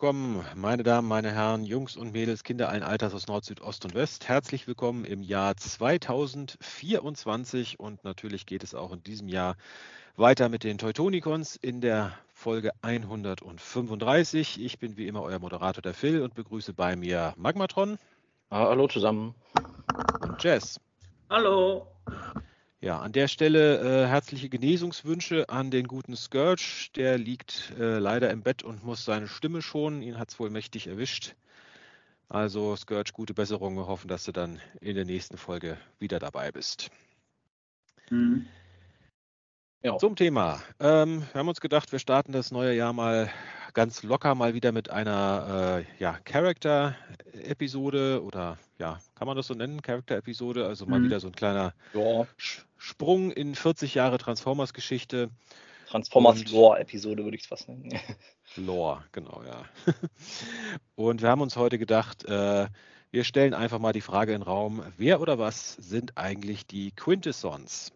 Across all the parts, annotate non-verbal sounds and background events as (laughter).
willkommen, meine Damen, meine Herren, Jungs und Mädels, Kinder allen Alters aus Nord, Süd, Ost und West. Herzlich willkommen im Jahr 2024 und natürlich geht es auch in diesem Jahr weiter mit den Teutonicons in der Folge 135. Ich bin wie immer euer Moderator, der Phil, und begrüße bei mir Magmatron. Ah, hallo zusammen. Und Jess. Hallo. Ja, an der Stelle äh, herzliche Genesungswünsche an den guten Scourge. Der liegt äh, leider im Bett und muss seine Stimme schonen. Ihn hat es wohl mächtig erwischt. Also Scourge, gute Besserung. Wir hoffen, dass du dann in der nächsten Folge wieder dabei bist. Mhm. Ja. Zum Thema. Ähm, wir haben uns gedacht, wir starten das neue Jahr mal ganz locker mal wieder mit einer äh, ja, Character-Episode oder ja, kann man das so nennen, Character-Episode, also mal mhm. wieder so ein kleiner ja. Sprung in 40 Jahre Transformers-Geschichte. Transformers-Lore-Episode würde ich es fast nennen. (laughs) Lore, genau, ja. (laughs) Und wir haben uns heute gedacht, äh, wir stellen einfach mal die Frage in den Raum, wer oder was sind eigentlich die Quintessons?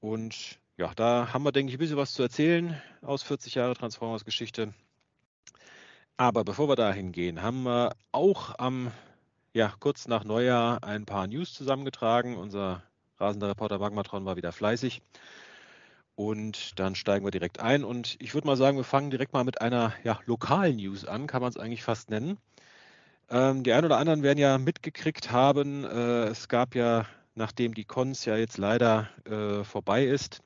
Und ja, da haben wir, denke ich, ein bisschen was zu erzählen aus 40 Jahre Transformers-Geschichte. Aber bevor wir dahin gehen, haben wir auch am, ja, kurz nach Neujahr ein paar News zusammengetragen. Unser rasender Reporter Magmatron war wieder fleißig. Und dann steigen wir direkt ein. Und ich würde mal sagen, wir fangen direkt mal mit einer ja, lokalen News an, kann man es eigentlich fast nennen. Ähm, die einen oder anderen werden ja mitgekriegt haben, äh, es gab ja, nachdem die Cons ja jetzt leider äh, vorbei ist,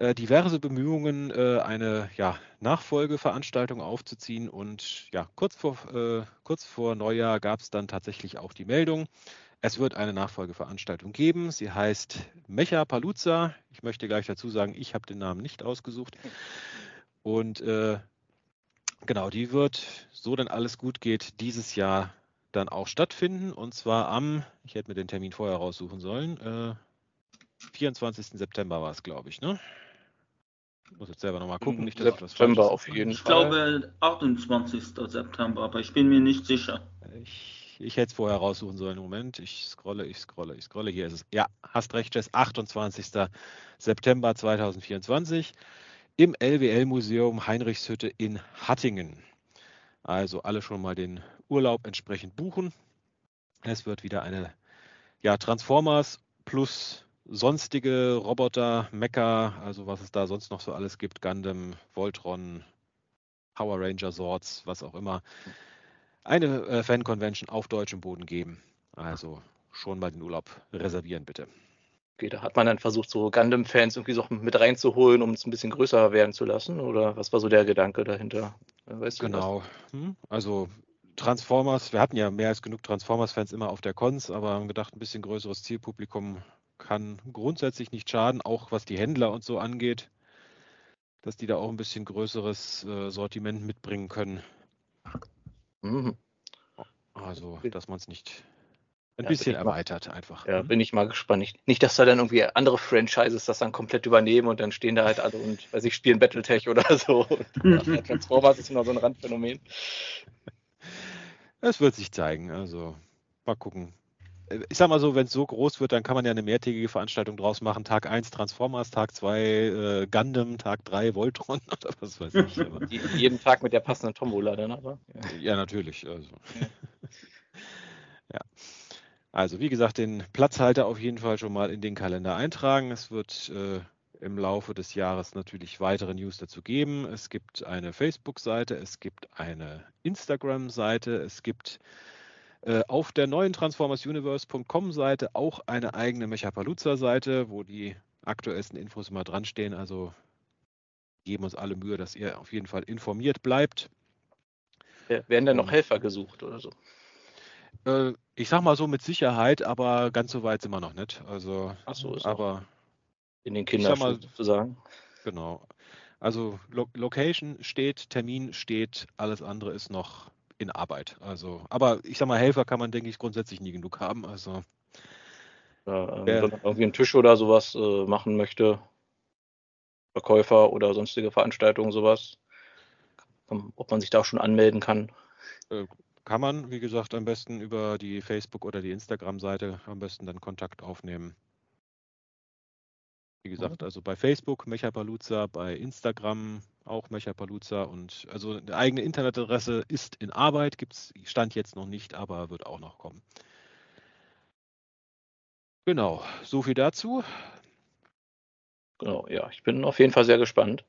diverse Bemühungen, äh, eine ja, Nachfolgeveranstaltung aufzuziehen. Und ja, kurz vor, äh, kurz vor Neujahr gab es dann tatsächlich auch die Meldung, es wird eine Nachfolgeveranstaltung geben. Sie heißt Mecha Paluzza. Ich möchte gleich dazu sagen, ich habe den Namen nicht ausgesucht. Und äh, genau, die wird, so denn alles gut geht, dieses Jahr dann auch stattfinden. Und zwar am, ich hätte mir den Termin vorher raussuchen sollen, äh, 24. September war es, glaube ich, ne? Ich muss jetzt selber nochmal gucken, nicht, dass September auf jeden ich Fall. Ich glaube 28. September, aber ich bin mir nicht sicher. Ich, ich hätte es vorher raussuchen sollen. Moment, ich scrolle, ich scrolle, ich scrolle. Hier ist es. Ja, hast recht, Jess. 28. September 2024 im LWL-Museum Heinrichshütte in Hattingen. Also alle schon mal den Urlaub entsprechend buchen. Es wird wieder eine ja, Transformers plus sonstige Roboter, Mecha, also was es da sonst noch so alles gibt, Gundam, Voltron, Power Ranger Swords, was auch immer, eine äh, Fan-Convention auf deutschem Boden geben. Also schon mal den Urlaub reservieren, bitte. Okay, da hat man dann versucht, so Gundam-Fans irgendwie so mit reinzuholen, um es ein bisschen größer werden zu lassen? Oder was war so der Gedanke dahinter? Weißt genau. Hm? Also Transformers, wir hatten ja mehr als genug Transformers-Fans immer auf der Cons, aber haben gedacht, ein bisschen größeres Zielpublikum kann grundsätzlich nicht schaden, auch was die Händler und so angeht, dass die da auch ein bisschen größeres äh, Sortiment mitbringen können. Mhm. Also, dass man es nicht ein ja, bisschen erweitert mal, einfach. Ja, mhm. bin ich mal gespannt. Nicht, nicht, dass da dann irgendwie andere Franchises das dann komplett übernehmen und dann stehen da halt alle und weiß ich, spielen Battletech oder (laughs) so. (laughs) ja, Transformers ist immer so ein Randphänomen. Es wird sich zeigen. Also mal gucken, ich sag mal so, wenn es so groß wird, dann kann man ja eine mehrtägige Veranstaltung draus machen. Tag 1 Transformers, Tag 2 äh, Gundam, Tag 3 Voltron (laughs) oder was weiß ich. (laughs) Jeden Tag mit der passenden Tombola dann aber. Ja, ja natürlich. Also. Ja. (laughs) ja. Also wie gesagt, den Platzhalter auf jeden Fall schon mal in den Kalender eintragen. Es wird äh, im Laufe des Jahres natürlich weitere News dazu geben. Es gibt eine Facebook-Seite, es gibt eine Instagram-Seite, es gibt äh, auf der neuen transformersuniverse.com Seite auch eine eigene Mechapalooza-Seite, wo die aktuellsten Infos immer dran stehen. Also geben uns alle Mühe, dass ihr auf jeden Fall informiert bleibt. Werden denn noch Helfer gesucht oder so? Äh, ich sag mal so mit Sicherheit, aber ganz so weit sind wir noch nicht. Also, Ach so, ist aber in den Kinderschuhen sozusagen. Genau. Also Lo Location steht, Termin steht, alles andere ist noch in Arbeit. Also, aber ich sag mal, Helfer kann man, denke ich, grundsätzlich nie genug haben. Also, ja, ähm, wenn man irgendwie einen Tisch oder sowas äh, machen möchte, Verkäufer oder sonstige Veranstaltungen, sowas, ob man sich da auch schon anmelden kann. Äh, kann man, wie gesagt, am besten über die Facebook- oder die Instagram-Seite am besten dann Kontakt aufnehmen. Wie gesagt, also bei Facebook Mechapalooza, bei Instagram auch Mechapalooza und also eine eigene Internetadresse ist in Arbeit, gibt es, stand jetzt noch nicht, aber wird auch noch kommen. Genau, so viel dazu. Genau, ja, ich bin auf jeden Fall sehr gespannt.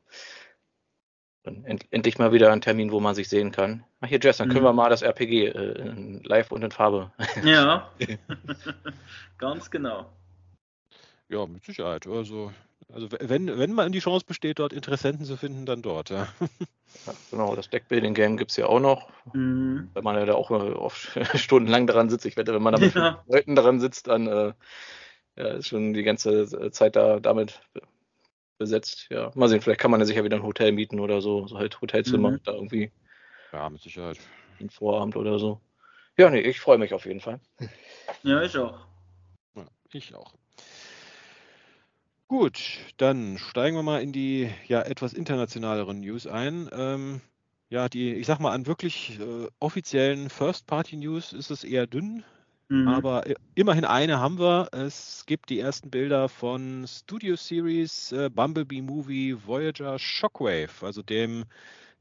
End, endlich mal wieder ein Termin, wo man sich sehen kann. Ach hier, Jess, dann können mhm. wir mal das RPG äh, live und in Farbe. Ja, (laughs) (laughs) ganz genau. Ja, mit Sicherheit. Also, also wenn, wenn mal die Chance besteht, dort Interessenten zu finden, dann dort, ja. ja genau, das Deckbuilding-Game gibt es ja auch noch. Mhm. Wenn man ja da auch oft (laughs) stundenlang daran sitzt. Ich wette, wenn man da mit ja. Leuten daran sitzt, dann äh, ja, ist schon die ganze Zeit da damit besetzt. Ja, mal sehen, vielleicht kann man ja sicher wieder ein Hotel mieten oder so, so halt Hotelzimmer mhm. da irgendwie. Ja, mit Sicherheit. Ein Vorabend oder so. Ja, nee, ich freue mich auf jeden Fall. Ja, ich auch. Ja, ich auch. Gut, dann steigen wir mal in die ja etwas internationaleren News ein. Ähm, ja, die, ich sag mal, an wirklich äh, offiziellen First-Party-News ist es eher dünn. Mhm. Aber immerhin eine haben wir. Es gibt die ersten Bilder von Studio Series äh, Bumblebee Movie Voyager Shockwave, also dem,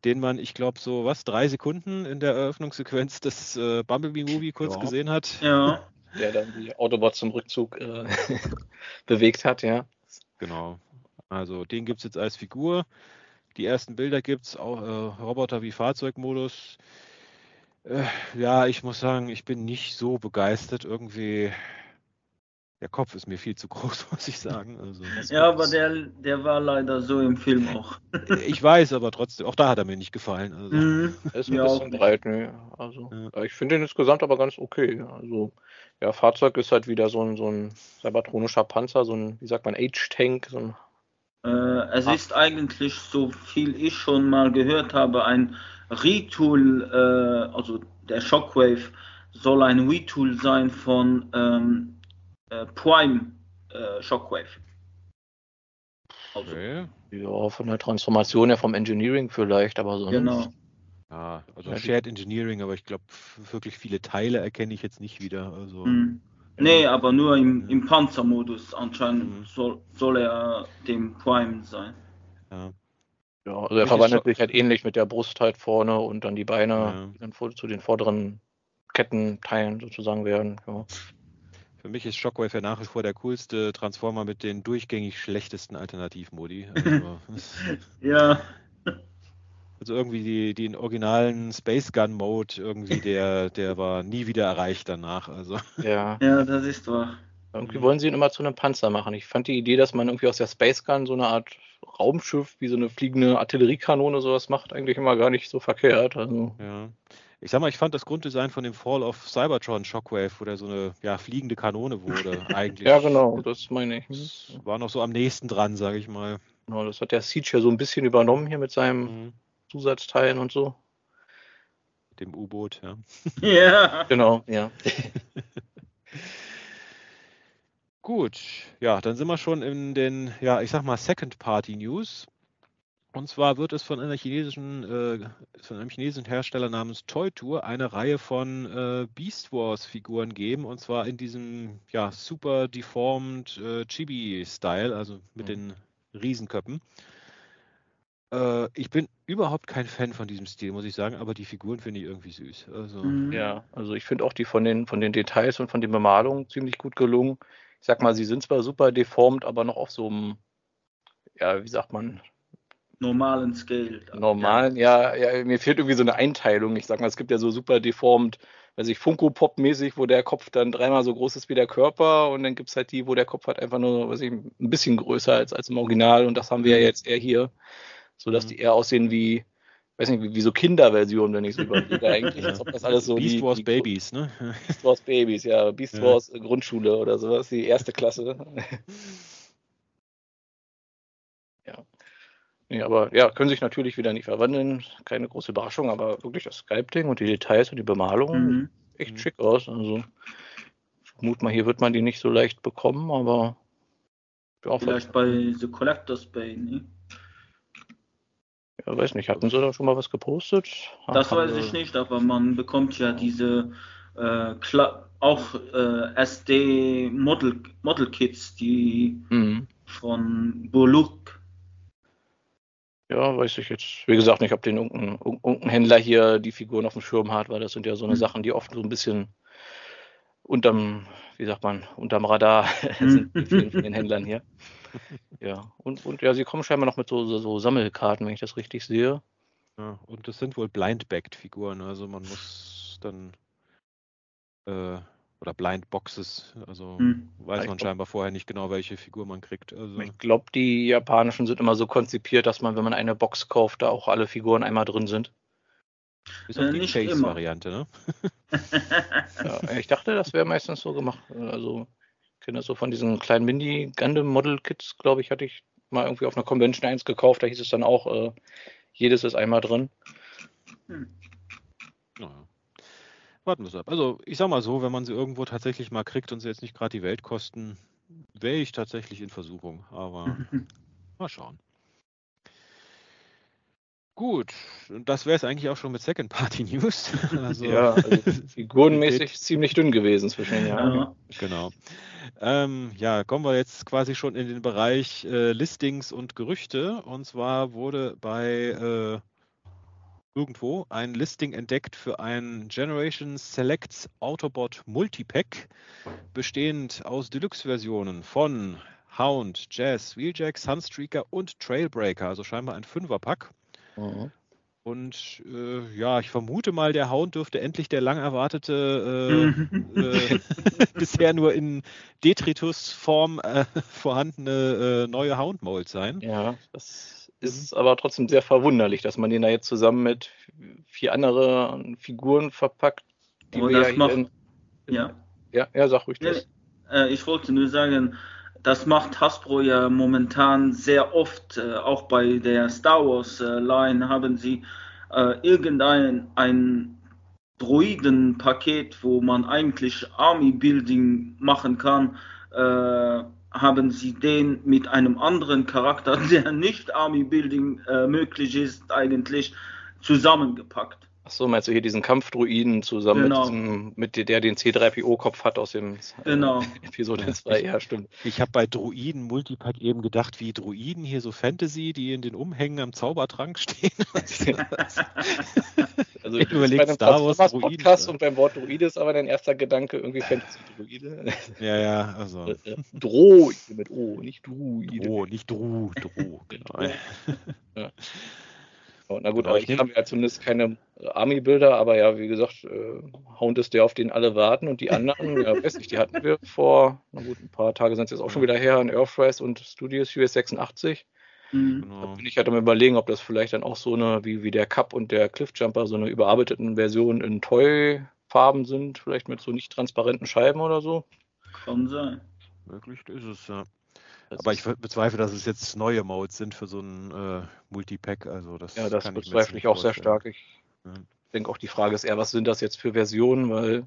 den man, ich glaube, so was, drei Sekunden in der Eröffnungssequenz des äh, Bumblebee Movie kurz ja. gesehen hat. Ja. Der dann die Autobots zum Rückzug äh, (laughs) bewegt hat, ja. Genau. Also den gibt es jetzt als Figur. Die ersten Bilder gibt es, auch äh, Roboter wie Fahrzeugmodus. Äh, ja, ich muss sagen, ich bin nicht so begeistert. Irgendwie, der Kopf ist mir viel zu groß, (laughs) muss ich sagen. Also, ja, aber der, der war leider so im Film auch. ich weiß, aber trotzdem, auch da hat er mir nicht gefallen. Also. Mhm. Er ist ein ja, bisschen breit, ne? Also, ja. ich finde ihn insgesamt aber ganz okay. Also, ja, Fahrzeug ist halt wieder so ein, so ein cybertronischer Panzer, so ein, wie sagt man, H-Tank, so ein äh, es Ach. ist eigentlich, so viel ich schon mal gehört habe, ein Retool, äh, also der Shockwave soll ein Retool sein von ähm, äh, Prime äh, Shockwave. Also, okay. Ja, von der Transformation her vom Engineering vielleicht, aber sonst. Genau. Ja, also Shared Engineering, aber ich glaube, wirklich viele Teile erkenne ich jetzt nicht wieder. Also. Mhm. Nee, aber nur im, im Panzermodus anscheinend mhm. soll, soll er dem Prime sein. Ja. Ja, also er verwandelt sich halt ähnlich mit der Brust halt vorne und dann die Beine, ja. die dann zu den vorderen Kettenteilen sozusagen werden. Ja. Für mich ist Shockwave ja nach wie vor der coolste Transformer mit den durchgängig schlechtesten Alternativmodi. (laughs) Also, (laughs) ja. Also irgendwie die, den originalen Space Gun Mode, irgendwie der, der (laughs) war nie wieder erreicht danach. Also. Ja. Ja, das ist wahr. Irgendwie wollen sie ihn immer zu einem Panzer machen. Ich fand die Idee, dass man irgendwie aus der Space Gun so eine Art Raumschiff wie so eine fliegende Artilleriekanone sowas macht, eigentlich immer gar nicht so verkehrt. Also. Ja. Ich sag mal, ich fand das Grunddesign von dem Fall of Cybertron Shockwave, wo der so eine ja, fliegende Kanone wurde, (laughs) eigentlich. ja, genau, das meine ich. Das war noch so am nächsten dran, sage ich mal. Genau, das hat der Siege ja so ein bisschen übernommen hier mit seinem mhm. Zusatzteilen und so. Dem U-Boot, ja. (laughs) Ja. genau, ja. (laughs) Gut, ja, dann sind wir schon in den, ja, ich sag mal, Second-Party-News. Und zwar wird es von einer chinesischen, äh, von einem chinesischen Hersteller namens Toy Tour eine Reihe von äh, Beast Wars Figuren geben. Und zwar in diesem, ja, super deformed äh, Chibi-Style, also mit mhm. den Riesenköppen. Äh, ich bin überhaupt kein Fan von diesem Stil, muss ich sagen, aber die Figuren finde ich irgendwie süß. Also, mhm. Ja, also ich finde auch die von den, von den Details und von den Bemalungen ziemlich gut gelungen ich sag mal, sie sind zwar super deformt, aber noch auf so einem, ja, wie sagt man? Normalen Scale. Normalen, ja. ja, ja, mir fehlt irgendwie so eine Einteilung. Ich sag mal, es gibt ja so super deformt, weiß ich, Funko-Pop-mäßig, wo der Kopf dann dreimal so groß ist wie der Körper und dann gibt es halt die, wo der Kopf halt einfach nur, weiß ich, ein bisschen größer ist als im Original und das haben wir ja jetzt eher hier, sodass mhm. die eher aussehen wie, weiß nicht, wie, wie so Kinderversionen, wenn ich so überlege eigentlich, als ob das alles so Beast die, Wars die, Babies, ne? Beast Wars Babies, ja, Beast ja. Wars Grundschule oder sowas, die erste Klasse. (laughs) ja. Nee, aber ja, können sich natürlich wieder nicht verwandeln, keine große Überraschung, aber wirklich das Sculpting und die Details und die Bemalung mhm. echt schick aus. Also vermute mal, hier wird man die nicht so leicht bekommen, aber ja, vielleicht bei The Collector's Bay, ne? Ja, weiß nicht, hatten sie da schon mal was gepostet? Das Haben weiß ich nicht, aber man bekommt ja diese äh, auch äh, SD Model, Model Kits, die mhm. von Boluk. Ja, weiß ich jetzt, wie gesagt, nicht, ob den irgendein, irgendein Händler hier die Figuren auf dem Schirm hat, weil das sind ja so eine mhm. Sachen, die oft so ein bisschen unterm, wie sagt man, unterm Radar (laughs) sind von den Händlern hier. (laughs) Ja, und, und ja, sie kommen scheinbar noch mit so, so, so Sammelkarten, wenn ich das richtig sehe. Ja, und das sind wohl blind-backed-Figuren, also man muss dann äh, oder Blind Boxes, also hm. weiß man scheinbar vorher nicht genau, welche Figur man kriegt. Also ich glaube, die japanischen sind immer so konzipiert, dass man, wenn man eine Box kauft, da auch alle Figuren einmal drin sind. Ist auch äh, die Chase-Variante, ne? (laughs) ja, ich dachte, das wäre meistens so gemacht. Also, ich kenne das so von diesen kleinen Mini-Gundam-Model-Kits, glaube ich, hatte ich mal irgendwie auf einer Convention 1 gekauft. Da hieß es dann auch, äh, jedes ist einmal drin. Hm. Naja. Warten wir es ab. Also ich sag mal so, wenn man sie irgendwo tatsächlich mal kriegt und sie jetzt nicht gerade die Welt kosten, wäre ich tatsächlich in Versuchung. Aber (laughs) mal schauen. Gut, das wäre es eigentlich auch schon mit Second Party (laughs) News. Also, ja, also (laughs) figurenmäßig ziemlich dünn gewesen zwischen den Jahren. Ja. Genau. Ähm, ja, kommen wir jetzt quasi schon in den Bereich äh, Listings und Gerüchte. Und zwar wurde bei äh, irgendwo ein Listing entdeckt für ein Generation Selects Autobot Multipack, bestehend aus Deluxe-Versionen von Hound, Jazz, Wheeljack, Sunstreaker und Trailbreaker, also scheinbar ein Fünferpack. Mhm. Und äh, ja, ich vermute mal, der Hound dürfte endlich der lang erwartete, (laughs) äh, äh, (laughs) bisher nur in Detritus-Form äh, vorhandene äh, neue Hound-Mold sein. Ja, das ist aber trotzdem sehr verwunderlich, dass man den da jetzt zusammen mit vier anderen Figuren verpackt, die oh, wir ja, macht, in, ja. ja. Ja, sag ruhig das. Äh, ich wollte nur sagen, das macht Hasbro ja momentan sehr oft, äh, auch bei der Star Wars äh, Line haben sie äh, irgendein ein Droiden-Paket, wo man eigentlich Army Building machen kann, äh, haben sie den mit einem anderen Charakter, (laughs) der nicht Army Building äh, möglich ist, eigentlich zusammengepackt. Achso, meinst du hier diesen Kampfdruiden zusammen genau. mit, diesem, mit der den C3PO-Kopf hat aus dem genau. (laughs) Episode 2? Ja, stimmt. Ich habe bei Druiden Multipack eben gedacht, wie Druiden hier so Fantasy, die in den Umhängen am Zaubertrank stehen. (laughs) (laughs) also ich überlege Star Wars Druiden. Podcast und beim Wort Druide ist aber dein erster Gedanke irgendwie Fantasy-Druide. Ja, ja, also. Äh, äh, Droide mit O, nicht Druide. Dro, nicht Dru, Dro, genau. ja. Na gut, aber ich habe ja zumindest keine Army-Bilder, aber ja, wie gesagt, äh, Hound ist der, auf den alle warten und die anderen, (laughs) ja, weiß nicht, die hatten wir vor, na gut, ein paar Tage sind es jetzt auch schon wieder her in Earthrise und Studios US 86. Mhm. Da bin ich halt am überlegen, ob das vielleicht dann auch so eine, wie, wie der Cup und der Cliffjumper, so eine überarbeiteten Version in Toy-Farben sind, vielleicht mit so nicht transparenten Scheiben oder so. Kann sein. Möglich ist es, ja. Aber ich bezweifle, dass es jetzt neue Modes sind für so ein äh, Multipack. Also das ja, das bezweifle ich auch vorstellen. sehr stark. Ich ja. denke auch, die Frage ist eher, was sind das jetzt für Versionen? Weil, mhm.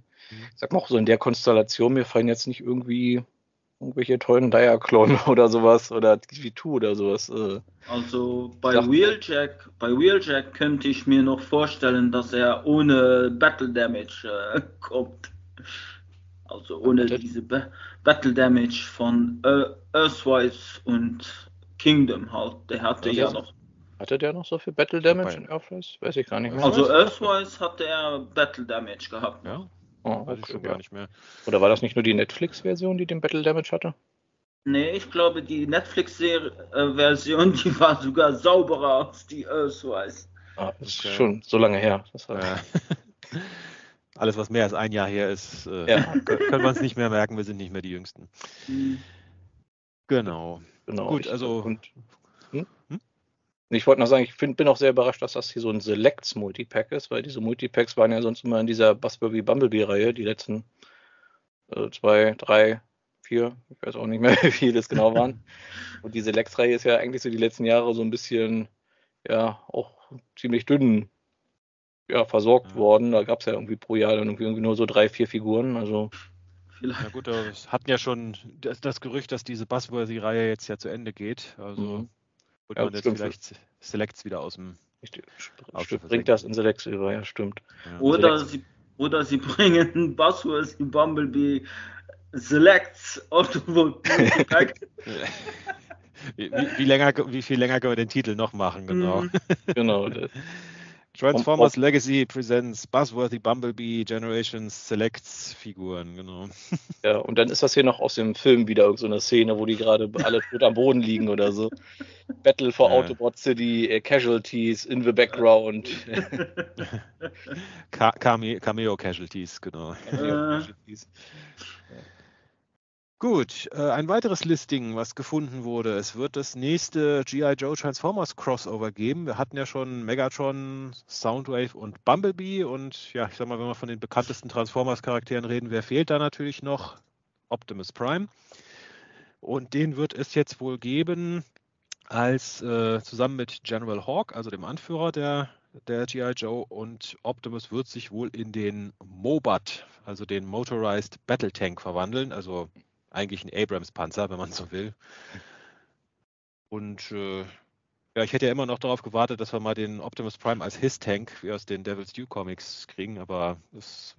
ich sag mal auch so in der Konstellation, mir fallen jetzt nicht irgendwie irgendwelche tollen Diaclone (laughs) oder sowas oder TV2 oder sowas. Äh. Also bei Wheeljack, bei Wheeljack könnte ich mir noch vorstellen, dass er ohne Battle Damage äh, kommt. Also ohne diese ba Battle Damage von äh, Earthwise und Kingdom halt. Der hatte ja noch. Hatte der noch so viel Battle Damage in Earthwise? Weiß ich gar nicht mehr. Also Earthwise hatte er Battle Damage gehabt. Ja. Oh, weiß ich schon gar nicht mehr. Oder war das nicht nur die Netflix-Version, die den Battle Damage hatte? Nee, ich glaube, die Netflix-Version, die war sogar sauberer als die Earthwise. Ah, das ist okay. schon so lange her. Das war ja. (laughs) Alles, was mehr als ein Jahr her ist, äh, ja. können wir uns nicht mehr merken. Wir sind nicht mehr die Jüngsten. Mhm. Genau. genau. Gut, also. Und, hm? Hm? Ich wollte noch sagen, ich find, bin auch sehr überrascht, dass das hier so ein Selects-Multipack ist, weil diese Multipacks waren ja sonst immer in dieser Buzzberry Bumblebee-Reihe, die letzten äh, zwei, drei, vier, ich weiß auch nicht mehr, (laughs) wie viele das genau waren. Und die Selects-Reihe ist ja eigentlich so die letzten Jahre so ein bisschen, ja, auch ziemlich dünn ja, versorgt ja. worden. Da gab es ja irgendwie pro Jahr dann irgendwie nur so drei, vier Figuren. Also Na gut, wir hatten ja schon das, das Gerücht, dass diese Buzzworthy-Reihe jetzt ja zu Ende geht. Also mhm. wird ja, man jetzt vielleicht Selects wieder aus dem Stimmt, bringt das in Selects über, ja, stimmt. Ja. Oder, Selects. sie, oder sie (laughs) bringen Buzzworthy Bumblebee Selects Autovote (laughs) (laughs) wie, wie, länger, wie viel länger können wir den Titel noch machen, genau. Mhm. genau. Transformers Legacy presents Buzzworthy Bumblebee Generations Selects Figuren, genau. (laughs) Ja, und dann ist das hier noch aus dem Film wieder so eine Szene, wo die gerade alle tot am Boden liegen oder so. Battle for ja. Autobot City, uh, Casualties in the background. Cameo Casualties, genau. Cameo Casualties. Gut, äh, ein weiteres Listing, was gefunden wurde. Es wird das nächste G.I. Joe Transformers Crossover geben. Wir hatten ja schon Megatron, Soundwave und Bumblebee. Und ja, ich sag mal, wenn wir von den bekanntesten Transformers-Charakteren reden, wer fehlt da natürlich noch? Optimus Prime. Und den wird es jetzt wohl geben als äh, zusammen mit General Hawk, also dem Anführer der, der G.I. Joe. Und Optimus wird sich wohl in den Mobat, also den Motorized Battle Tank, verwandeln. Also eigentlich ein Abrams-Panzer, wenn man so will. Und äh, ja, ich hätte ja immer noch darauf gewartet, dass wir mal den Optimus Prime als His-Tank wie aus den Devil's Due Comics kriegen, aber es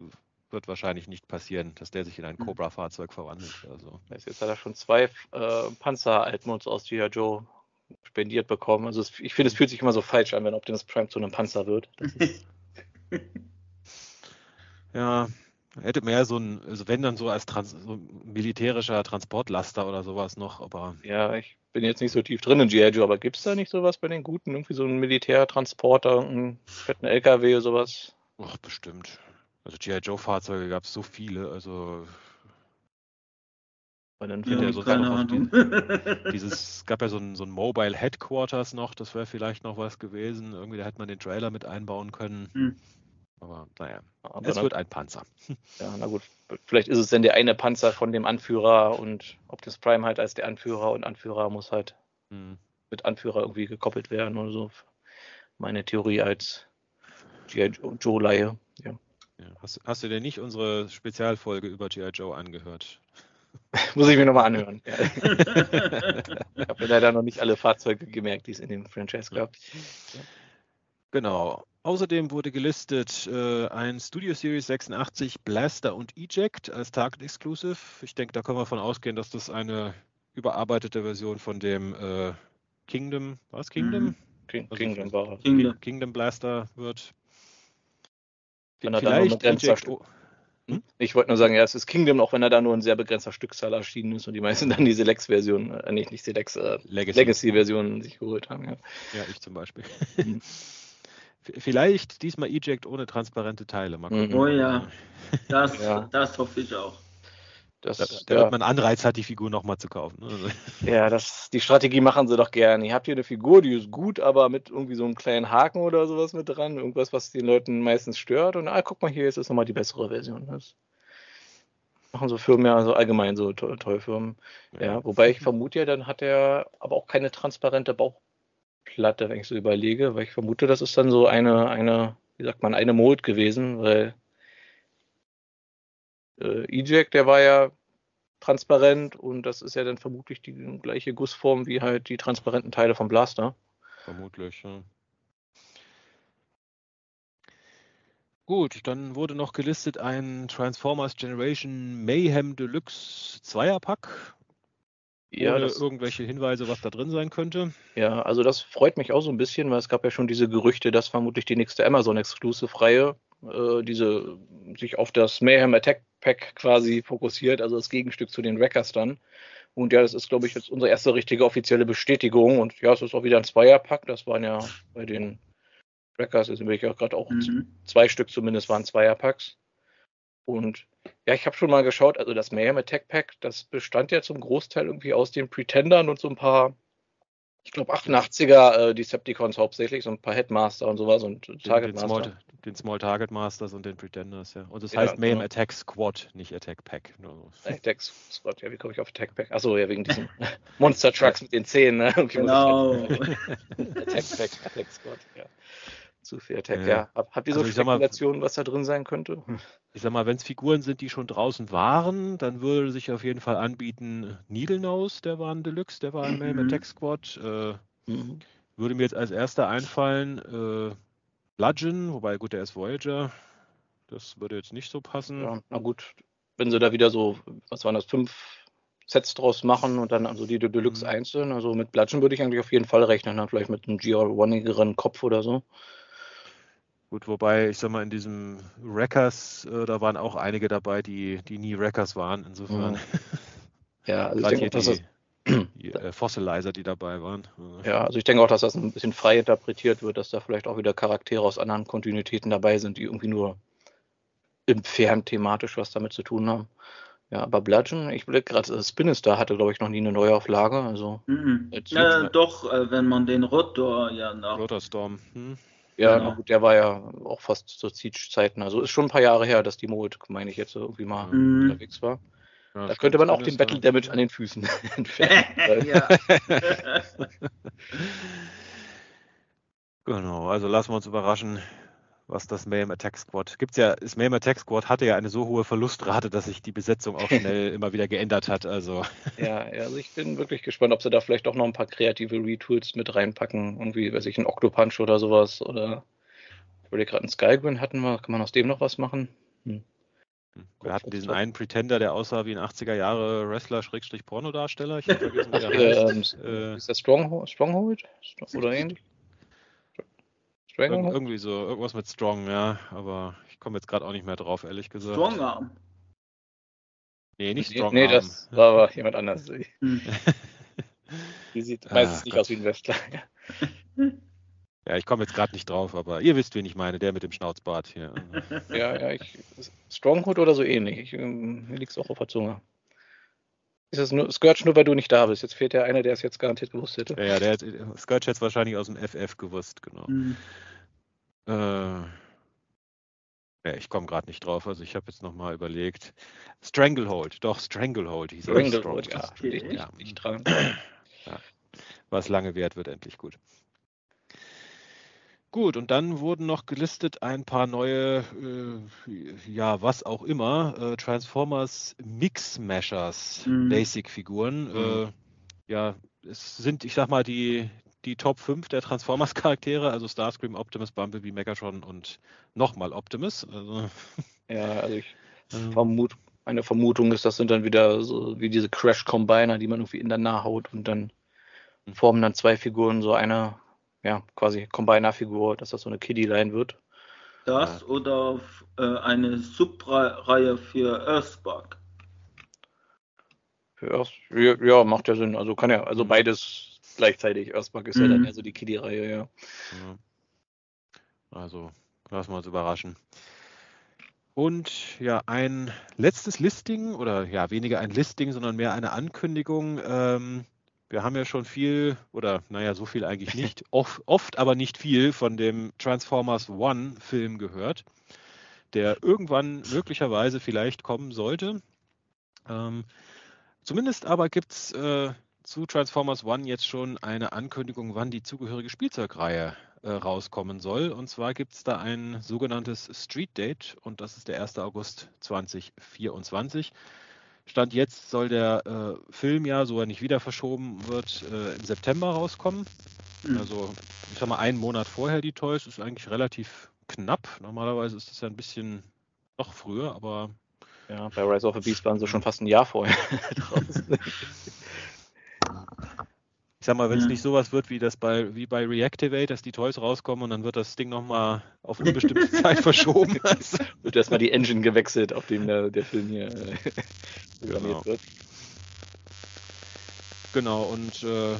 wird wahrscheinlich nicht passieren, dass der sich in ein hm. Cobra-Fahrzeug verwandelt. Also. Jetzt hat er schon zwei äh, Panzer-Altmods aus G.I. Joe spendiert bekommen. Also es, ich finde, es fühlt sich immer so falsch an, wenn Optimus Prime zu einem Panzer wird. (laughs) ja, Hätte mehr so ein, also wenn dann so als Trans so militärischer Transportlaster oder sowas noch, aber. Ja, ich bin jetzt nicht so tief drin in G.I. Joe, aber gibt es da nicht sowas bei den Guten? Irgendwie so einen Militärtransporter, einen fetten LKW oder sowas? Ach, bestimmt. Also G.I. Joe-Fahrzeuge gab es so viele, also. Weil dann ja, ja so noch, (laughs) dieses, gab ja so ein, so ein Mobile Headquarters noch, das wäre vielleicht noch was gewesen. Irgendwie, da hätte man den Trailer mit einbauen können. Hm. Aber naja, Aber es wird ein Panzer. (laughs) Ja, na gut. Vielleicht ist es denn der eine Panzer von dem Anführer und Optimus Prime halt als der Anführer und Anführer muss halt hm. mit Anführer irgendwie gekoppelt werden oder so. Meine Theorie als G.I. Joe-Laie. Ja. Ja, hast, hast, du denn nicht unsere Spezialfolge über G.I. Joe angehört? (laughs) Muss ich mir nochmal anhören. (laughs) Ja. ich habe leider noch nicht alle Fahrzeuge gemerkt, die es in dem Franchise gab. Genau. Außerdem wurde gelistet äh, ein Studio Series 86 Blaster und Eject als Target Exclusive. Ich denke, da können wir davon ausgehen, dass das eine überarbeitete Version von dem äh, Kingdom, was Kingdom? Mhm. King, also Kingdom war Kingdom. Kingdom Blaster wird. Vielleicht Eject, oh, hm? Ich wollte nur sagen, ja, es ist Kingdom, auch wenn er da nur in sehr begrenzter Stückzahl erschienen ist und die meisten (laughs) dann die Selex-Version, äh, nicht, nicht Selex, äh, Legacy-Version Legacy sich geholt haben. Ja, ja ich zum Beispiel. (laughs) Vielleicht diesmal Eject ohne transparente Teile. Oh ja, das, ja. das hoffe ich auch. Das, da, damit ja. man Anreiz hat, die Figur nochmal zu kaufen. Ne? Also ja, das, die Strategie machen sie doch gerne. Ihr habt hier eine Figur, die ist gut, aber mit irgendwie so einem kleinen Haken oder sowas mit dran. Irgendwas, was den Leuten meistens stört. Und ah, guck mal, hier jetzt ist nochmal die bessere Version. Das machen so Firmen ja, also allgemein so tolle Firmen. Ja. ja, wobei ich vermute ja, dann hat er aber auch keine transparente Bauch Platte, wenn ich so überlege, weil ich vermute, das ist dann so eine, eine, wie sagt man, eine Mold gewesen, weil äh, Eject, der war ja transparent und das ist ja dann vermutlich die gleiche Gussform wie halt die transparenten Teile vom Blaster. Vermutlich, ja. Gut, dann wurde noch gelistet ein Transformers Generation Mayhem Deluxe Zweierpack ja, ohne das, irgendwelche Hinweise, was da drin sein könnte. Ja, also das freut mich auch so ein bisschen, weil es gab ja schon diese Gerüchte, dass vermutlich die nächste Amazon Exclusive Reihe äh, diese sich auf das Mayhem Attack Pack quasi fokussiert, also das Gegenstück zu den Wreckers dann. Und ja, das ist, glaube ich, jetzt unsere erste richtige offizielle Bestätigung. Und ja, es ist auch wieder ein Zweierpack. Das waren ja bei den Wreckers, also bin ich auch gerade auch mhm. zwei Stück zumindest waren Zweierpacks. Und ja, ich habe schon mal geschaut, also das Mayhem Attack Pack, das bestand ja zum Großteil irgendwie aus den Pretendern und so ein paar, ich glaube 88er äh, Decepticons hauptsächlich, so ein paar Headmaster und sowas und Target den, den Master. Small, den Small Target Masters und den Pretenders, ja. Und das ja, heißt Mayhem genau. Attack Squad, nicht Attack Pack. No. Attack Squad, ja, wie komme ich auf Attack Pack? Achso, ja, wegen diesen (laughs) Monster Trucks mit den Zähnen, ne? (laughs) Okay, genau. (laughs) Attack Pack, Attack Squad, ja. Zu viel Attack, ja. ja. Habt ihr so also Spekulationen, was da drin sein könnte? Ich sag mal, wenn es Figuren sind, die schon draußen waren, dann würde sich auf jeden Fall anbieten Needle Nose, der war ein Deluxe, der war ein mhm. Attack Squad. Äh, mhm. Würde mir jetzt als erster einfallen äh, Bludgeon, wobei gut, der ist Voyager. Das würde jetzt nicht so passen. Ja, na gut, wenn sie da wieder so, was waren das, fünf Sets draus machen und dann also die Deluxe mhm. einzeln. Also mit Bludgeon würde ich eigentlich auf jeden Fall rechnen, dann vielleicht mit einem GR1igeren Kopf oder so. Gut, wobei, ich sag mal, in diesem Wreckers, äh, da waren auch einige dabei, die, die nie Wreckers waren, insofern. Mhm. (laughs) Ja, also ich denke, die, das die äh, Fossilizer, die dabei waren. Ja, also ich denke auch, dass das ein bisschen frei interpretiert wird, dass da vielleicht auch wieder Charaktere aus anderen Kontinuitäten dabei sind, die irgendwie nur entfernt thematisch was damit zu tun haben. Ja, aber Bludgeon, ich blicke gerade, äh, Spinister hatte, glaube ich, noch nie eine Neuauflage. Also mhm. ja, doch, äh, wenn man den Rotor ja nach. Rotorstorm. Hm. Ja, genau. gut, der war ja auch fast zur Siege-Zeiten. Also ist schon ein paar Jahre her, dass die Mold, meine ich, jetzt irgendwie mal mhm. unterwegs war. Ja, da könnte man auch den Battle Damage an den Füßen (laughs) entfernen. (laughs) genau, also lassen wir uns überraschen, was das Mayhem Attack Squad. Gibt's ja, das Mayhem Attack Squad hatte ja eine so hohe Verlustrate, dass sich die Besetzung auch (laughs) schnell immer wieder geändert hat. Also. Ja, also ich bin wirklich gespannt, ob sie da vielleicht auch noch ein paar kreative Retools mit reinpacken. Irgendwie, weiß ich, ein Octopunch oder sowas. Oder ich wollte gerade einen Skygrin hatten wir, kann man aus dem noch was machen? Hm. Wir hatten diesen einen Pretender, der aussah wie ein 80er Jahre Wrestler-Pornodarsteller. Ich habe vergessen, wie der heißt. äh, ist das Stronghold? Stronghold? Oder ähnlich? Ir irgendwie so, irgendwas mit Strong, ja. Aber ich komme jetzt gerade auch nicht mehr drauf, ehrlich gesagt. Strongarm. Nee, nicht Strongarm. Nee, das war aber jemand anders. (laughs) Hm. Die sieht meistens ah, nicht Gott. aus wie ein Wrestler. Ja, ich komme jetzt gerade nicht drauf, aber ihr wisst, wen ich meine, der mit dem Schnauzbart hier. ja, ja, ich, Stronghold oder so ähnlich. Ich, ähm, mir liegt es auch auf der Zunge. Ist das nur, Scourge nur, weil du nicht da bist? Jetzt fehlt ja einer, der es jetzt garantiert gewusst hätte. Ja, ja der hat, Scourge hätte es wahrscheinlich aus dem FF gewusst, genau. Mhm. Äh, ja, ich komme gerade nicht drauf, also ich habe jetzt nochmal überlegt. Stranglehold, doch, Stranglehold hieß Stranglehold, ja, steht ja. nicht dran. Ja. Was lange währt, wird endlich gut. Gut, und dann wurden noch gelistet ein paar neue, äh, ja, was auch immer, äh, Transformers Mix Mashers, mhm. Basic-Figuren. Mhm. Äh, ja, es sind, ich sag mal, die, die Top 5 der Transformers-Charaktere, also Starscream, Optimus, Bumblebee, Megatron und nochmal Optimus. Also, (laughs) ja, also ich ähm. vermute, meine Vermutung ist, das sind dann wieder so wie diese Crash-Combiner, die man irgendwie in der Nahhaut und dann mhm. formen dann zwei Figuren so eine ja, quasi Combiner-Figur, dass das so eine Kiddie-Line wird. Das ja. oder äh, eine Subreihe für Earthspark. Für Earth, ja, ja, macht ja Sinn. Also kann ja, also mhm. beides gleichzeitig. Earthspark ist mhm. ja dann mhm. ja so die Kiddie-Reihe, ja. ja. Also, lassen wir uns überraschen. Und ja, ein letztes Listing, oder ja, weniger ein Listing, sondern mehr eine Ankündigung. Ähm, wir haben ja schon viel, oder naja, so viel eigentlich nicht, (laughs) oft, oft aber nicht viel von dem Transformers One Film gehört, der irgendwann möglicherweise vielleicht kommen sollte. Ähm, zumindest aber gibt es äh, zu Transformers One jetzt schon eine Ankündigung, wann die zugehörige Spielzeugreihe äh, rauskommen soll. Und zwar gibt es da ein sogenanntes Street Date und das ist der 1. August 2024. Stand jetzt soll der äh, Film ja, so er nicht wieder verschoben wird, äh, im September rauskommen. Mhm. Also, ich sag mal, einen Monat vorher die Toys ist eigentlich relativ knapp. Normalerweise ist das ja ein bisschen noch früher, aber. Ja, bei Rise of the Beast waren sie schon fast ein Jahr vorher (laughs) draußen. (laughs) Ich sag mal, wenn es ja. nicht sowas wird wie das bei wie bei Reactivate, dass die Toys rauskommen und dann wird das Ding nochmal auf (laughs) unbestimmte Zeit verschoben. Also. (laughs) Wird erstmal die Engine gewechselt, auf dem der, der Film hier äh, (laughs) programmiert genau. wird. Genau, und äh,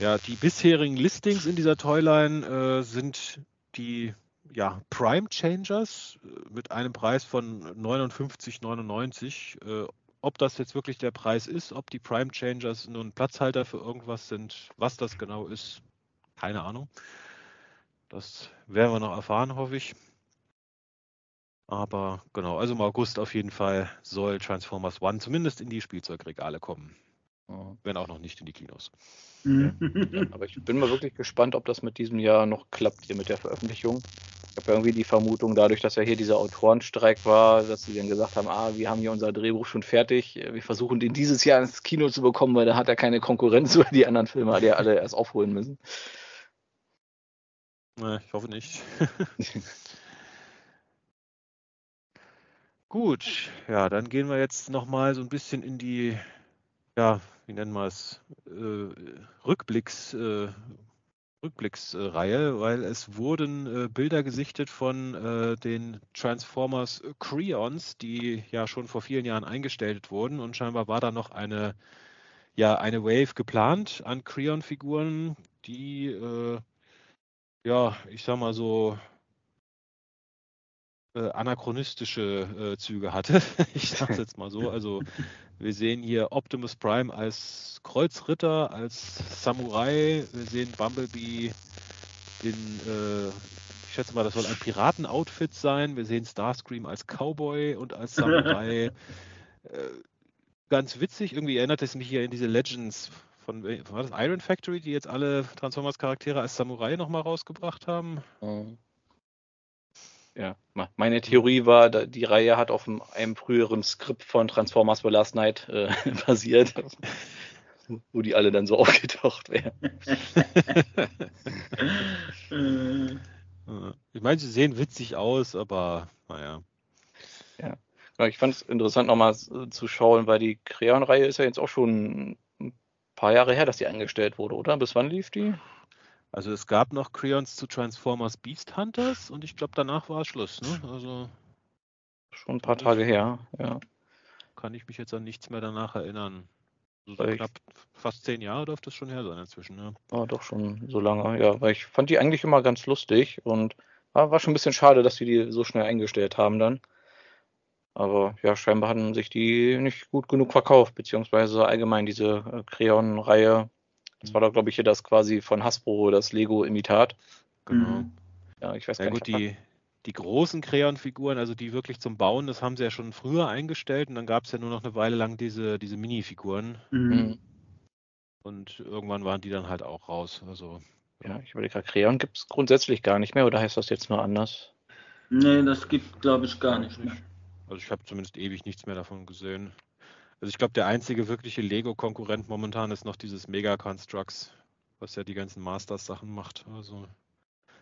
ja, die bisherigen Listings in dieser Toyline äh, sind die ja, Prime Changers äh, mit einem Preis von 59,99 äh, ob das jetzt wirklich der Preis ist, ob die Prime Changers nur ein Platzhalter für irgendwas sind, was das genau ist, keine Ahnung. Das werden wir noch erfahren, hoffe ich. Aber genau, also im August auf jeden Fall soll Transformers One zumindest in die Spielzeugregale kommen. Wenn auch noch nicht in die Kinos. Ja, (laughs) aber ich bin mal wirklich gespannt, ob das mit diesem Jahr noch klappt hier mit der Veröffentlichung habe irgendwie die Vermutung, dadurch, dass ja hier dieser Autorenstreik war, dass sie dann gesagt haben, ah, wir haben hier unser Drehbuch schon fertig, wir versuchen den dieses Jahr ins Kino zu bekommen, weil da hat er keine Konkurrenz, (laughs) weil die anderen Filme die ja alle erst aufholen müssen. Ich hoffe nicht. (laughs) Gut, ja, dann gehen wir jetzt nochmal so ein bisschen in die ja, wie nennen wir es, äh, Rückblicks, äh, Rückblicksreihe, weil es wurden äh, Bilder gesichtet von äh, den Transformers Creons, die ja schon vor vielen Jahren eingestellt wurden. Und scheinbar war da noch eine, ja, eine Wave geplant an Creon-Figuren, die, äh, ja, ich sag mal so, äh, anachronistische äh, Züge hatte. (laughs) ich sage es (laughs) jetzt mal so. Also wir sehen hier Optimus Prime als Kreuzritter, als Samurai. Wir sehen Bumblebee in, äh, ich schätze mal, das soll ein Piratenoutfit sein. Wir sehen Starscream als Cowboy und als Samurai. (laughs) Äh, ganz witzig, irgendwie erinnert es mich hier in diese Legends von, war das Iron Factory, die jetzt alle Transformers-Charaktere als Samurai nochmal rausgebracht haben? Mhm ja, meine Theorie war, die Reihe hat auf einem früheren Skript von Transformers The Last Night äh, (laughs) basiert, (laughs) wo die alle dann so aufgetaucht wären. ich meine, sie sehen witzig aus, aber naja. Ja, ich fand es interessant nochmal zu schauen, weil die Creon-Reihe ist ja jetzt auch schon ein paar Jahre her, dass die eingestellt wurde, oder? Bis wann lief die? Also es gab noch Creons zu Transformers Beast Hunters und ich glaube danach war es Schluss, ne? Also schon ein paar Tage her, ja. Kann ich mich jetzt an nichts mehr danach erinnern. So, so knapp fast zehn Jahre dürfte es schon her sein inzwischen, ja. Oh, doch schon so lange, ja. Weil ich fand die eigentlich immer ganz lustig und war schon ein bisschen schade, dass die die so schnell eingestellt haben dann. Aber ja, scheinbar hatten sich die nicht gut genug verkauft, beziehungsweise allgemein diese äh, Creon-Reihe das war doch, glaube ich, hier das quasi von Hasbro, das Lego-Imitat. Genau. Mhm. Ja, ich weiß ja, gar gut, nicht. Die, die großen Kreon-Figuren, also die wirklich zum Bauen, das haben sie ja schon früher eingestellt und dann gab es ja nur noch eine Weile lang diese, diese Mini-Figuren. Mhm. mhm. Und irgendwann waren die dann halt auch raus. Also, ja, ich überlege gerade, Kreon gibt es grundsätzlich gar nicht mehr oder heißt das jetzt nur anders? Nee, das gibt, glaube ich, gar nicht mehr. Also ich habe zumindest ewig nichts mehr davon gesehen. Also ich glaube, der einzige wirkliche Lego-Konkurrent momentan ist noch dieses Mega Constructs, was ja die ganzen Masters-Sachen macht. Also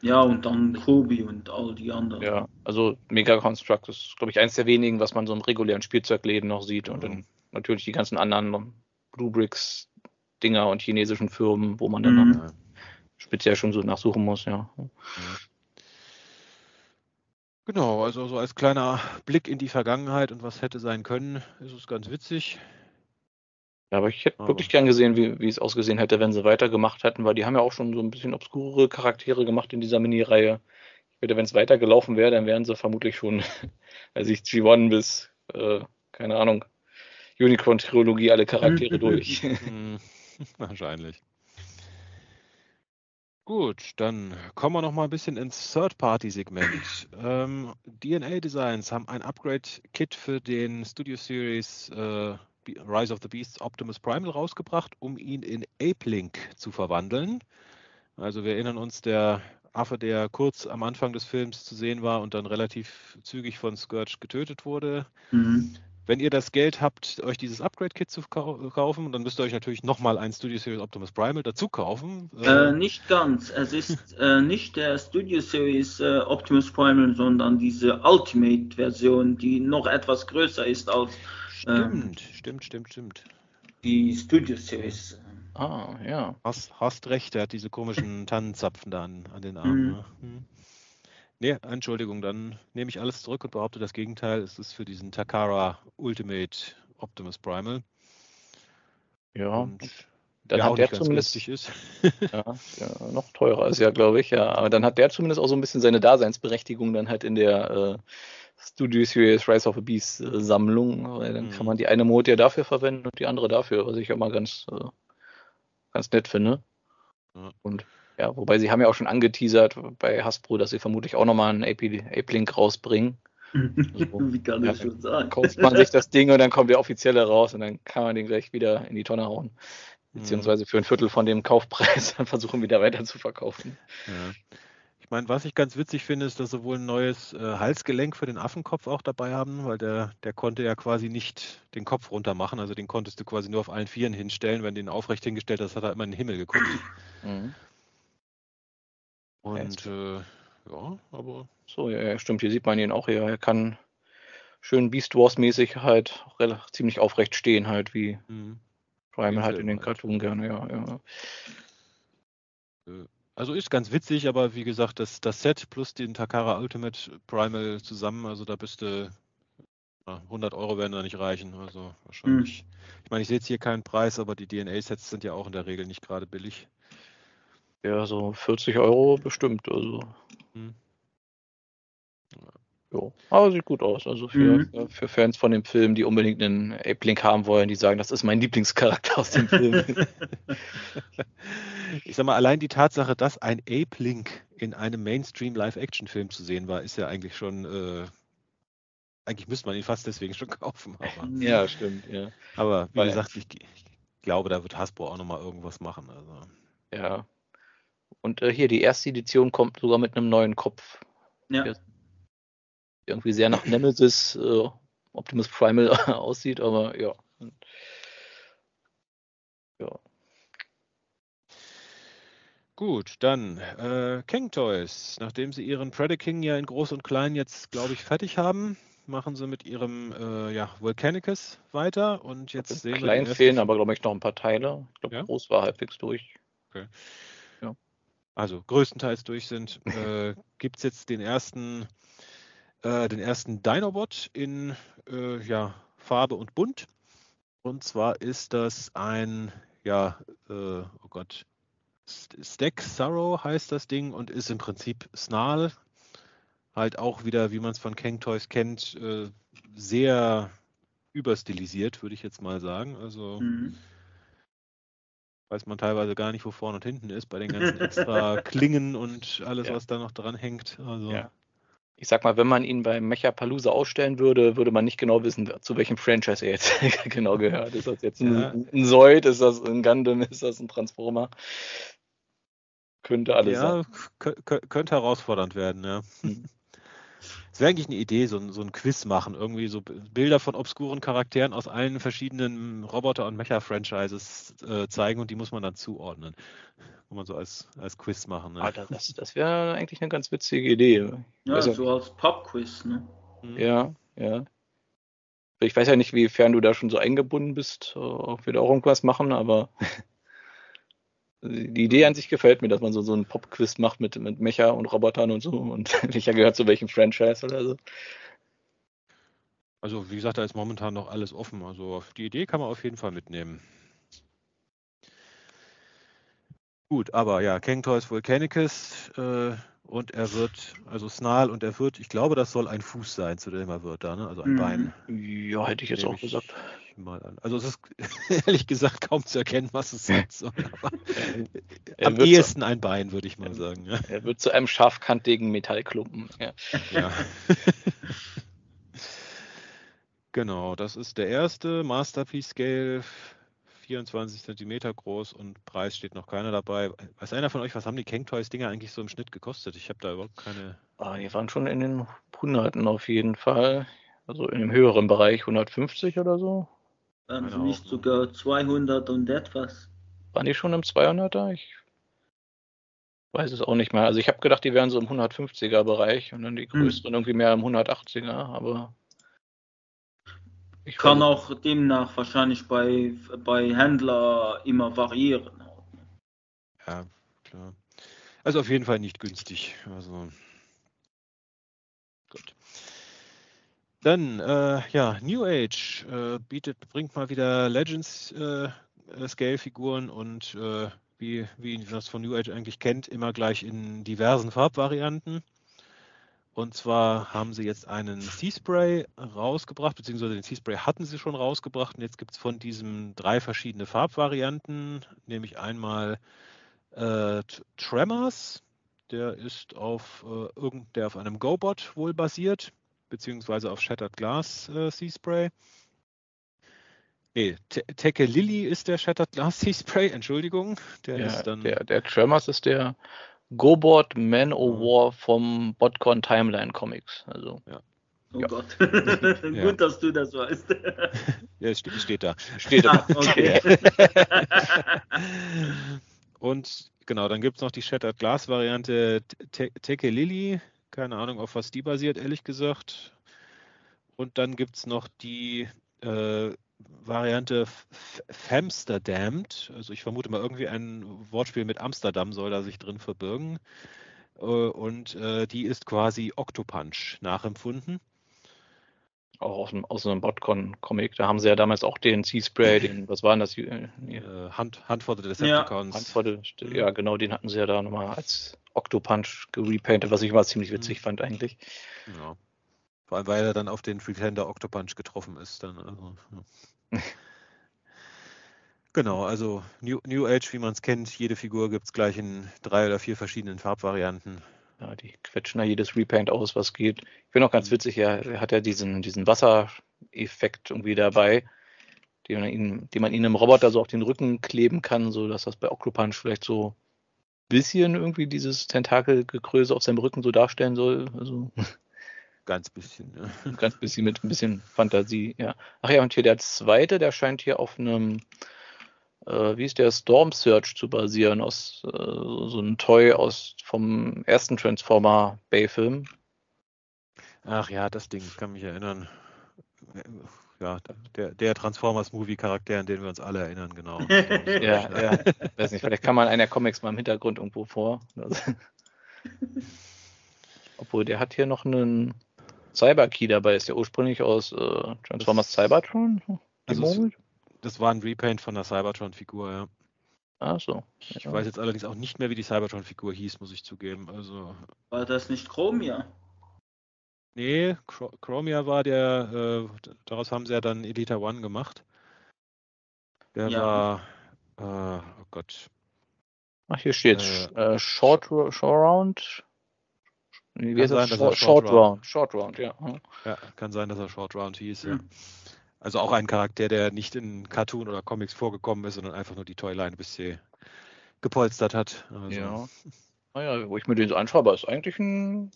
ja, und dann Kobi und all die anderen. Ja, also Mega Construct ist, glaube ich, eins der wenigen, was man so im regulären Spielzeugläden noch sieht. Und dann natürlich die ganzen anderen Blue Bricks Dinger und chinesischen Firmen, wo man dann, mhm. speziell schon so nachsuchen muss, ja. ja. Genau, also so als kleiner Blick in die Vergangenheit und was hätte sein können, ist es ganz witzig. Ja, aber ich hätte aber. wirklich gern gesehen, wie, wie es ausgesehen hätte, wenn sie weitergemacht hätten, weil die haben ja auch schon so ein bisschen obskure Charaktere gemacht in dieser Mini-Reihe. Ich würde, wenn es weitergelaufen wäre, dann wären sie vermutlich schon, (laughs) als ich G1 bis, äh, keine Ahnung, Unicorn-Trilogie alle Charaktere (laughs) durch. Hm, (laughs) wahrscheinlich. Gut, dann kommen wir noch mal ein bisschen ins Third-Party-Segment. Ähm, DNA Designs haben ein Upgrade-Kit für den Studio Series äh, Rise of the Beasts Optimus Primal rausgebracht, um ihn in Ape-Link zu verwandeln. Also wir erinnern uns, der Affe, der kurz am Anfang des Films zu sehen war und dann relativ zügig von Scourge getötet wurde. Mhm. Wenn ihr das Geld habt, euch dieses Upgrade-Kit zu kaufen, dann müsst ihr euch natürlich nochmal ein Studio Series Optimus Primal dazu kaufen. Äh, nicht ganz. Es ist äh, nicht der Studio Series äh, Optimus Primal, sondern diese Ultimate-Version, die noch etwas größer ist als. Stimmt, stimmt, stimmt, stimmt. Die Studio Series. Ah, ja. Hast, hast recht, er hat diese komischen Tannenzapfen da an, an den Armen. Mhm. Ne? Nee, Entschuldigung, dann nehme ich alles zurück und behaupte das Gegenteil. Es ist für diesen Takara Ultimate Optimus Primal. Ja. Und dann hat der zumindest ist. (laughs) ja, ja, noch teurer ist ja, glaube ich, ja. Aber dann hat der zumindest auch so ein bisschen seine Daseinsberechtigung dann halt in der äh, Studio Series Rise of the Beast äh, Sammlung. Weil dann mhm. kann man die eine Mode ja dafür verwenden und die andere dafür, was ich auch mal ganz, äh, ganz nett finde. Ja. Und ja, wobei sie haben ja auch schon angeteasert bei Hasbro, dass sie vermutlich auch nochmal einen Ape-Link rausbringen. Also, (laughs) Wie kann das ja, schon sein? Kauft man sich das Ding und dann kommt der offizielle raus und dann kann man den gleich wieder in die Tonne hauen. Beziehungsweise für ein Viertel von dem Kaufpreis (laughs) dann versuchen wieder weiter zu verkaufen. Ja. Ich meine, was ich ganz witzig finde, ist, dass sie wohl ein neues äh, Halsgelenk für den Affenkopf auch dabei haben, weil der, der konnte ja quasi nicht den Kopf runter machen. Also den konntest du quasi nur auf allen Vieren hinstellen. Wenn du ihn aufrecht hingestellt hast, hat er immer in den Himmel geguckt. Mhm. Und äh, ja, aber. So, ja, stimmt. Hier sieht man ihn auch. Ja, er kann schön Beast Wars mäßig halt ziemlich aufrecht stehen, halt wie mhm. Primal halt in den Cartoon gerne, ja. ja. Äh, also ist ganz witzig, aber wie gesagt, das, das Set plus den Takara Ultimate Primal zusammen, also da bist du 100 Euro werden da nicht reichen. Also wahrscheinlich. Hm. Ich meine, ich sehe jetzt hier keinen Preis, aber die DNA-Sets sind ja auch in der Regel nicht gerade billig. Ja, so 40 Euro bestimmt. Also. Hm. Ja, aber sieht gut aus. Also für, mhm. für Fans von dem Film, die unbedingt einen Ape-Link haben wollen, die sagen, das ist mein Lieblingscharakter aus dem Film. (laughs) ich sag mal, allein die Tatsache, dass ein Ape-Link in einem Mainstream-Live-Action-Film zu sehen war, ist ja eigentlich schon. Äh, eigentlich müsste man ihn fast deswegen schon kaufen. Aber, (laughs) ja, stimmt. Ja. Aber wie Weil, gesagt, ich, ich, glaube, da wird Hasbro auch nochmal irgendwas machen. Also. Ja. Und äh, hier, die erste Edition kommt sogar mit einem neuen Kopf. Ja. Der irgendwie sehr nach Nemesis äh, Optimus Primal (laughs) aussieht, aber ja. Ja. Gut, dann äh, King Toys. Nachdem sie ihren Predaking ja in Groß und Klein jetzt, glaube ich, fertig haben, machen sie mit ihrem äh, ja, Volcanicus weiter und jetzt sehen Klein wir. fehlen aber, glaube ich, noch ein paar Teile. Ich glaube, ja? groß war halbwegs durch. Okay. Also größtenteils durch sind. (laughs) äh, Gibt es jetzt den ersten äh, den ersten Dinobot in äh, ja, Farbe und Bunt. Und zwar ist das ein, ja, äh, oh Gott, Stack Sorrow heißt das Ding und ist im Prinzip Snarl. Halt auch wieder, wie man es von Kang Toys kennt, äh, sehr überstilisiert, würde ich jetzt mal sagen. Also mhm. Weiß man teilweise gar nicht, wo vorne und hinten ist, bei den ganzen (laughs) extra Klingen und alles, ja. was da noch dran hängt. Also ja ich sag mal, wenn man ihn beim Mechapalooza ausstellen würde, würde man nicht genau wissen, zu welchem Franchise er jetzt (laughs) genau gehört. Ist das jetzt ein, ja. ein Zoid, ist das ein Gundam, ist das ein Transformer? Könnte alles ja, sein. Ja, könnte herausfordernd werden, ja. Mhm. Es wäre eigentlich eine Idee, so ein, so ein Quiz machen, irgendwie so Bilder von obskuren Charakteren aus allen verschiedenen Roboter- und Mecha-Franchises äh, zeigen und die muss man dann zuordnen. Kann man so als, als Quiz machen. Ne? Ah, das das wäre eigentlich eine ganz witzige Idee. Ja, also, so als Pop-Quiz, ne? Mhm. Ja, ja. Ich weiß ja nicht, wiefern du da schon so eingebunden bist, äh, ob wir da auch irgendwas machen, aber die Idee an sich gefällt mir, dass man so, so einen Pop-Quiz macht mit, mit Mecha und Robotern und so und (laughs) welcher gehört zu welchem Franchise oder so. Also wie gesagt, da ist momentan noch alles offen. Also die Idee kann man auf jeden Fall mitnehmen. Gut, aber ja, King Toys Volcanicus äh, und er wird, also Snarl und er wird, ich glaube, das soll ein Fuß sein, zu dem er wird da, ne? also ein mhm. Bein. Ja, hätte ich jetzt auch gesagt. Mal an. Also es ist (laughs) ehrlich gesagt kaum zu erkennen, was es sein (laughs) soll, aber am ehesten ein Bein, würde ich mal sagen. Ja. Er wird zu einem scharfkantigen Metallklumpen. Ja. ja. (laughs) genau, das ist der erste Masterpiece Scale 24 Zentimeter groß und Preis steht noch keiner dabei. Weiß einer von euch, was haben die King Toys Dinger eigentlich so im Schnitt gekostet? Ich habe da überhaupt keine. Ah, die waren schon in den Hunderten auf jeden Fall. Also in dem höheren Bereich 150 oder so. Waren sie nicht sogar 200 und etwas? Waren die schon im 200er? Ich weiß es auch nicht mehr. Also ich habe gedacht, die wären so im 150er Bereich und dann die hm. größeren hm. irgendwie mehr im 180er, aber ich kann auch demnach wahrscheinlich bei, bei Händler immer variieren. Ja, klar. Also auf jeden Fall nicht günstig. Also Dann, äh, ja, New Age äh, bietet, bringt mal wieder Legends äh, Scale-Figuren und äh, wie, wie das von New Age eigentlich kennt, immer gleich in diversen Farbvarianten. Und zwar haben sie jetzt einen Sea-Spray rausgebracht, beziehungsweise den Sea-Spray hatten sie schon rausgebracht. Und jetzt gibt es von diesem drei verschiedene Farbvarianten, nämlich einmal äh, Tremors, der ist auf äh, irgend, der auf einem GoBot wohl basiert, beziehungsweise auf Shattered Glass äh, Sea-Spray. Nee, Teke Lily ist der Shattered Glass Sea Spray, Entschuldigung. Der ja, ist dann. Der, der Tremors ist der Gobot Man O' War vom Botcon Timeline Comics. Also. Ja. Oh ja. Gott. (laughs) (laughs) Gut, dass du das weißt. (laughs) ja, es steht, steht da. Steht da. okay. Und genau, dann gibt es noch die Shattered Glass Variante Teke Lily. Keine Ahnung, auf was die basiert, ehrlich gesagt. Und dann gibt es noch die äh, Variante Famsterdammed. Also ich vermute mal irgendwie ein Wortspiel mit Amsterdam soll da sich drin verbirgen. Äh, und äh, die ist quasi Octopunch nachempfunden. Auch aus, einem, aus einem Botcon-Comic. Da haben sie ja damals auch den Sea-Spray, (laughs) den, was waren das? Äh, Hand, Hand for the Decepticons. Ja, Hand for the, ja, genau, den hatten sie ja da nochmal als Octopunch gerepainted, was ich mal ziemlich witzig mhm. fand eigentlich. Ja. Vor allem, weil er dann auf den Pretender Octopunch getroffen ist. Dann, also, ja. (laughs) genau, also New, New Age, wie man es kennt, jede Figur gibt es gleich in drei oder vier verschiedenen Farbvarianten. Ja, die quetschen da jedes Repaint aus, was geht. Ich finde auch ganz mhm. witzig, er hat ja diesen, diesen Wassereffekt irgendwie dabei, den man, ihn, den man ihnen im Roboter so auf den Rücken kleben kann, so dass das bei Octopunch vielleicht so bisschen irgendwie dieses Tentakelgekröse auf seinem Rücken so darstellen soll. Also Ganz bisschen, ja. (laughs) Ganz bisschen mit ein bisschen Fantasie, ja. Ach ja, und hier der zweite, der scheint hier auf einem, äh, wie ist der, Storm Search zu basieren, aus äh, so einem Toy aus vom ersten Transformer Bay-Film. Ach ja, das Ding, ich kann mich erinnern. Ja, der, der Transformers-Movie-Charakter, an den wir uns alle erinnern, genau. (laughs) ja, ja. Weiß nicht, vielleicht kann man einer Comics mal im Hintergrund irgendwo vor. (laughs) Obwohl, der hat hier noch einen Cyberkey dabei. Ist der ursprünglich aus äh, Transformers Cybertron? Also das war ein Repaint von der Cybertron-Figur, ja. Ach so. Ich ja. weiß jetzt allerdings auch nicht mehr, wie die Cybertron-Figur hieß, muss ich zugeben. Also, war das nicht Chromia? Nee, Chromia war der, äh, daraus haben sie ja dann Elita One gemacht. Der ja. war, äh, oh Gott. Ach, hier steht äh, äh Short, Short Round. Wie kann sein, dass Short, Short, Round. Short Round, ja. Ja, kann sein, dass er Short Round hieß, ja. Also auch ein Charakter, der nicht in Cartoon oder Comics vorgekommen ist, sondern einfach nur die Toyline bis sie gepolstert hat. Also. Ja. Naja, wo ich mir den so anschaue, aber ist eigentlich ein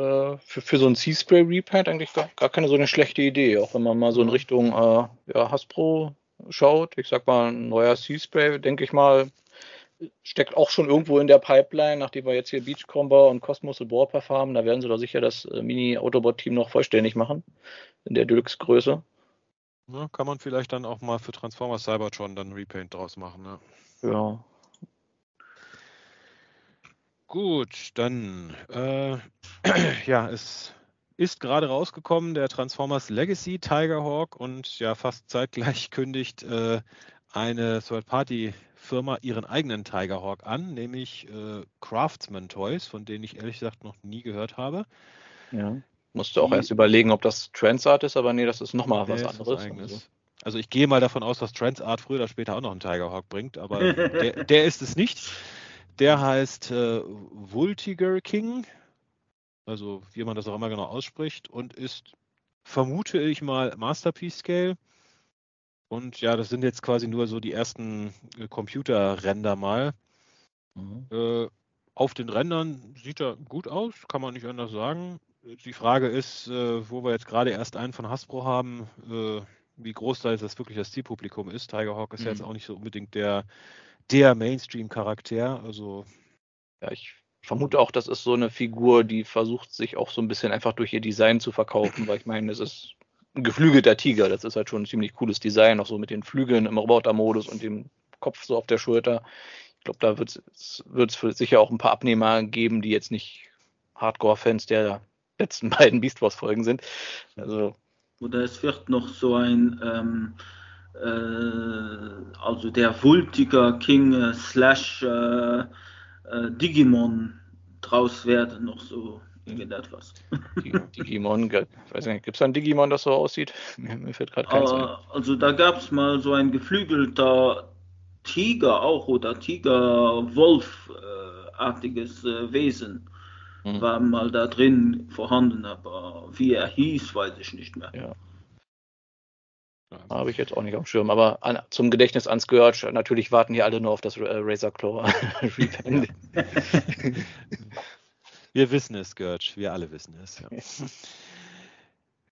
äh, für, für so ein Sea-Spray Repaint eigentlich gar, gar, keine so eine schlechte Idee, auch wenn man mal so in Richtung äh, ja, Hasbro schaut. Ich sag mal, ein neuer Sea-Spray, denke ich mal, steckt auch schon irgendwo in der Pipeline, nachdem wir jetzt hier Beachcomber und Cosmos und Warpath haben. Da werden sie doch sicher das äh, Mini-Autobot-Team noch vollständig machen. In der Deluxe-Größe. Ja, kann man vielleicht dann auch mal für Transformers Cybertron dann Repaint draus machen. Ne? Ja. Gut, dann äh, (clears throat) ja, es ist gerade rausgekommen, der Transformers Legacy Tigerhawk und ja, fast zeitgleich (laughs) kündigt äh, eine Third-Party Firma ihren eigenen Tigerhawk an, nämlich äh, Craftsman Toys, von denen ich ehrlich gesagt noch nie gehört habe. Ja. Musste auch erst überlegen, ob das Transart ist, aber nee, das ist nochmal nee, was anderes. Also. also. ich gehe mal davon aus, dass Transart früher oder später auch noch einen Tigerhawk bringt, aber (laughs) der, der, ist es nicht. Der heißt äh, Vultiger King, also wie man das auch immer genau ausspricht, und ist, vermute ich mal, Masterpiece Scale. Und ja, das sind jetzt quasi nur so die ersten äh, Computerrender mal. Mhm. Äh, auf den Rändern sieht er gut aus, kann man nicht anders sagen. Die Frage ist, äh, wo wir jetzt gerade erst einen von Hasbro haben, äh, wie groß da jetzt das wirklich das Zielpublikum ist. Tiger Hawk ist mhm. jetzt auch nicht so unbedingt der, der Mainstream-Charakter. Also ja, ich vermute auch, das ist so eine Figur, die versucht sich auch so ein bisschen einfach durch ihr Design zu verkaufen, weil ich meine, es ist ein geflügelter Tiger. Das ist halt schon ein ziemlich cooles Design, auch so mit den Flügeln im Robotermodus und dem Kopf so auf der Schulter. Ich glaube, da wird es sicher auch ein paar Abnehmer geben, die jetzt nicht Hardcore-Fans der letzten (laughs) beiden Beast Wars-Folgen sind. Also, Oder es wird noch so ein, ähm, äh, also der Vultiger King äh, slash äh, äh Digimon draus werden, noch so irgendetwas. Digimon, weiß nicht, gibt es ein Digimon, das so aussieht? (laughs) Mir, mir fällt gerade keins ein. Also da gab es mal so ein geflügelter Tiger auch oder Tiger-Wolf-artiges äh, Wesen. Mhm. War mal da drin vorhanden, aber wie er hieß, weiß ich nicht mehr. Ja. Habe ich jetzt auch nicht auf dem Schirm, aber an, zum Gedächtnis ans Scourge, natürlich warten hier alle nur auf das äh, Razor Claw (laughs) (laughs) Wir wissen es, Gurch. Wir alle wissen es. Ja.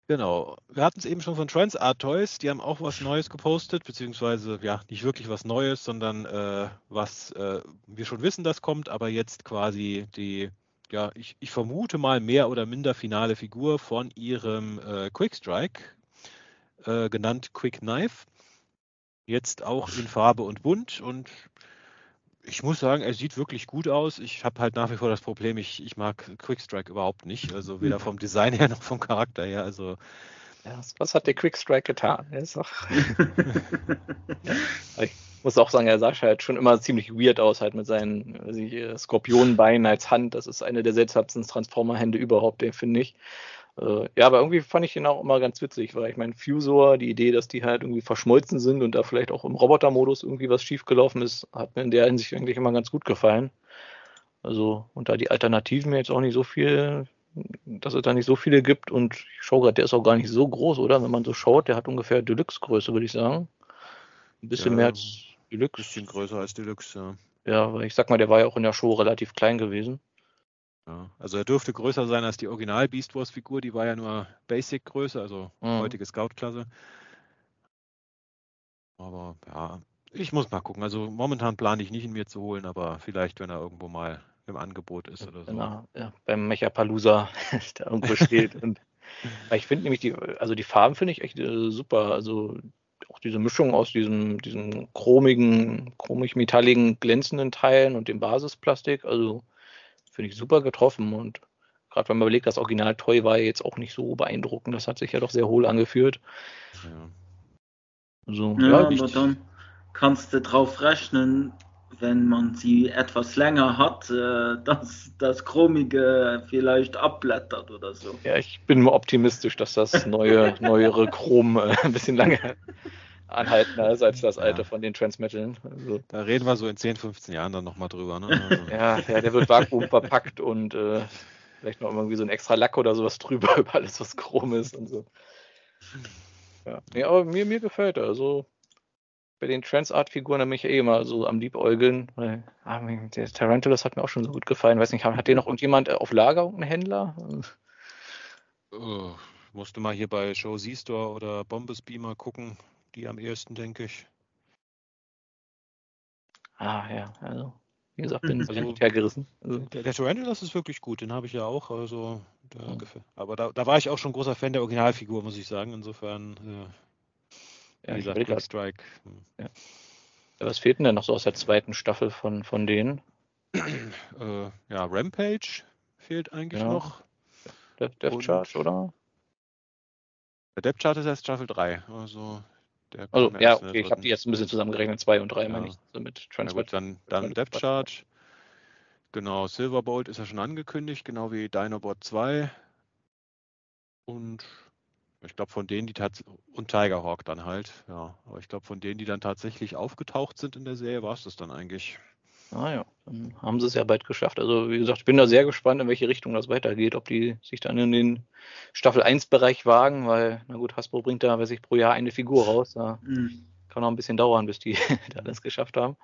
Genau. Wir hatten es eben schon von Transart Toys. Die haben auch was Neues gepostet, beziehungsweise ja, nicht wirklich was Neues, sondern äh, was äh, wir schon wissen, das kommt, aber jetzt quasi die, ja, ich, ich vermute mal mehr oder minder finale Figur von ihrem äh, Quickstrike. Äh, genannt Quick Knife. Jetzt auch in Farbe und bunt und ich muss sagen, er sieht wirklich gut aus. Ich habe halt nach wie vor das Problem, ich, ich mag Quickstrike überhaupt nicht. Also weder vom Design her noch vom Charakter her. Also ja, was hat der Quickstrike getan? Er ist auch (laughs) ich muss auch sagen, er sah halt schon immer ziemlich weird aus, halt mit seinen ich, Skorpionenbeinen als Hand. Das ist eine der seltsamsten Transformer-Hände überhaupt, den finde ich. Äh, ja, aber irgendwie fand ich ihn auch immer ganz witzig, weil ich meine, Fusor, die Idee, dass die halt irgendwie verschmolzen sind und da vielleicht auch im Robotermodus irgendwie was schiefgelaufen ist, hat mir in der Hinsicht eigentlich immer ganz gut gefallen. Also, und da die Alternativen jetzt auch nicht so viel, dass es da nicht so viele gibt und ich schaue gerade, der ist auch gar nicht so groß, oder? Wenn man so schaut, der hat ungefähr Deluxe-Größe, würde ich sagen. Ein bisschen ja, mehr als Deluxe. Ein bisschen größer als Deluxe, ja. Ja, weil ich sag mal, der war ja auch in der Show relativ klein gewesen. Ja, also er dürfte größer sein als die Original Beast Wars Figur, die war ja nur Basic Größe, also mhm. heutige Scout Klasse. Aber ja, ich muss mal gucken. Also momentan plane ich nicht ihn mir zu holen, aber vielleicht, wenn er irgendwo mal im Angebot ist oder so. Genau, ja, beim Mechapalooza, (laughs) der irgendwo (laughs) steht. Und, ich finde nämlich die, also die Farben finde ich echt äh, super. Also auch diese Mischung aus diesem, diesen chromigen, chromig-metalligen, glänzenden Teilen und dem Basisplastik. Also finde ich super getroffen und gerade wenn man überlegt, das Original Toy war ja jetzt auch nicht so beeindruckend, das hat sich ja doch sehr hohl angeführt. Ja, so, ja, ja aber dann kannst du drauf rechnen, wenn man sie etwas länger hat, äh, dass das Chromige vielleicht abblättert oder so. Ja, ich bin nur optimistisch, dass das neue, (laughs) neuere Chrom äh, ein bisschen länger anhaltender ist als das alte ja. von den Transmetal. Also, da reden wir so in 10, 15 Jahren dann nochmal drüber. Ne? (laughs) Also. ja, ja, der wird Vakuum verpackt und äh, vielleicht noch irgendwie so ein extra Lack oder sowas drüber (laughs) über alles, was chrom ist und so. Ja, nee, aber mir, mir gefällt er. Also bei den Transart-Figuren habe ich eh immer so am Liebäugeln. Weil, ah, der Tarantulas hat mir auch schon so gut gefallen. Weiß nicht, hat den noch irgendjemand auf Lager, einen Händler? Oh, musste mal hier bei Show Z-Store oder Bombus Beamer gucken die am ehesten, denke ich. Ah, ja, also, wie gesagt, bin also, hin hergerissen. Also. Der, der Tarantulas ist wirklich gut, den habe ich ja auch, also, der ja. Aber da, da war ich auch schon großer Fan der Originalfigur, muss ich sagen, insofern, äh, ja, wie gesagt, Black Strike. Hm. Ja. Was fehlt denn denn noch so aus der zweiten Staffel von, von denen? äh, ja, Rampage fehlt eigentlich ja. noch. Death, Death Charge, oder? Der Death Charge ist erst Staffel 3, also also, ja, okay, ich habe die jetzt ein bisschen zusammengerechnet, zwei und drei, ja. meine ich, so mit Transfer. dann, dann Depth Charge. Genau, Silverbolt ist ja schon angekündigt, genau wie Dinobot 2. Und ich glaube, von denen, die tatsächlich, und Tigerhawk dann halt, ja. Aber ich glaube, von denen, die dann tatsächlich aufgetaucht sind in der Serie, war es das dann eigentlich. Ah ja, dann haben sie es ja bald geschafft. Also wie gesagt, ich bin da sehr gespannt, in welche Richtung das weitergeht, ob die sich dann in den Staffel 1 Bereich wagen, weil, na gut, Hasbro bringt da, weiß ich, pro Jahr eine Figur raus. Da mhm. kann auch ein bisschen dauern, bis die (laughs) das geschafft haben.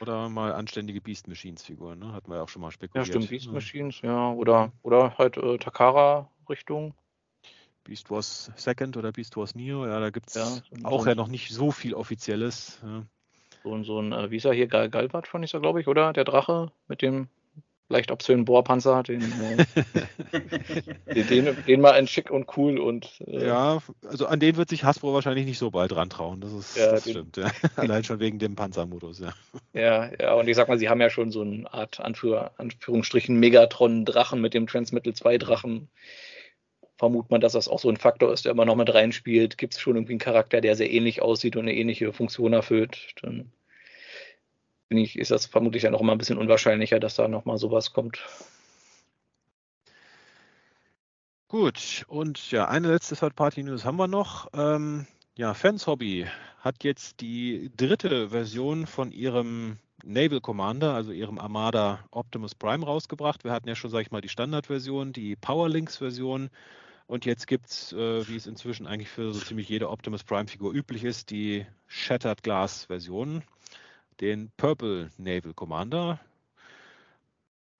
Oder mal anständige Beast Machines Figuren, ne? Hatten wir ja auch schon mal spekuliert. Ja, stimmt, Beast Machines, ja. Oder, oder halt äh, Takara-Richtung. Beast Wars Second oder Beast Wars Neo, ja, da gibt es ja, auch ja noch nicht so viel Offizielles. Ja. So, so ein, äh, wie ist er hier, Gal Galbert von ist er, glaube ich, oder? Der Drache mit dem leicht obszönen Bohrpanzer, den, äh, (laughs) den, den, mal in schick und cool und. Äh, ja, also an den wird sich Hasbro wahrscheinlich nicht so bald rantrauen. Das, ist, ja, das den, stimmt, ja. (laughs) Allein schon wegen dem Panzermodus, ja. Ja, ja, und ich sag mal, sie haben ja schon so eine Art Anführ, Anführungsstrichen Megatron-Drachen mit dem Transmetal 2 Drachen vermutet man, dass das auch so ein Faktor ist, der immer noch mit reinspielt. Gibt es schon irgendwie einen Charakter, der sehr ähnlich aussieht und eine ähnliche Funktion erfüllt, dann ich, ist das vermutlich ja noch mal ein bisschen unwahrscheinlicher, dass da noch mal sowas kommt. Gut, und ja, eine letzte Third-Party-News haben wir noch. Ähm, ja, Fans Hobby hat jetzt die dritte Version von ihrem Naval Commander, also ihrem Armada Optimus Prime rausgebracht. Wir hatten ja schon, sag ich mal, die Standardversion, die Powerlinks-Version und jetzt gibt es, äh, wie es inzwischen eigentlich für so ziemlich jede Optimus Prime-Figur üblich ist, die Shattered Glass-Version, den Purple Naval Commander.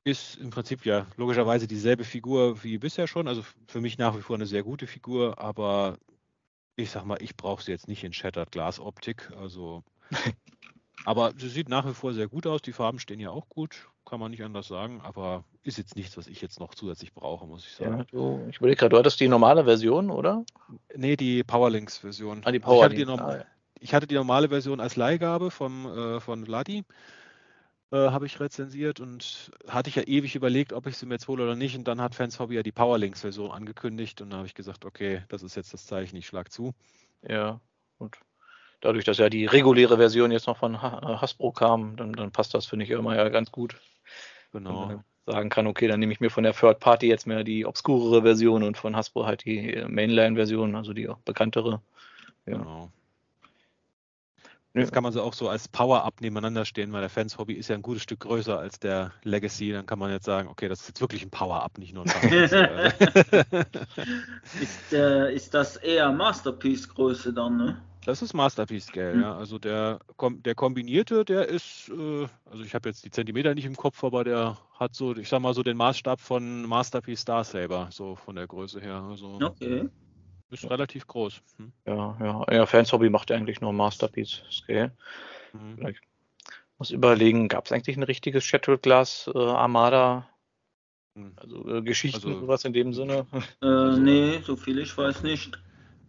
Ist im Prinzip ja logischerweise dieselbe Figur wie bisher schon. Also für mich nach wie vor eine sehr gute Figur, aber ich sag mal, ich brauche sie jetzt nicht in Shattered Glass Optik. Also, (laughs) aber sie sieht nach wie vor sehr gut aus. Die Farben stehen ja auch gut. Kann man nicht anders sagen, aber ist jetzt nichts, was ich jetzt noch zusätzlich brauche, muss ich sagen. Ja, du, ich überlege gerade, du hattest die normale Version, oder? Nee, die Powerlinks-Version. Ah, die Also ich, hatte Powerlinks. die ah, ja. ich hatte die normale Version als Leihgabe vom, äh, von Vladi. Äh, habe ich rezensiert und hatte ich ja ewig überlegt, ob ich sie mir jetzt hole oder nicht. Und dann hat Fans Hobby ja die Powerlinks-Version angekündigt und da habe ich gesagt, okay, das ist jetzt das Zeichen, ich schlag zu. Ja, gut. Dadurch, dass ja die reguläre Version jetzt noch von Ha- äh, Hasbro kam, dann, dann passt das, finde ich, immer ja ganz gut. Wenn Genau. man sagen kann, okay, dann nehme ich mir von der Third Party jetzt mehr die obskurere Version und von Hasbro halt die äh, Mainline-Version, also die auch bekanntere. Ja. Genau. Jetzt kann man sie auch so als Power-Up nebeneinander stehen, weil der Fans Hobby ist ja ein gutes Stück größer als der Legacy. Dann kann man jetzt sagen, okay, das ist jetzt wirklich ein Power-Up, nicht nur ein Power-Up. (laughs) Ist, äh, ist das eher Masterpiece-Größe dann, ne? Das ist Masterpiece Scale, Hm. ja. Also der, kom- der kombinierte, der ist, äh, also ich habe jetzt die Zentimeter nicht im Kopf, aber der hat so, ich sag mal so den Maßstab von Masterpiece Star Saber, so von der Größe her. Also Okay. ist relativ groß. Hm. Ja, ja, ja, Fans Hobby macht ja eigentlich nur Masterpiece Scale. Hm. Vielleicht muss überlegen, gab es eigentlich ein richtiges Shattered Glass äh, Armada? Hm. Also äh, Geschichten, Also- sowas in dem Sinne? Äh, nee, so viel ich weiß nicht.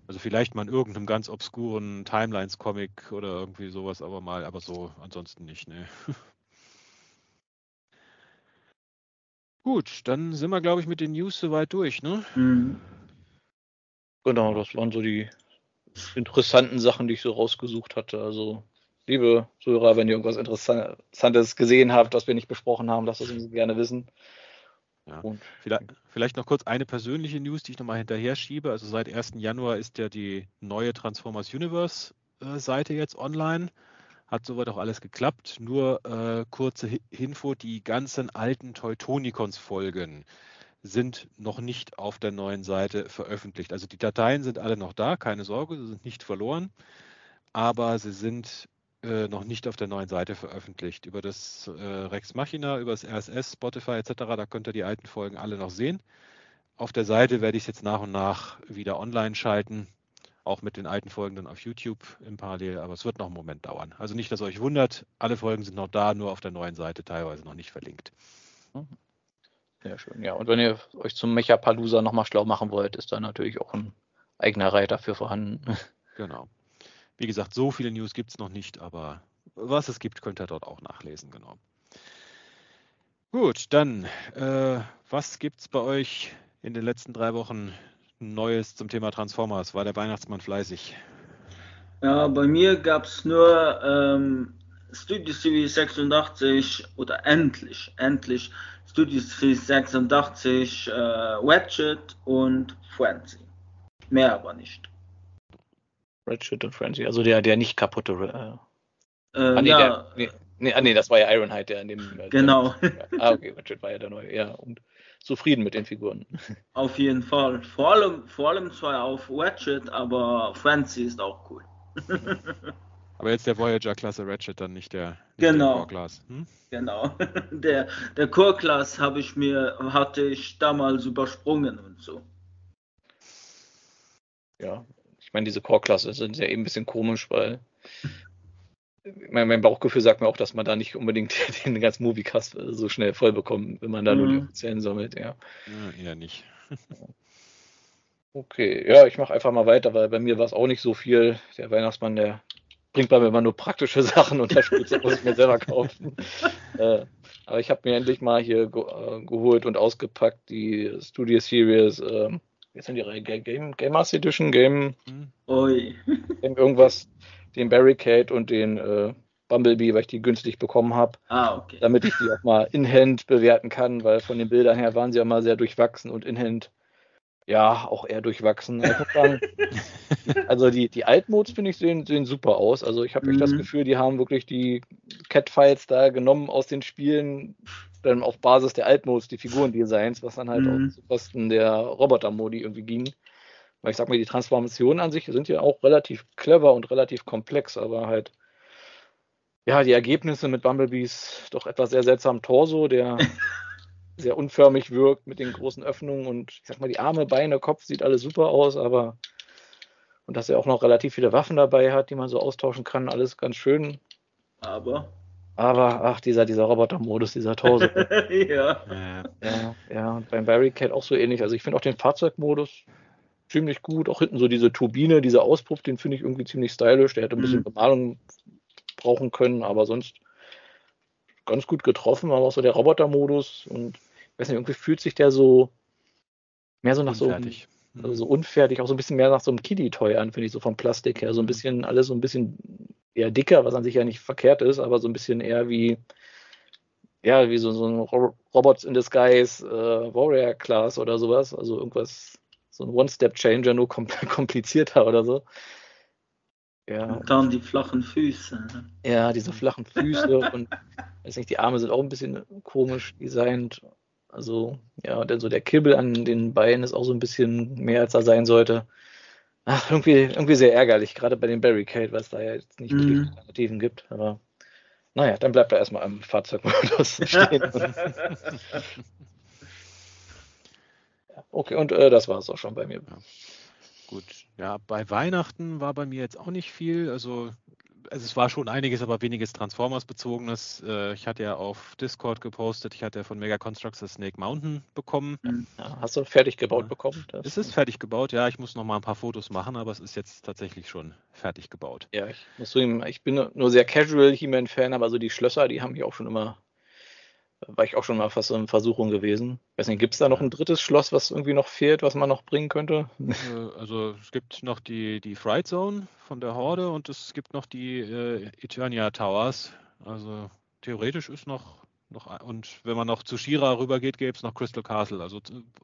Also vielleicht mal in irgendeinem ganz obskuren Timelines-Comic oder irgendwie sowas, aber mal, aber so ansonsten nicht, ne. (laughs) Gut, dann sind wir, glaube ich, mit den News soweit durch, ne? Mhm. Genau, das waren so die interessanten Sachen, die ich so rausgesucht hatte. Also, liebe Zuhörer, wenn ihr irgendwas Interessantes gesehen habt, was wir nicht besprochen haben, lasst es uns gerne wissen. Ja. Und, Vielleicht, vielleicht noch kurz eine persönliche News, die ich nochmal hinterher schiebe. Also seit 1. Januar ist ja die neue Transformers Universe äh, Seite jetzt online. Hat soweit auch alles geklappt. Nur äh, kurze Info, die ganzen alten Teutonicons Folgen sind noch nicht auf der neuen Seite veröffentlicht. Also die Dateien sind alle noch da, keine Sorge, sie sind nicht verloren, aber sie sind äh, noch nicht auf der neuen Seite veröffentlicht. Über das äh, Rex Machina, über das RSS, Spotify etc., da könnt ihr die alten Folgen alle noch sehen. Auf der Seite werde ich es jetzt nach und nach wieder online schalten, auch mit den alten Folgen dann auf YouTube im Parallel, aber es wird noch einen Moment dauern. Also nicht, dass ihr euch wundert, alle Folgen sind noch da, nur auf der neuen Seite teilweise noch nicht verlinkt. sehr schön, ja. Und wenn ihr euch zum Mecha-Palooza nochmal schlau machen wollt, ist da natürlich auch ein eigener Reiter für vorhanden. Genau. Wie gesagt, so viele News gibt es noch nicht, aber was es gibt, könnt ihr dort auch nachlesen, genau. Gut, dann, äh, was gibt es bei euch in den letzten drei Wochen Neues zum Thema Transformers? War der Weihnachtsmann fleißig? Ja, bei mir gab es nur ähm, Studio Series 86 oder endlich, endlich Studio Series 86, äh, Ratchet und Frenzy. Mehr aber nicht. Ratchet und Frenzy, also der, der nicht kaputte. Äh, Äh, ah, nee, ja, der, nee, nee, ah, nee, das war ja Ironhide, der in dem. äh, genau, Der, ah, okay, Ratchet war ja der neue. Ja, und zufrieden mit den Figuren. (laughs) auf jeden Fall. Vor allem, vor allem zwar auf Ratchet, aber Frenzy ist auch cool. (laughs) Aber jetzt der Voyager-Klasse Ratchet, dann nicht der, nicht Genau. der Class. Hm? Genau. (laughs) Der, der Core-Class habe ich mir, hatte ich damals übersprungen und so. Ja, meine, diese Core-Klasse sind ja eben ein bisschen komisch, weil mein, mein Bauchgefühl sagt mir auch, dass man da nicht unbedingt (laughs) den ganzen Moviecast äh, so schnell voll bekommt, wenn man da nur die Mhm. offiziellen sammelt, ja. Ja, eher nicht. Okay, ja, ich mache einfach mal weiter, weil bei mir war es auch nicht so viel. Der Weihnachtsmann, der bringt bei mir immer nur praktische (laughs) Sachen und das Spielzeug muss ich mir selber kaufen. (laughs) äh, aber ich habe mir endlich mal hier ge äh, geholt und ausgepackt die Studio Series, ähm, jetzt sind die Game, Game Master Edition, Game, Hm? Ui. (laughs) Game irgendwas, den Barricade und den äh, Bumblebee, weil ich die günstig bekommen habe, Ah, okay. damit ich die auch mal (laughs) in-hand bewerten kann, weil von den Bildern her waren sie ja mal sehr durchwachsen und in-hand ja auch eher durchwachsen. Sagen, (laughs) also die, die Altmodes finde ich sehen, sehen super aus. Also ich habe echt das Mhm. Gefühl, die haben wirklich die Cat-Files da genommen aus den Spielen, dann auf Basis der Altmodes die Figurendesigns, was dann halt Mhm. auch zu Kosten der Roboter-Modi irgendwie ging. Weil ich sag mal, die Transformationen an sich sind ja auch relativ clever und relativ komplex, aber halt ja, die Ergebnisse mit Bumblebees doch etwas sehr seltsamen Torso, der (laughs) sehr unförmig wirkt mit den großen Öffnungen und ich sag mal, die Arme, Beine, Kopf sieht alles super aus, aber und dass er auch noch relativ viele Waffen dabei hat, die man so austauschen kann, alles ganz schön. Aber, Aber ach, dieser, dieser Roboter-Modus, dieser Torso. (laughs) ja. ja, ja. Und beim Barricade auch so ähnlich. Also ich finde auch den Fahrzeugmodus ziemlich gut. Auch hinten so diese Turbine, dieser Auspuff, den finde ich irgendwie ziemlich stylisch. Der hätte ein bisschen Mhm. Bemalung brauchen können, aber sonst ganz gut getroffen. Aber auch so der Roboter-Modus und ich weiß nicht, irgendwie fühlt sich der so mehr so nach so einem. Also so unfertig, auch so ein bisschen mehr nach so einem Kiddie-Toy an, finde ich, so vom Plastik her. So ein Mhm. bisschen, alles so ein bisschen eher dicker, was an sich ja nicht verkehrt ist, aber so ein bisschen eher wie, ja, wie so, so ein Ro Robots in Disguise äh, Warrior Class oder sowas. Also irgendwas, so ein One-Step-Changer, nur kom (laughs) komplizierter oder so. Ja, Und dann die flachen Füße. ja, diese flachen Füße (laughs) und weiß nicht, die Arme sind auch ein bisschen komisch designt. Also, ja, und dann so der Kibbel an den Beinen ist auch so ein bisschen mehr, als er sein sollte. Ach, irgendwie, irgendwie sehr ärgerlich, gerade bei dem Barricade, was da ja jetzt nicht wirklich Mhm. Alternativen gibt. Aber naja, dann bleibt er erstmal am Fahrzeugmodus (laughs) stehen. Ja, okay, und äh, das war es auch schon bei mir. Gut, ja, bei Weihnachten war bei mir jetzt auch nicht viel. Also, also es war schon einiges, aber weniges Transformers-bezogenes. Äh, ich hatte ja auf Discord gepostet, ich hatte ja von Mega Constructs das Snake Mountain bekommen. Ja, hast du fertig gebaut Ja. bekommen? Das, Es ist fertig gebaut, ja, ich muss noch mal ein paar Fotos machen, aber es ist jetzt tatsächlich schon fertig gebaut. Ja, ich muss zugeben, ich bin nur sehr casual He-Man-Fan, aber so die Schlösser, die haben mich auch schon immer, war ich auch schon mal fast so in Versuchung gewesen. Weiß nicht, gibt es da noch ein drittes Schloss, was irgendwie noch fehlt, was man noch bringen könnte? Äh, Also es gibt noch die, die Fright Zone von der Horde und es gibt noch die äh, Eternia Towers. Also theoretisch ist noch, noch ein- und wenn man noch zu Shira rübergeht, gäbe es noch Crystal Castle. Also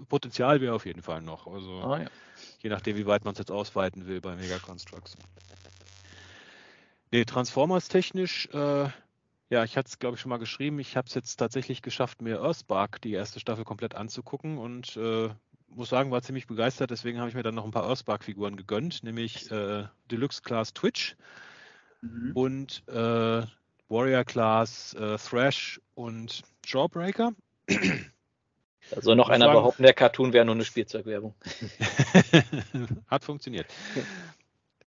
Potenzial wäre auf jeden Fall noch. Also Ah, ja. je nachdem, wie weit man es jetzt ausweiten will bei Mega Constructs. Nee, Transformers technisch, äh, ja, ich hatte es glaube ich schon mal geschrieben, ich habe es jetzt tatsächlich geschafft, mir Earthspark, die erste Staffel, komplett anzugucken und äh, muss sagen, war ziemlich begeistert, deswegen habe ich mir dann noch ein paar Earthspark-Figuren gegönnt, nämlich äh, Deluxe Class Twitch Mhm. und äh, Warrior Class äh, Thrash und Jawbreaker. Da soll noch einer behaupten, der Cartoon wäre nur eine Spielzeugwerbung. (laughs) hat funktioniert. (laughs)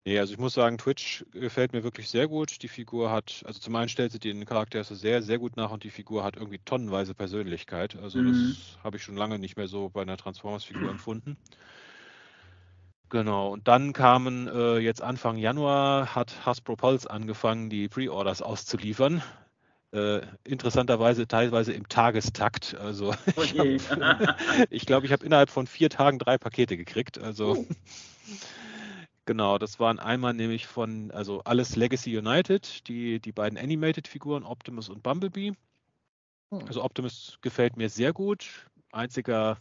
Nee, also ich muss sagen, Twitch gefällt mir wirklich sehr gut. Die Figur hat, also zum einen stellt sie den Charakter so sehr, sehr gut nach und die Figur hat irgendwie tonnenweise Persönlichkeit. Also Mhm. das habe ich schon lange nicht mehr so bei einer Transformers-Figur empfunden. Genau, und dann kamen äh, jetzt Anfang Januar hat Hasbro Pulse angefangen, die Pre-Orders auszuliefern. Äh, interessanterweise teilweise im Tagestakt. Also (laughs) Oh ich glaube, ich habe innerhalb von vier Tagen drei Pakete gekriegt. Also (laughs) genau, das waren einmal nämlich von, also alles Legacy United, die, die beiden Animated-Figuren, Optimus und Bumblebee. Hm. Also Optimus gefällt mir sehr gut. Einziger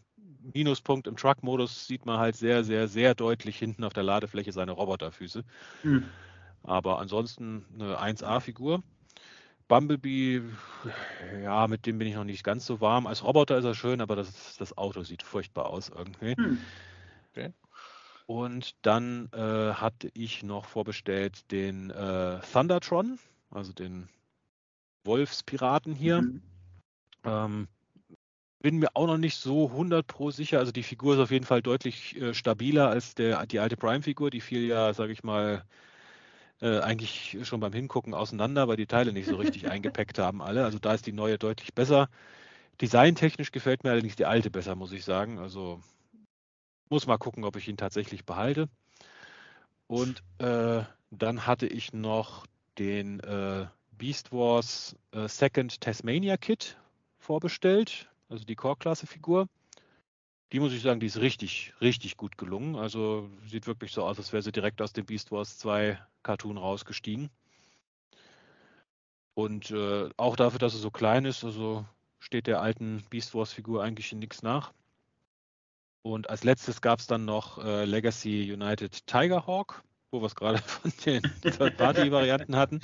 Minuspunkt im Truck-Modus sieht man halt sehr, sehr, sehr deutlich hinten auf der Ladefläche seine Roboterfüße. Hm. Aber ansonsten eine 1A-Figur. Bumblebee, ja, mit dem bin ich noch nicht ganz so warm. Als Roboter ist er schön, aber das, das Auto sieht furchtbar aus irgendwie. Hm. Und dann äh, hatte ich noch vorbestellt den äh, Thundertron, also den Wolfspiraten hier. Mhm. Ähm, bin mir auch noch nicht so 100 pro sicher. Also die Figur ist auf jeden Fall deutlich äh, stabiler als der, die alte Prime-Figur. Die fiel ja, sage ich mal, äh, eigentlich schon beim Hingucken auseinander, weil die Teile nicht so richtig (laughs) eingepackt haben alle. Also da ist die neue deutlich besser. Designtechnisch gefällt mir allerdings die alte besser, muss ich sagen. Also muss mal gucken, ob ich ihn tatsächlich behalte. Und äh, dann hatte ich noch den äh, Beast Wars äh, Second Tasmania Kit vorbestellt, also die Core-Klasse-Figur. Die muss ich sagen, die ist richtig, richtig gut gelungen. Also sieht wirklich so aus, als wäre sie direkt aus dem Beast Wars 2 Cartoon rausgestiegen. Und äh, auch dafür, dass sie so klein ist, also steht der alten Beast Wars Figur eigentlich in nichts nach. Und als letztes gab es dann noch äh, Legacy United Tiger Hawk, wo wir es gerade (laughs) von den Third-Party-Varianten hatten.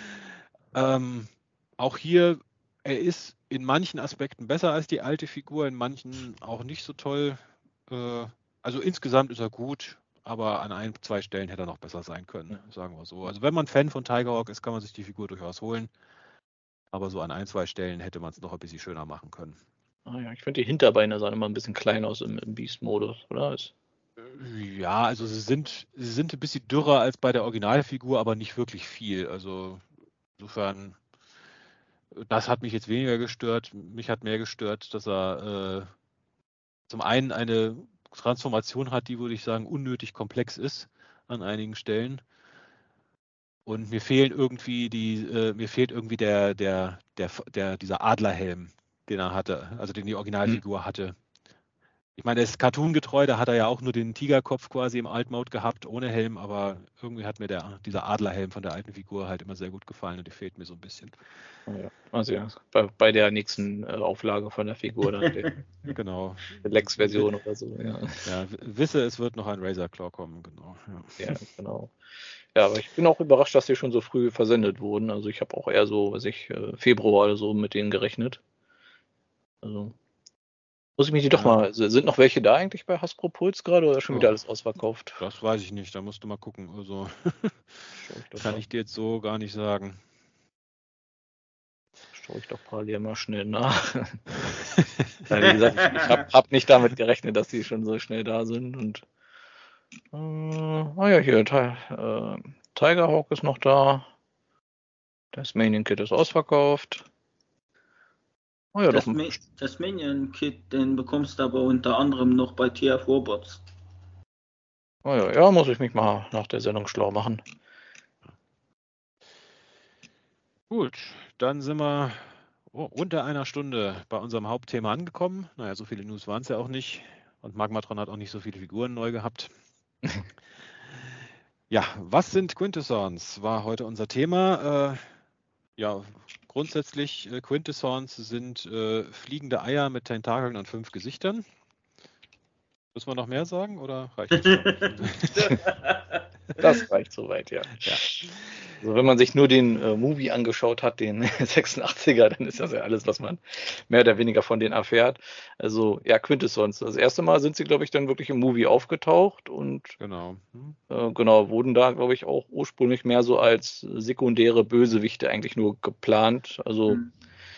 (laughs) ähm, auch hier, er ist in manchen Aspekten besser als die alte Figur, in manchen auch nicht so toll. Äh, also insgesamt ist er gut, aber an ein, zwei Stellen hätte er noch besser sein können, sagen wir so. Also wenn man Fan von Tiger Hawk ist, kann man sich die Figur durchaus holen. Aber so an ein, zwei Stellen hätte man es noch ein bisschen schöner machen können. Ah, ja, ich finde die Hinterbeine sahen immer ein bisschen klein aus im, im Beast-Modus, oder? Ja, also sie sind, sie sind ein bisschen dürrer als bei der Originalfigur, aber nicht wirklich viel. Also insofern das hat mich jetzt weniger gestört. Mich hat mehr gestört, dass er äh, zum einen eine Transformation hat, die, würde ich sagen, unnötig komplex ist an einigen Stellen. Und mir fehlen irgendwie die, äh, mir fehlt irgendwie der, der, der, der, dieser Adlerhelm, den er hatte, also den die Originalfigur mhm. hatte. Ich meine, er ist cartoongetreu, da hat er ja auch nur den Tigerkopf quasi im Altmode gehabt, ohne Helm, aber irgendwie hat mir der, dieser Adlerhelm von der alten Figur halt immer sehr gut gefallen und die fehlt mir so ein bisschen. Ja, also ja, bei, bei der nächsten äh, Auflage von der Figur dann. (laughs) genau. Lex-Version oder so, ja. Ja, wisse, es wird noch ein Razor Claw kommen, genau. Ja. ja, genau. Ja, aber ich bin auch überrascht, dass die schon so früh versendet wurden. Also ich habe auch eher so, weiß ich, äh, Februar oder so mit denen gerechnet. Also muss ich mich die doch mal. Sind noch welche da eigentlich bei Hasbro Puls gerade oder schon wieder alles ausverkauft? Das weiß ich nicht, da musst du mal gucken. Also (laughs) kann ich dir jetzt so gar nicht sagen. Schaue ich doch parallel mal schnell nach. (laughs) ja, wie gesagt, ich, ich habe hab nicht damit gerechnet, dass die schon so schnell da sind. Und äh, oh ja, hier, äh, Tiger Hawk ist noch da. Das Manian Kit ist ausverkauft. Oh ja, das, Ma das Minion-Kit, den bekommst du aber unter anderem noch bei TF Robots. Oh ja, ja, muss ich mich mal nach der Sendung schlau machen. Gut, dann sind wir unter einer Stunde bei unserem Hauptthema angekommen. Naja, so viele News waren es ja auch nicht. Und Magmatron hat auch nicht so viele Figuren neu gehabt. (laughs) ja, was sind Quintessons? War heute unser Thema. Äh, ja, grundsätzlich äh, Quintessons sind äh, fliegende Eier mit Tentakeln und fünf Gesichtern. Müssen wir noch mehr sagen oder reicht (laughs) das das reicht soweit, ja. ja. Also wenn man sich nur den äh, Movie angeschaut hat, den (laughs) 86er, dann ist das ja alles, was man mehr oder weniger von denen erfährt. Also ja, Quintessons. Das erste Mal sind sie, glaube ich, dann wirklich im Movie aufgetaucht und genau, hm. äh, genau wurden da, glaube ich, auch ursprünglich mehr so als sekundäre Bösewichte eigentlich nur geplant. Also hm.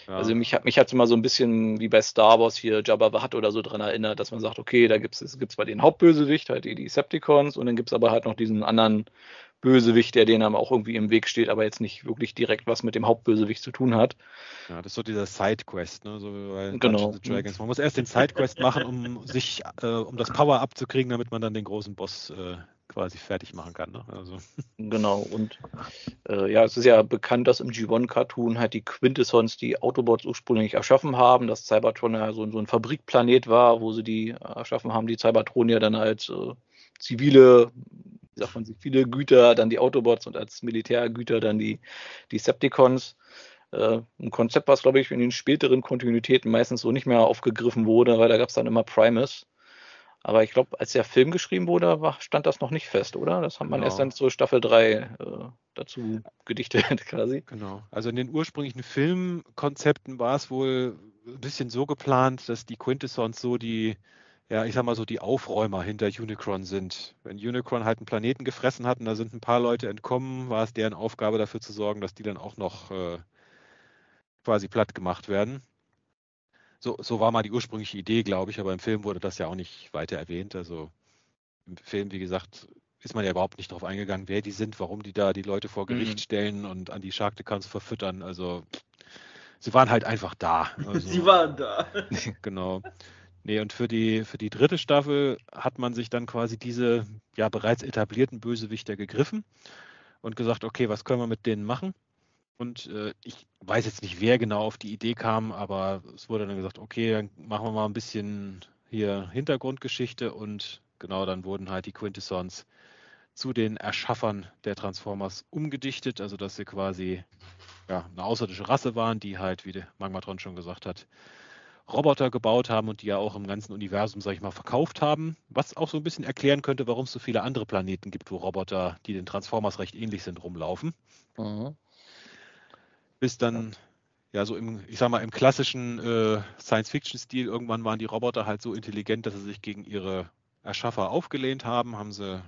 Ja. Also mich hat mich hat immer so ein bisschen wie bei Star Wars hier Jabba the Hutt oder so dran erinnert, dass man sagt, okay, da gibt es gibt's bei den Hauptbösewicht halt die Decepticons und dann gibt es aber halt noch diesen anderen Bösewicht, der denen auch irgendwie im Weg steht, aber jetzt nicht wirklich direkt was mit dem Hauptbösewicht zu tun hat. Ja, das ist so dieser Sidequest, ne? So bei genau. Dragons. Man muss erst den Sidequest machen, um sich, äh, um das Power abzukriegen, damit man dann den großen Boss äh, quasi fertig machen kann. Ne? Also. (laughs) Genau, und äh, ja, es ist ja bekannt, dass im G1-Cartoon halt die Quintessons die Autobots ursprünglich erschaffen haben, dass Cybertron ja so, so ein Fabrikplanet war, wo sie die erschaffen haben, die Cybertronier dann als äh, zivile wie sagt man, viele Güter, dann die Autobots und als Militärgüter dann die, Septicons. Äh, ein Konzept, was, glaube ich, in den späteren Kontinuitäten meistens so nicht mehr aufgegriffen wurde, weil da gab es dann immer Primus. Aber ich glaube, als der Film geschrieben wurde, war, stand das noch nicht fest, oder? Das hat man genau. erst dann zur Staffel 3 äh, dazu gedichtet (laughs) quasi. Genau. Also in den ursprünglichen Filmkonzepten war es wohl ein bisschen so geplant, dass die Quintessons so die ja, ich sag mal so, die Aufräumer hinter Unicron sind. Wenn Unicron halt einen Planeten gefressen hat und da sind ein paar Leute entkommen, war es deren Aufgabe dafür zu sorgen, dass die dann auch noch äh, quasi platt gemacht werden. So, so war mal die ursprüngliche Idee, glaube ich, aber im Film wurde das ja auch nicht weiter erwähnt. Also im Film, wie gesagt, ist man ja überhaupt nicht darauf eingegangen, wer die sind, warum die da die Leute vor Gericht mhm. stellen und an die Shark-Decans verfüttern. Also sie waren halt einfach da. (laughs) Also, sie waren da. (laughs) genau. Nee, und für die, für die dritte Staffel hat man sich dann quasi diese ja bereits etablierten Bösewichter gegriffen und gesagt, okay, was können wir mit denen machen? Und äh, ich weiß jetzt nicht, wer genau auf die Idee kam, aber es wurde dann gesagt, okay, dann machen wir mal ein bisschen hier Hintergrundgeschichte und genau dann wurden halt die Quintessons zu den Erschaffern der Transformers umgedichtet, also dass sie quasi ja, eine außerirdische Rasse waren, die halt, wie der Magmatron schon gesagt hat, Roboter gebaut haben und die ja auch im ganzen Universum, sag ich mal, verkauft haben. Was auch so ein bisschen erklären könnte, warum es so viele andere Planeten gibt, wo Roboter, die den Transformers recht ähnlich sind, rumlaufen. Mhm. Bis dann, ja, so im, ich sag mal, im klassischen äh, Science-Fiction-Stil, irgendwann waren die Roboter halt so intelligent, dass sie sich gegen ihre Erschaffer aufgelehnt haben, haben sie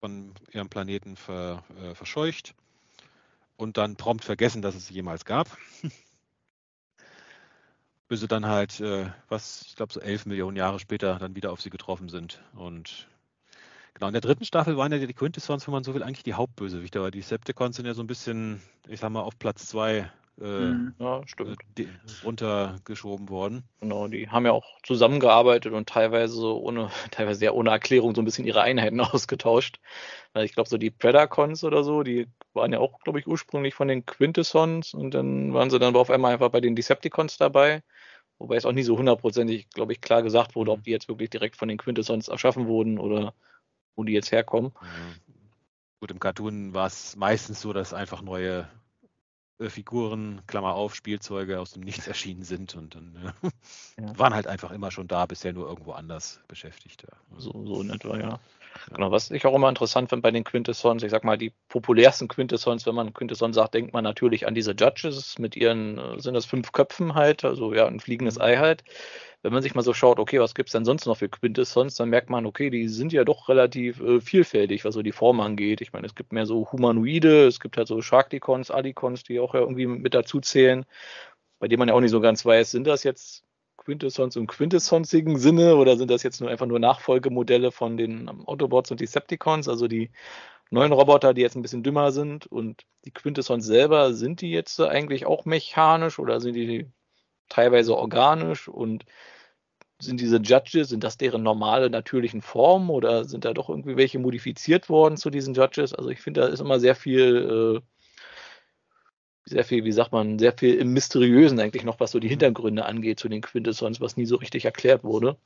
von ihrem Planeten ver, äh, verscheucht und dann prompt vergessen, dass es sie jemals gab. (laughs) bis sie dann halt, äh, was, ich glaube, so elf Millionen Jahre später dann wieder auf sie getroffen sind. Und genau, in der dritten Staffel waren ja die Quintessons, wenn man so will, eigentlich die Hauptbösewichte, aber die Septicons sind ja so ein bisschen, ich sag mal, auf Platz zwei äh, mhm. ja. Äh, runtergeschoben worden. Genau, die haben ja auch zusammengearbeitet und teilweise ohne, (laughs) teilweise ja ohne Erklärung so ein bisschen ihre Einheiten (laughs) ausgetauscht. Ich glaube, so die Predacons oder so, die waren ja auch, glaube ich, ursprünglich von den Quintessons und dann waren sie dann auf einmal einfach bei den Decepticons dabei. Wobei es auch nie so hundertprozentig, glaube ich, klar gesagt wurde, ob die jetzt wirklich direkt von den Quintessons erschaffen wurden oder wo die jetzt herkommen. Ja. Gut, im Cartoon war es meistens so, dass einfach neue äh, Figuren, Klammer auf, Spielzeuge aus dem Nichts erschienen sind und dann äh, ja. waren halt einfach immer schon da, bisher nur irgendwo anders beschäftigt. Ja. So, so in etwa, ja. Genau, was ich auch immer interessant finde bei den Quintessons, ich sag mal, die populärsten Quintessons, wenn man Quintesson sagt, denkt man natürlich an diese Judges mit ihren, äh, sind das fünf Köpfen halt, also ja, ein fliegendes mhm. Ei halt. Wenn man sich mal so schaut, okay, was gibt's denn sonst noch für Quintessons, dann merkt man, okay, die sind ja doch relativ äh, vielfältig, was so die Form angeht. Ich meine, es gibt mehr so Humanoide, es gibt halt so Sharkdicons, Adicons, die auch ja irgendwie mit dazu zählen, bei denen man ja auch nicht so ganz weiß, sind das jetzt Quintessons im quintessonsigen Sinne oder sind das jetzt nur einfach nur Nachfolgemodelle von den Autobots und Decepticons, also die neuen Roboter, die jetzt ein bisschen dümmer sind und die Quintessons selber, sind die jetzt eigentlich auch mechanisch oder sind die teilweise organisch und sind diese Judges, sind das deren normale, natürlichen Formen oder sind da doch irgendwie welche modifiziert worden zu diesen Judges? Also ich finde, da ist immer sehr viel äh, sehr viel, wie sagt man, sehr viel im Mysteriösen eigentlich noch, was so die mhm. Hintergründe angeht zu den Quintessons, was nie so richtig erklärt wurde.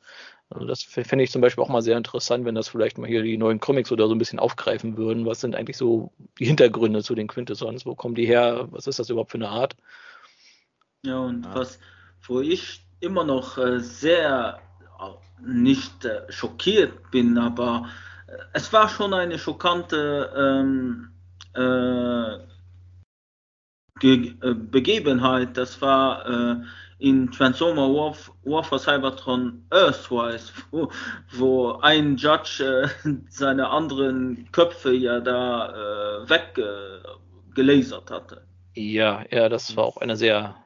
Also das fände ich zum Beispiel auch mal sehr interessant, wenn das vielleicht mal hier die neuen Comics oder so ein bisschen aufgreifen würden. Was sind eigentlich so die Hintergründe zu den Quintessons? Wo kommen die her? Was ist das überhaupt für eine Art? Ja, und ja. was, wo ich immer noch äh, sehr nicht äh, schockiert bin, aber äh, es war schon eine schockante ähm, äh, Ge äh, Begebenheit, das war äh, in Transformer Warf Warfare Cybertron Earthwise, wo, wo ein Judge äh, (laughs) seine anderen Köpfe ja da äh, weggelasert hatte. Ja, ja, das war auch eine sehr,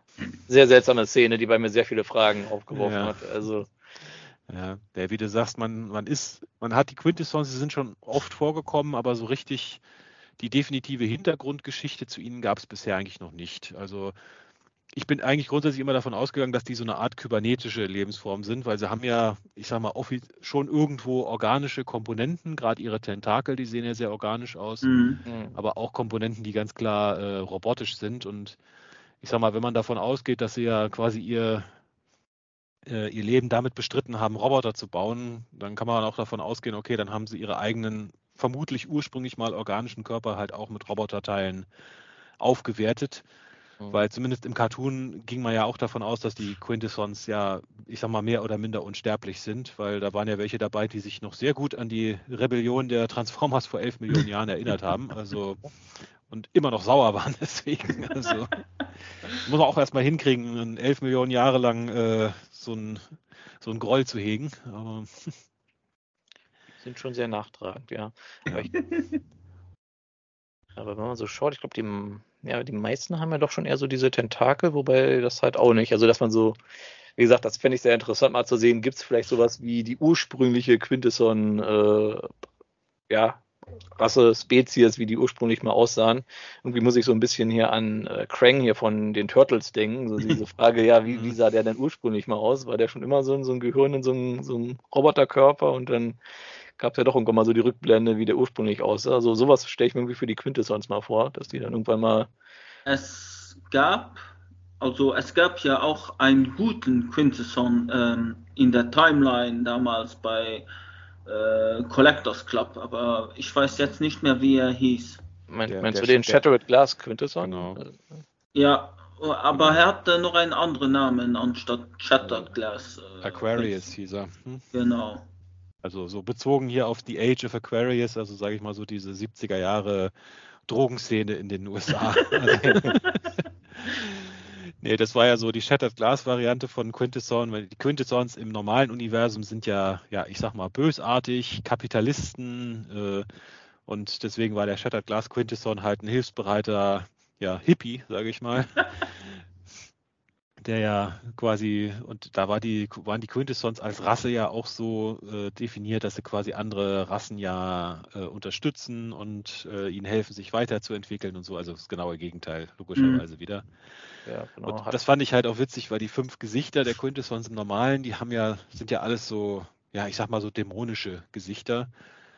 sehr seltsame Szene, die bei mir sehr viele Fragen aufgeworfen ja. hat. Also ja, der, wie du sagst, man, man ist, man hat die Quintessons, sie sind schon oft vorgekommen, aber so richtig die definitive Hintergrundgeschichte zu ihnen gab es bisher eigentlich noch nicht. Also ich bin eigentlich grundsätzlich immer davon ausgegangen, dass die so eine Art kybernetische Lebensform sind, weil sie haben ja, ich sag mal, schon irgendwo organische Komponenten, gerade ihre Tentakel, die sehen ja sehr organisch aus, mhm. aber auch Komponenten, die ganz klar äh, robotisch sind. Und ich sag mal, wenn man davon ausgeht, dass sie ja quasi ihr, äh, ihr Leben damit bestritten haben, Roboter zu bauen, dann kann man auch davon ausgehen, okay, dann haben sie ihre eigenen vermutlich ursprünglich mal organischen Körper halt auch mit Roboterteilen aufgewertet. Mhm. Weil zumindest im Cartoon ging man ja auch davon aus, dass die Quintessons ja, ich sag mal, mehr oder minder unsterblich sind, weil da waren ja welche dabei, die sich noch sehr gut an die Rebellion der Transformers vor elf Millionen (laughs) Jahren erinnert haben. Also und immer noch sauer waren (laughs) deswegen. Also muss man auch erstmal hinkriegen, elf Millionen Jahre lang äh, so ein so ein Groll zu hegen. Aber sind schon sehr nachtragend, ja. Aber, ich, aber wenn man so schaut, ich glaube, die, ja, die meisten haben ja doch schon eher so diese Tentakel, wobei das halt auch nicht. Also, dass man so, wie gesagt, das fände ich sehr interessant mal zu sehen. Gibt es vielleicht sowas wie die ursprüngliche Quintesson, äh, ja, Rasse, Spezies, wie die ursprünglich mal aussahen. Irgendwie muss ich so ein bisschen hier an äh, Krang hier von den Turtles denken. So diese (laughs) Frage, ja, wie, wie sah der denn ursprünglich mal aus? War der schon immer so, so ein Gehirn in so einem, so einem Roboterkörper und dann gab es ja doch irgendwann mal so die Rückblende, wie der ursprünglich aussah. Also sowas stelle ich mir irgendwie für die Quintessons mal vor, dass die dann irgendwann mal. Es gab, also es gab ja auch einen guten Quintesson ähm, in der Timeline damals bei äh, Collectors Club, aber ich weiß jetzt nicht mehr, wie er hieß. Mein, der, meinst der, du den Shattered Glass Quintesson? Genau. Ja, aber er hatte noch einen anderen Namen anstatt Shattered Glass. Äh, Aquarius hieß er. Hm? Genau. Also so bezogen hier auf die Age of Aquarius, also sage ich mal so diese 70er Jahre Drogenszene in den USA. (laughs) nee, das war ja so die Shattered Glass Variante von Quintesson, weil die Quintessons im normalen Universum sind ja, ja, ich sag mal, bösartig, Kapitalisten äh, und deswegen war der Shattered Glass Quintesson halt ein hilfsbereiter, ja, Hippie, sage ich mal. (laughs) der ja quasi, und da war die, waren die Quintessons als Rasse ja auch so äh, definiert, dass sie quasi andere Rassen ja äh, unterstützen und äh, ihnen helfen, sich weiterzuentwickeln und so. Also das genaue Gegenteil, logischerweise mhm. wieder. Ja, genau. Und das fand ich halt auch witzig, weil die fünf Gesichter der Quintessons im Normalen, die haben ja, sind ja alles so, ja, ich sag mal so dämonische Gesichter.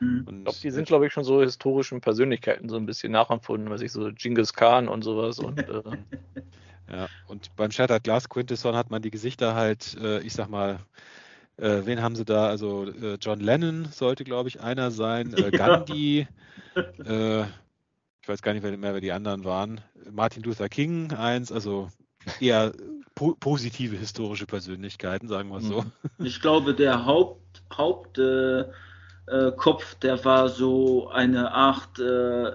Mhm. Und ich glaube, die sind, glaube ich, schon so historischen Persönlichkeiten so ein bisschen nachempfunden, was ich so Genghis Khan und sowas und äh, (laughs) Ja, und beim Shattered Glass Quintesson hat man die Gesichter halt, äh, ich sag mal, äh, wen haben sie da? Also äh, John Lennon sollte, glaube ich, einer sein, äh, (laughs) Gandhi, äh, ich weiß gar nicht mehr, wer die anderen waren, Martin Luther King eins, also eher po positive historische Persönlichkeiten, sagen wir so. Mhm. Ich glaube, der Haupt, Haupt äh, Kopf, der war so eine Art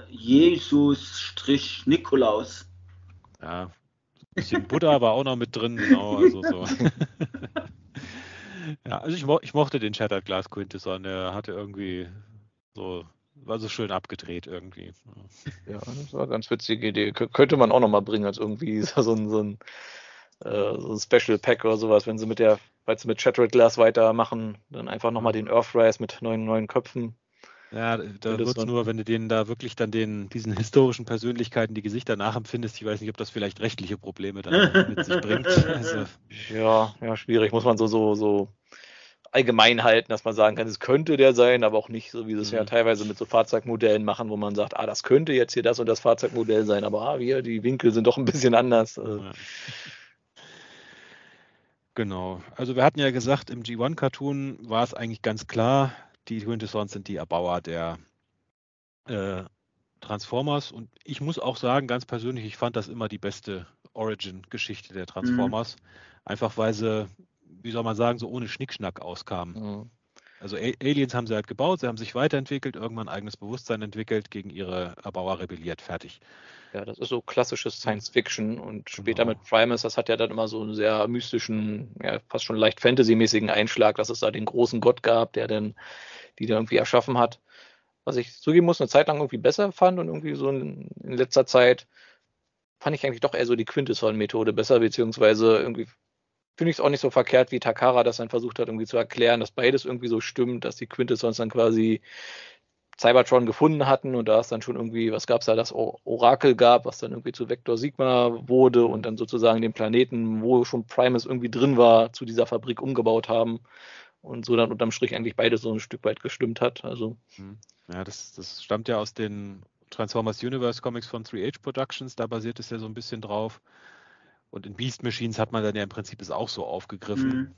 Jesus-Nikolaus. Ja, bisschen Buddha war auch noch mit drin, genau. Also so. (laughs) ja, also ich, mo ich, mochte den Shattered Glass Quintesson, der hatte irgendwie so, war so schön abgedreht irgendwie. Ja, das war eine ganz witzige Idee. K könnte man auch noch mal bringen als irgendwie (laughs) so ein, so ein, äh, so ein Special Pack oder sowas, wenn sie mit der, falls sie mit Shattered Glass weitermachen, dann einfach noch mal den Earthrise mit neuen, neuen Köpfen ja, da wird es nur, wenn du denen da wirklich dann den, diesen historischen Persönlichkeiten die Gesichter nachempfindest. Ich weiß nicht, ob das vielleicht rechtliche Probleme dann mit sich bringt. (laughs) Also, ja, ja, schwierig. Muss man so, so, so allgemein halten, dass man sagen kann, es könnte der sein, aber auch nicht so, wie sie es mhm. ja teilweise mit so Fahrzeugmodellen machen, wo man sagt, ah, das könnte jetzt hier das und das Fahrzeugmodell sein, aber ah, wir, die Winkel sind doch ein bisschen anders. Also ja. Genau. Also wir hatten ja gesagt, im G1-Cartoon war es eigentlich ganz klar, die Quintessons sind die Erbauer der äh, Transformers. Und ich muss auch sagen, ganz persönlich, ich fand das immer die beste Origin-Geschichte der Transformers. Mhm. Einfach weil sie, wie soll man sagen, so ohne Schnickschnack auskamen. Mhm. Also Aliens haben sie halt gebaut, sie haben sich weiterentwickelt, irgendwann ein eigenes Bewusstsein entwickelt, gegen ihre Erbauer rebelliert, fertig. Ja, das ist so klassisches Science Fiction und später genau. mit Primus, das hat ja dann immer so einen sehr mystischen, ja, fast schon leicht Fantasy-mäßigen Einschlag, dass es da den großen Gott gab, der dann die der irgendwie erschaffen hat. Was ich zugeben muss, eine Zeit lang irgendwie besser fand und irgendwie so in, in letzter Zeit fand ich eigentlich doch eher so die Quintesson-Methode besser, beziehungsweise irgendwie finde ich es auch nicht so verkehrt, wie Takara das dann versucht hat, irgendwie zu erklären, dass beides irgendwie so stimmt, dass die Quintessons dann quasi Cybertron gefunden hatten und da es dann schon irgendwie, was gab es da, das Orakel gab, was dann irgendwie zu Vector Sigma wurde und dann sozusagen den Planeten, wo schon Primus irgendwie drin war, zu dieser Fabrik umgebaut haben und so dann unterm Strich eigentlich beides so ein Stück weit gestimmt hat. Also. Hm. Ja, das, das stammt ja aus den Transformers Universe Comics von 3H Productions, da basiert es ja so ein bisschen drauf. Und in Beast Machines hat man dann ja im Prinzip es auch so aufgegriffen. Mhm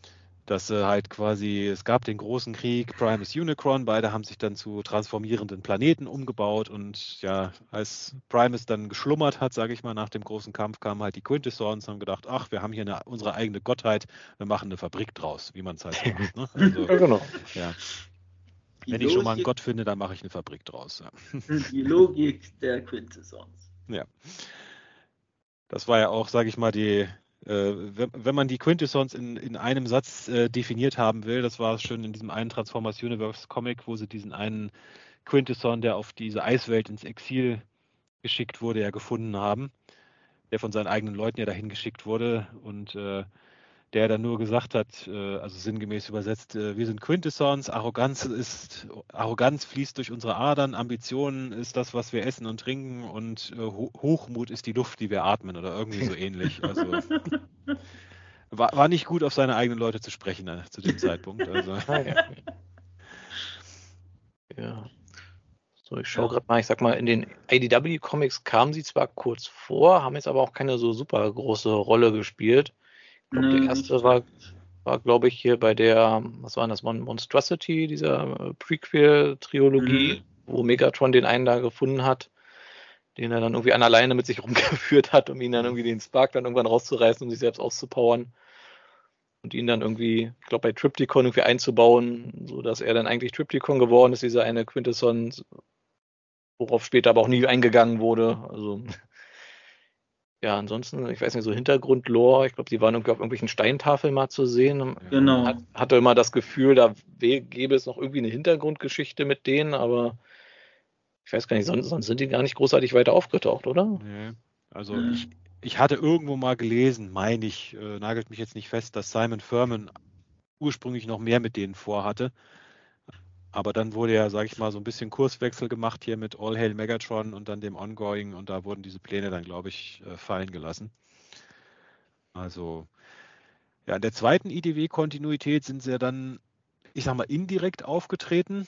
dass äh, halt quasi, es gab den großen Krieg, Primus Unicron, beide haben sich dann zu transformierenden Planeten umgebaut und ja, als Primus dann geschlummert hat, sage ich mal, nach dem großen Kampf kamen halt die Quintessons und haben gedacht, ach, wir haben hier eine, unsere eigene Gottheit, wir machen eine Fabrik draus, wie man es halt (laughs) macht. Ne? Also, ja, genau. Ja. Wenn ich schon mal einen Gott finde, dann mache ich eine Fabrik draus. Ja. (laughs) Die Logik der Quintessons. Ja. Das war ja auch, sage ich mal, die, äh, wenn, man die Quintessons in, in einem Satz äh, definiert haben will, das war es schon in diesem einen Transformers Universe Comic, wo sie diesen einen Quintesson, der auf diese Eiswelt ins Exil geschickt wurde, ja gefunden haben, der von seinen eigenen Leuten ja dahin geschickt wurde. Und äh, der dann nur gesagt hat, äh, also sinngemäß übersetzt, äh, wir sind Quintessons, Arroganz ist, Arroganz fließt durch unsere Adern, Ambitionen ist das, was wir essen und trinken und äh, Hochmut ist die Luft, die wir atmen oder irgendwie so ähnlich. Also (laughs) war, war nicht gut, auf seine eigenen Leute zu sprechen äh, zu dem Zeitpunkt. Also. (laughs) Ja. So, ich schaue gerade mal, ich sag mal, in den IDW-Comics kamen sie zwar kurz vor, haben jetzt aber auch keine so super große Rolle gespielt. Ich glaube, nee, der erste war, war glaube ich, hier bei der, was war das, Monstrosity, dieser äh, Prequel-Triologie, mhm. wo Megatron den einen da gefunden hat, den er dann irgendwie an alleine mit sich (laughs) rumgeführt hat, um ihn dann irgendwie den Spark dann irgendwann rauszureißen, um sich selbst auszupowern. Und ihn dann irgendwie, ich glaube, bei Triptychon irgendwie einzubauen, sodass er dann eigentlich Triptychon geworden ist, dieser eine Quintesson, worauf später aber auch nie eingegangen wurde. Also ja, ansonsten, ich weiß nicht, so Hintergrundlore, ich glaube, die waren irgendwie auf irgendwelchen Steintafeln mal zu sehen. Genau. Hat, hatte immer das Gefühl, da gäbe es noch irgendwie eine Hintergrundgeschichte mit denen, aber ich weiß gar nicht, sonst, sonst sind die gar nicht großartig weiter aufgetaucht, oder? Nee. Also mhm. ich, ich hatte irgendwo mal gelesen, meine ich, äh, nagelt mich jetzt nicht fest, dass Simon Furman ursprünglich noch mehr mit denen vorhatte. Aber dann wurde ja, sage ich mal, so ein bisschen Kurswechsel gemacht hier mit All Hail Megatron und dann dem Ongoing und da wurden diese Pläne dann, glaube ich, äh, fallen gelassen. Also, ja, in der zweiten IDW-Kontinuität sind sie ja dann, ich sag mal, indirekt aufgetreten.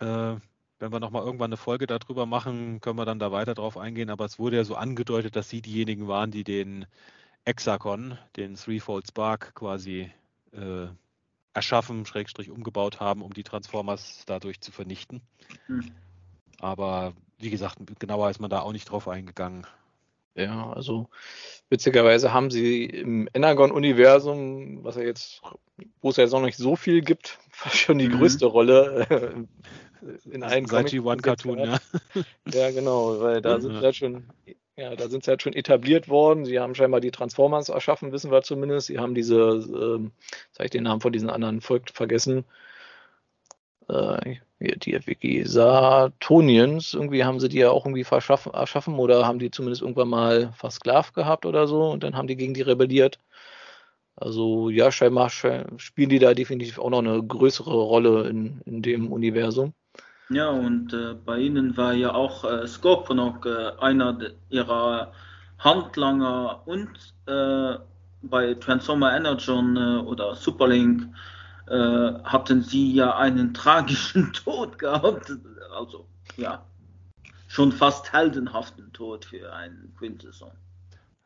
Äh, wenn wir nochmal irgendwann eine Folge darüber machen, können wir dann da weiter drauf eingehen. Aber es wurde ja so angedeutet, dass sie diejenigen waren, die den Hexagon, den Threefold Spark quasi äh, erschaffen, Schrägstrich umgebaut haben, um die Transformers dadurch zu vernichten. Hm. Aber wie gesagt, genauer ist man da auch nicht drauf eingegangen. Ja, also witzigerweise haben sie im Energon-Universum, was ja jetzt, wo es ja jetzt noch nicht so viel gibt, (laughs) fast schon die mhm. größte Rolle äh, (laughs) in allen Seit G1 Cartoon, ja. Ja, genau, weil da sind ja. halt schon ja, da sind sie halt schon etabliert worden. Sie haben scheinbar die Transformers erschaffen, wissen wir zumindest. Sie haben diese, ähm, jetzt habe ich den Namen von diesen anderen Volk vergessen, äh, die Wigisatonians, irgendwie haben sie die ja auch irgendwie erschaffen oder haben die zumindest irgendwann mal versklavt gehabt oder so und dann haben die gegen die rebelliert. Also ja, scheinbar spielen die da definitiv auch noch eine größere Rolle in, in dem Universum. Ja, und äh, bei ihnen war ja auch äh, Scorponok äh, einer ihrer Handlanger und äh, bei Transformer Energon äh, oder Superlink äh, hatten sie ja einen (laughs) tragischen Tod gehabt. Also, ja, schon fast heldenhaften Tod für einen Quintesson.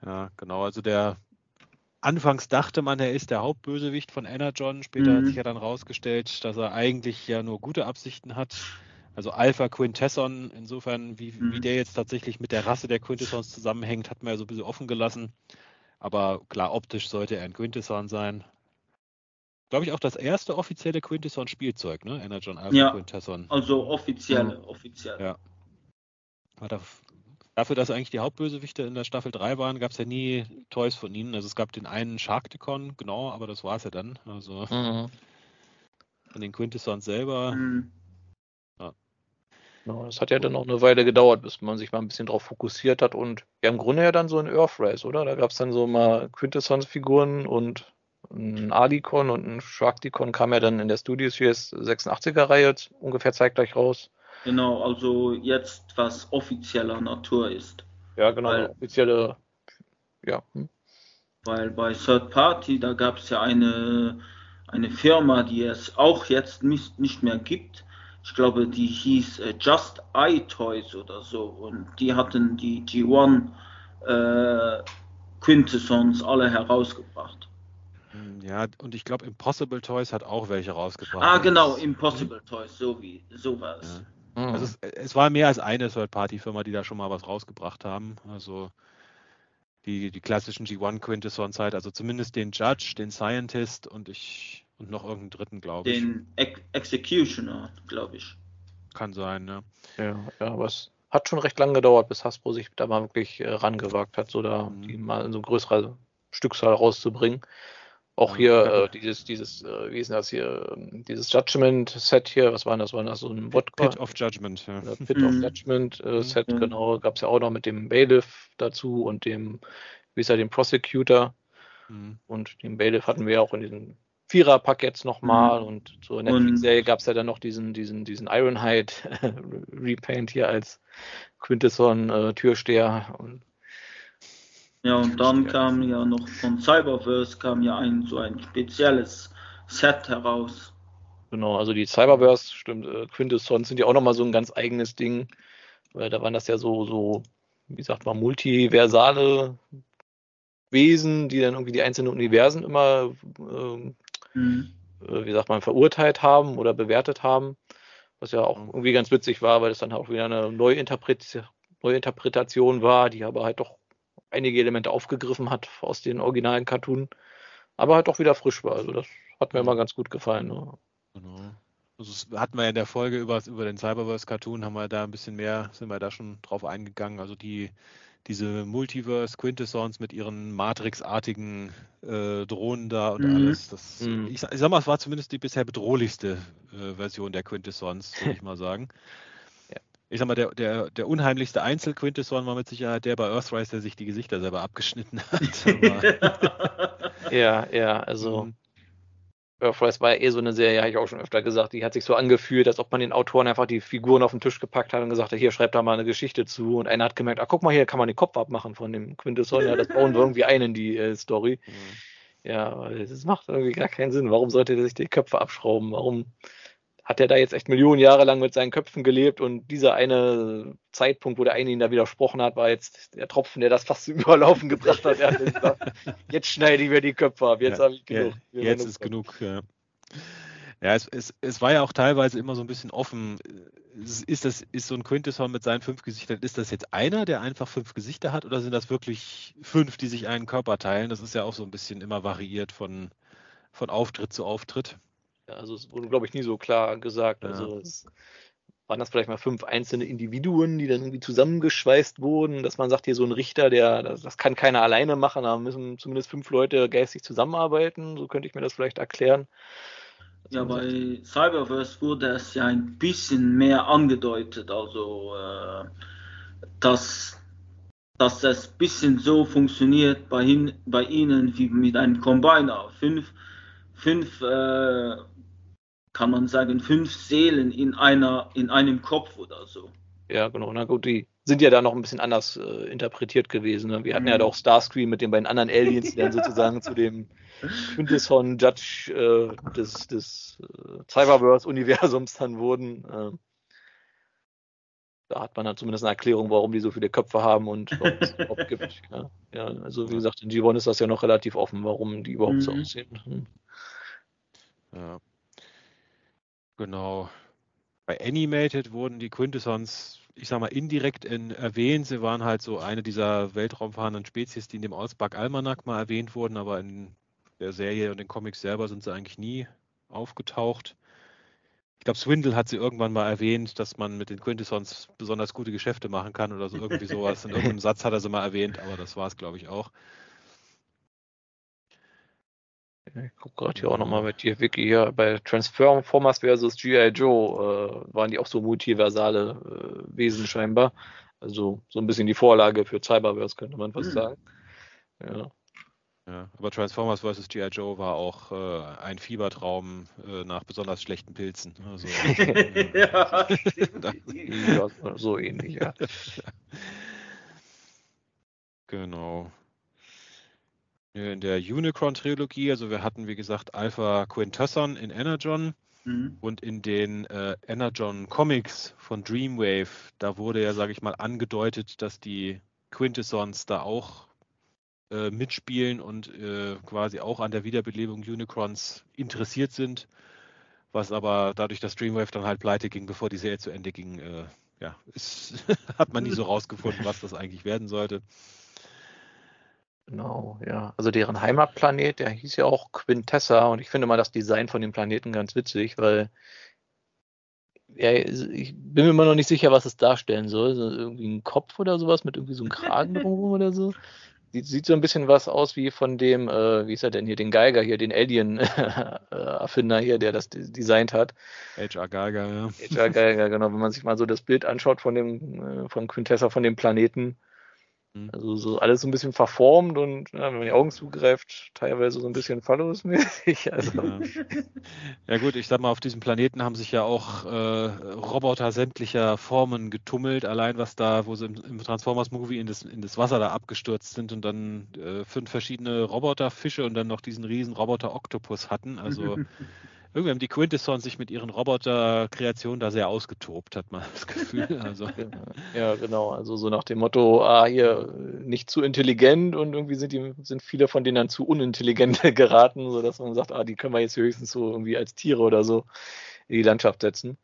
Ja, genau. Also der Anfangs dachte man, er ist der Hauptbösewicht von Energon. Später mhm. hat sich ja dann rausgestellt, dass er eigentlich ja nur gute Absichten hat. Also Alpha Quintesson, insofern, wie, mhm. wie der jetzt tatsächlich mit der Rasse der Quintessons zusammenhängt, hat man ja so ein bisschen offen gelassen. Aber klar, optisch sollte er ein Quintesson sein. Glaube ich auch das erste offizielle Quintesson-Spielzeug, ne? Energon Alpha ja, Quintesson. Also offizielle, mhm. offiziell. Ja. Dafür, dass eigentlich die Hauptbösewichte in der Staffel 3 waren, gab es ja nie Toys von ihnen. Also es gab den einen Sharkticon, genau, aber das war es ja dann. Also mhm. von den Quintessons selber. Mhm. Ja, das hat ja dann noch eine Weile gedauert, bis man sich mal ein bisschen darauf fokussiert hat und ja im Grunde ja dann so ein Earthrise, oder? Da gab es dann so mal Quintessence-Figuren und ein Adicon und ein Sharkticon kam ja dann in der Studio Series 86er Reihe ungefähr zeitgleich raus. Genau, also jetzt was offizieller Natur ist. Ja, genau, weil, offizielle, ja. Hm. Weil bei Third Party, da gab es ja eine, eine Firma, die es auch jetzt nicht, nicht mehr gibt, ich glaube, die hieß äh, Just Eye Toys oder so und die hatten die G1 äh, Quintessons alle herausgebracht. Hm, ja, und ich glaube, Impossible Toys hat auch welche rausgebracht. Ah, genau, Impossible Toys, so wie sowas. Ja. Mhm. Also es, es, war mehr als eine Third-Party-Firma, die da schon mal was rausgebracht haben. Also die, die klassischen G1 Quintessons halt, also zumindest den Judge, den Scientist und ich und noch irgendeinen dritten, glaube ich. Den Ex Executioner, glaube ich. Kann sein, ne? Ja, ja, aber es hat schon recht lange gedauert, bis Hasbro sich da mal wirklich äh, rangewagt hat, so da mhm. die mal in so eine größere Stückzahl rauszubringen. Auch ja, hier ja. Äh, dieses, dieses, äh, wie ist das hier, ähm, dieses Judgment-Set hier, was war das? War das so ein Wodka? Pit of Judgment, ja. Pit mhm. of Judgment-Set, äh, mhm. genau. Gab es ja auch noch mit dem Bailiff dazu und dem, wie ist er, dem Prosecutor. Mhm. Und den Bailiff hatten wir ja auch in diesem Viererpack jetzt nochmal mhm. und so in der Netflix-Serie gab es ja dann noch diesen, diesen, diesen Ironhide (laughs) Repaint hier als Quintesson äh, Türsteher und ja, und dann kam ja noch von Cyberverse kam ja ein so ein spezielles Set heraus. Genau, also die Cyberverse, stimmt, äh, Quintessons sind ja auch nochmal so ein ganz eigenes Ding, weil da waren das ja so, so, wie sagt man, multiversale Wesen, die dann irgendwie die einzelnen Universen immer äh, mhm. Äh, wie sagt man, verurteilt haben oder bewertet haben. Was ja auch irgendwie ganz witzig war, weil es dann auch wieder eine Neuinterpretation war, die aber halt doch einige Elemente aufgegriffen hat aus den originalen Cartoon, aber halt auch wieder frisch war. Also das hat mir immer ganz gut gefallen. Ne? Genau. Also das hatten wir ja in der Folge über, über den Cyberverse Cartoon, haben wir da ein bisschen mehr, sind wir da schon drauf eingegangen. Also die diese Multiverse Quintessons mit ihren Matrix-artigen äh, Drohnen da und mhm. alles. Das, mhm. ich, ich, sag mal, es war zumindest die bisher bedrohlichste äh, Version der Quintessons, würde ich (laughs) mal sagen. Ja. ich sag mal, der, der, der unheimlichste Einzelquintesson war mit Sicherheit der bei Earthrise, der sich die Gesichter selber abgeschnitten (laughs) hat. (laughs) ja, ja, also mhm. Earthrise war ja eh so eine Serie, habe ich auch schon öfter gesagt, die hat sich so angefühlt, als ob man den Autoren einfach die Figuren auf den Tisch gepackt hat und gesagt hat, hier schreibt da mal eine Geschichte zu. Und einer hat gemerkt, ah, guck mal, hier kann man den Kopf abmachen von dem Quintesson, ja, das bauen wir irgendwie ein in die äh, Story. Mhm. Ja, das macht irgendwie gar keinen Sinn. Warum sollte der sich die Köpfe abschrauben? Warum hat er da jetzt echt Millionen Jahre lang mit seinen Köpfen gelebt und dieser eine Zeitpunkt, wo der eine ihn da widersprochen hat, war jetzt der Tropfen, der das fast zum Überlaufen gebracht hat. Er hat gesagt, (laughs) jetzt schneide ich mir die Köpfe ab, jetzt ja, habe ich genug. Ja, jetzt ist genug, ja. Ja, es, es, es war ja auch teilweise immer so ein bisschen offen. Ist das, ist so ein Quintesson mit seinen fünf Gesichtern, ist das jetzt einer, der einfach fünf Gesichter hat, oder sind das wirklich fünf, die sich einen Körper teilen? Das ist ja auch so ein bisschen immer variiert von, von Auftritt zu Auftritt. Also es wurde, glaube ich, nie so klar gesagt. Ja. Also es waren das vielleicht mal fünf einzelne Individuen, die dann irgendwie zusammengeschweißt wurden, dass man sagt, hier so ein Richter, der, das, das kann keiner alleine machen, da müssen zumindest fünf Leute geistig zusammenarbeiten, so könnte ich mir das vielleicht erklären. Ja, bei Cyberverse wurde es ja ein bisschen mehr angedeutet, also äh, dass, dass das ein bisschen so funktioniert bei, hin, bei ihnen wie mit einem Combiner. Fünf, fünf äh, kann man sagen, fünf Seelen in einer, in einem Kopf oder so. Ja, genau. Na gut, die sind ja da noch ein bisschen anders äh, interpretiert gewesen. Ne? Wir hatten mhm. ja auch Starscream mit den beiden anderen Aliens, die dann (laughs) sozusagen zu dem Quintesson Judge äh, des, des äh, Cyberverse-Universums dann wurden. Äh, da hat man dann zumindest eine Erklärung, warum die so viele Köpfe haben und warum es überhaupt gibt. (laughs) Ja. ja. also wie gesagt, in G1 ist das ja noch relativ offen, warum die überhaupt mhm. so aussehen. Hm. Ja. Genau. Bei Animated wurden die Quintessons, ich sag mal, indirekt in, erwähnt. Sie waren halt so eine dieser weltraumfahrenden Spezies, die in dem Ausback Almanac mal erwähnt wurden, aber in der Serie und den Comics selber sind sie eigentlich nie aufgetaucht. Ich glaube, Swindle hat sie irgendwann mal erwähnt, dass man mit den Quintessons besonders gute Geschäfte machen kann oder so irgendwie sowas. In irgendeinem (laughs) Satz hat er sie mal erwähnt, aber das war es, glaube ich, auch. Ich gucke gerade hier auch nochmal mit dir, Vicky, hier bei Transformers versus G.I. Joe äh, waren die auch so multiversale äh, Wesen scheinbar. Also so ein bisschen die Vorlage für Cyberverse, könnte man fast mhm. sagen. Ja. ja. aber Transformers vs. G.I. Joe war auch äh, ein Fiebertraum äh, nach besonders schlechten Pilzen. Also, (laughs) ja, (laughs) ja, so ähnlich, ja. (laughs) Genau in der Unicron-Trilogie, also wir hatten, wie gesagt, Alpha Quintesson in Energon mhm. und in den äh, Energon Comics von Dreamwave, da wurde ja, sage ich mal, angedeutet, dass die Quintessons da auch äh, mitspielen und äh, quasi auch an der Wiederbelebung Unicrons interessiert sind, was aber dadurch, dass Dreamwave dann halt pleite ging, bevor die Serie zu Ende ging, äh, ja, (laughs) ist, hat man nie so rausgefunden, was das eigentlich werden sollte. Genau, ja. Also deren Heimatplanet, der hieß ja auch Quintessa und ich finde mal das Design von dem Planeten ganz witzig, weil ja, ich bin mir immer noch nicht sicher, was es darstellen soll. So irgendwie ein Kopf oder sowas mit irgendwie so einem Kragen (laughs) drumherum oder so. Sieht, sieht so ein bisschen was aus wie von dem, äh, wie ist er denn hier, den Geiger hier, den Alien-Erfinder (laughs) hier, der das designt hat. H.R. Geiger, ja. H.R. Geiger, genau. Wenn man sich mal so das Bild anschaut von dem, äh, von Quintessa, von dem Planeten. Also so alles so ein bisschen verformt und ja, wenn man die Augen zugreift, teilweise so ein bisschen Follows-mäßig. (laughs) Also. Ja. ja. gut, ich sag mal, auf diesem Planeten haben sich ja auch äh, Roboter sämtlicher Formen getummelt, allein was da, wo sie im, im Transformers-Movie in das, in das Wasser da abgestürzt sind und dann äh, fünf verschiedene Roboterfische und dann noch diesen riesen Roboter-Oktopus hatten. Also (laughs) irgendwie haben die Quintessons sich mit ihren Roboter-Kreationen da sehr ausgetobt, hat man (laughs) das Gefühl. (laughs) Also. Ja, genau. Also so nach dem Motto, ah, hier nicht zu intelligent und irgendwie sind die, sind viele von denen dann zu unintelligent (laughs) geraten, sodass man sagt, ah, die können wir jetzt höchstens so irgendwie als Tiere oder so in die Landschaft setzen.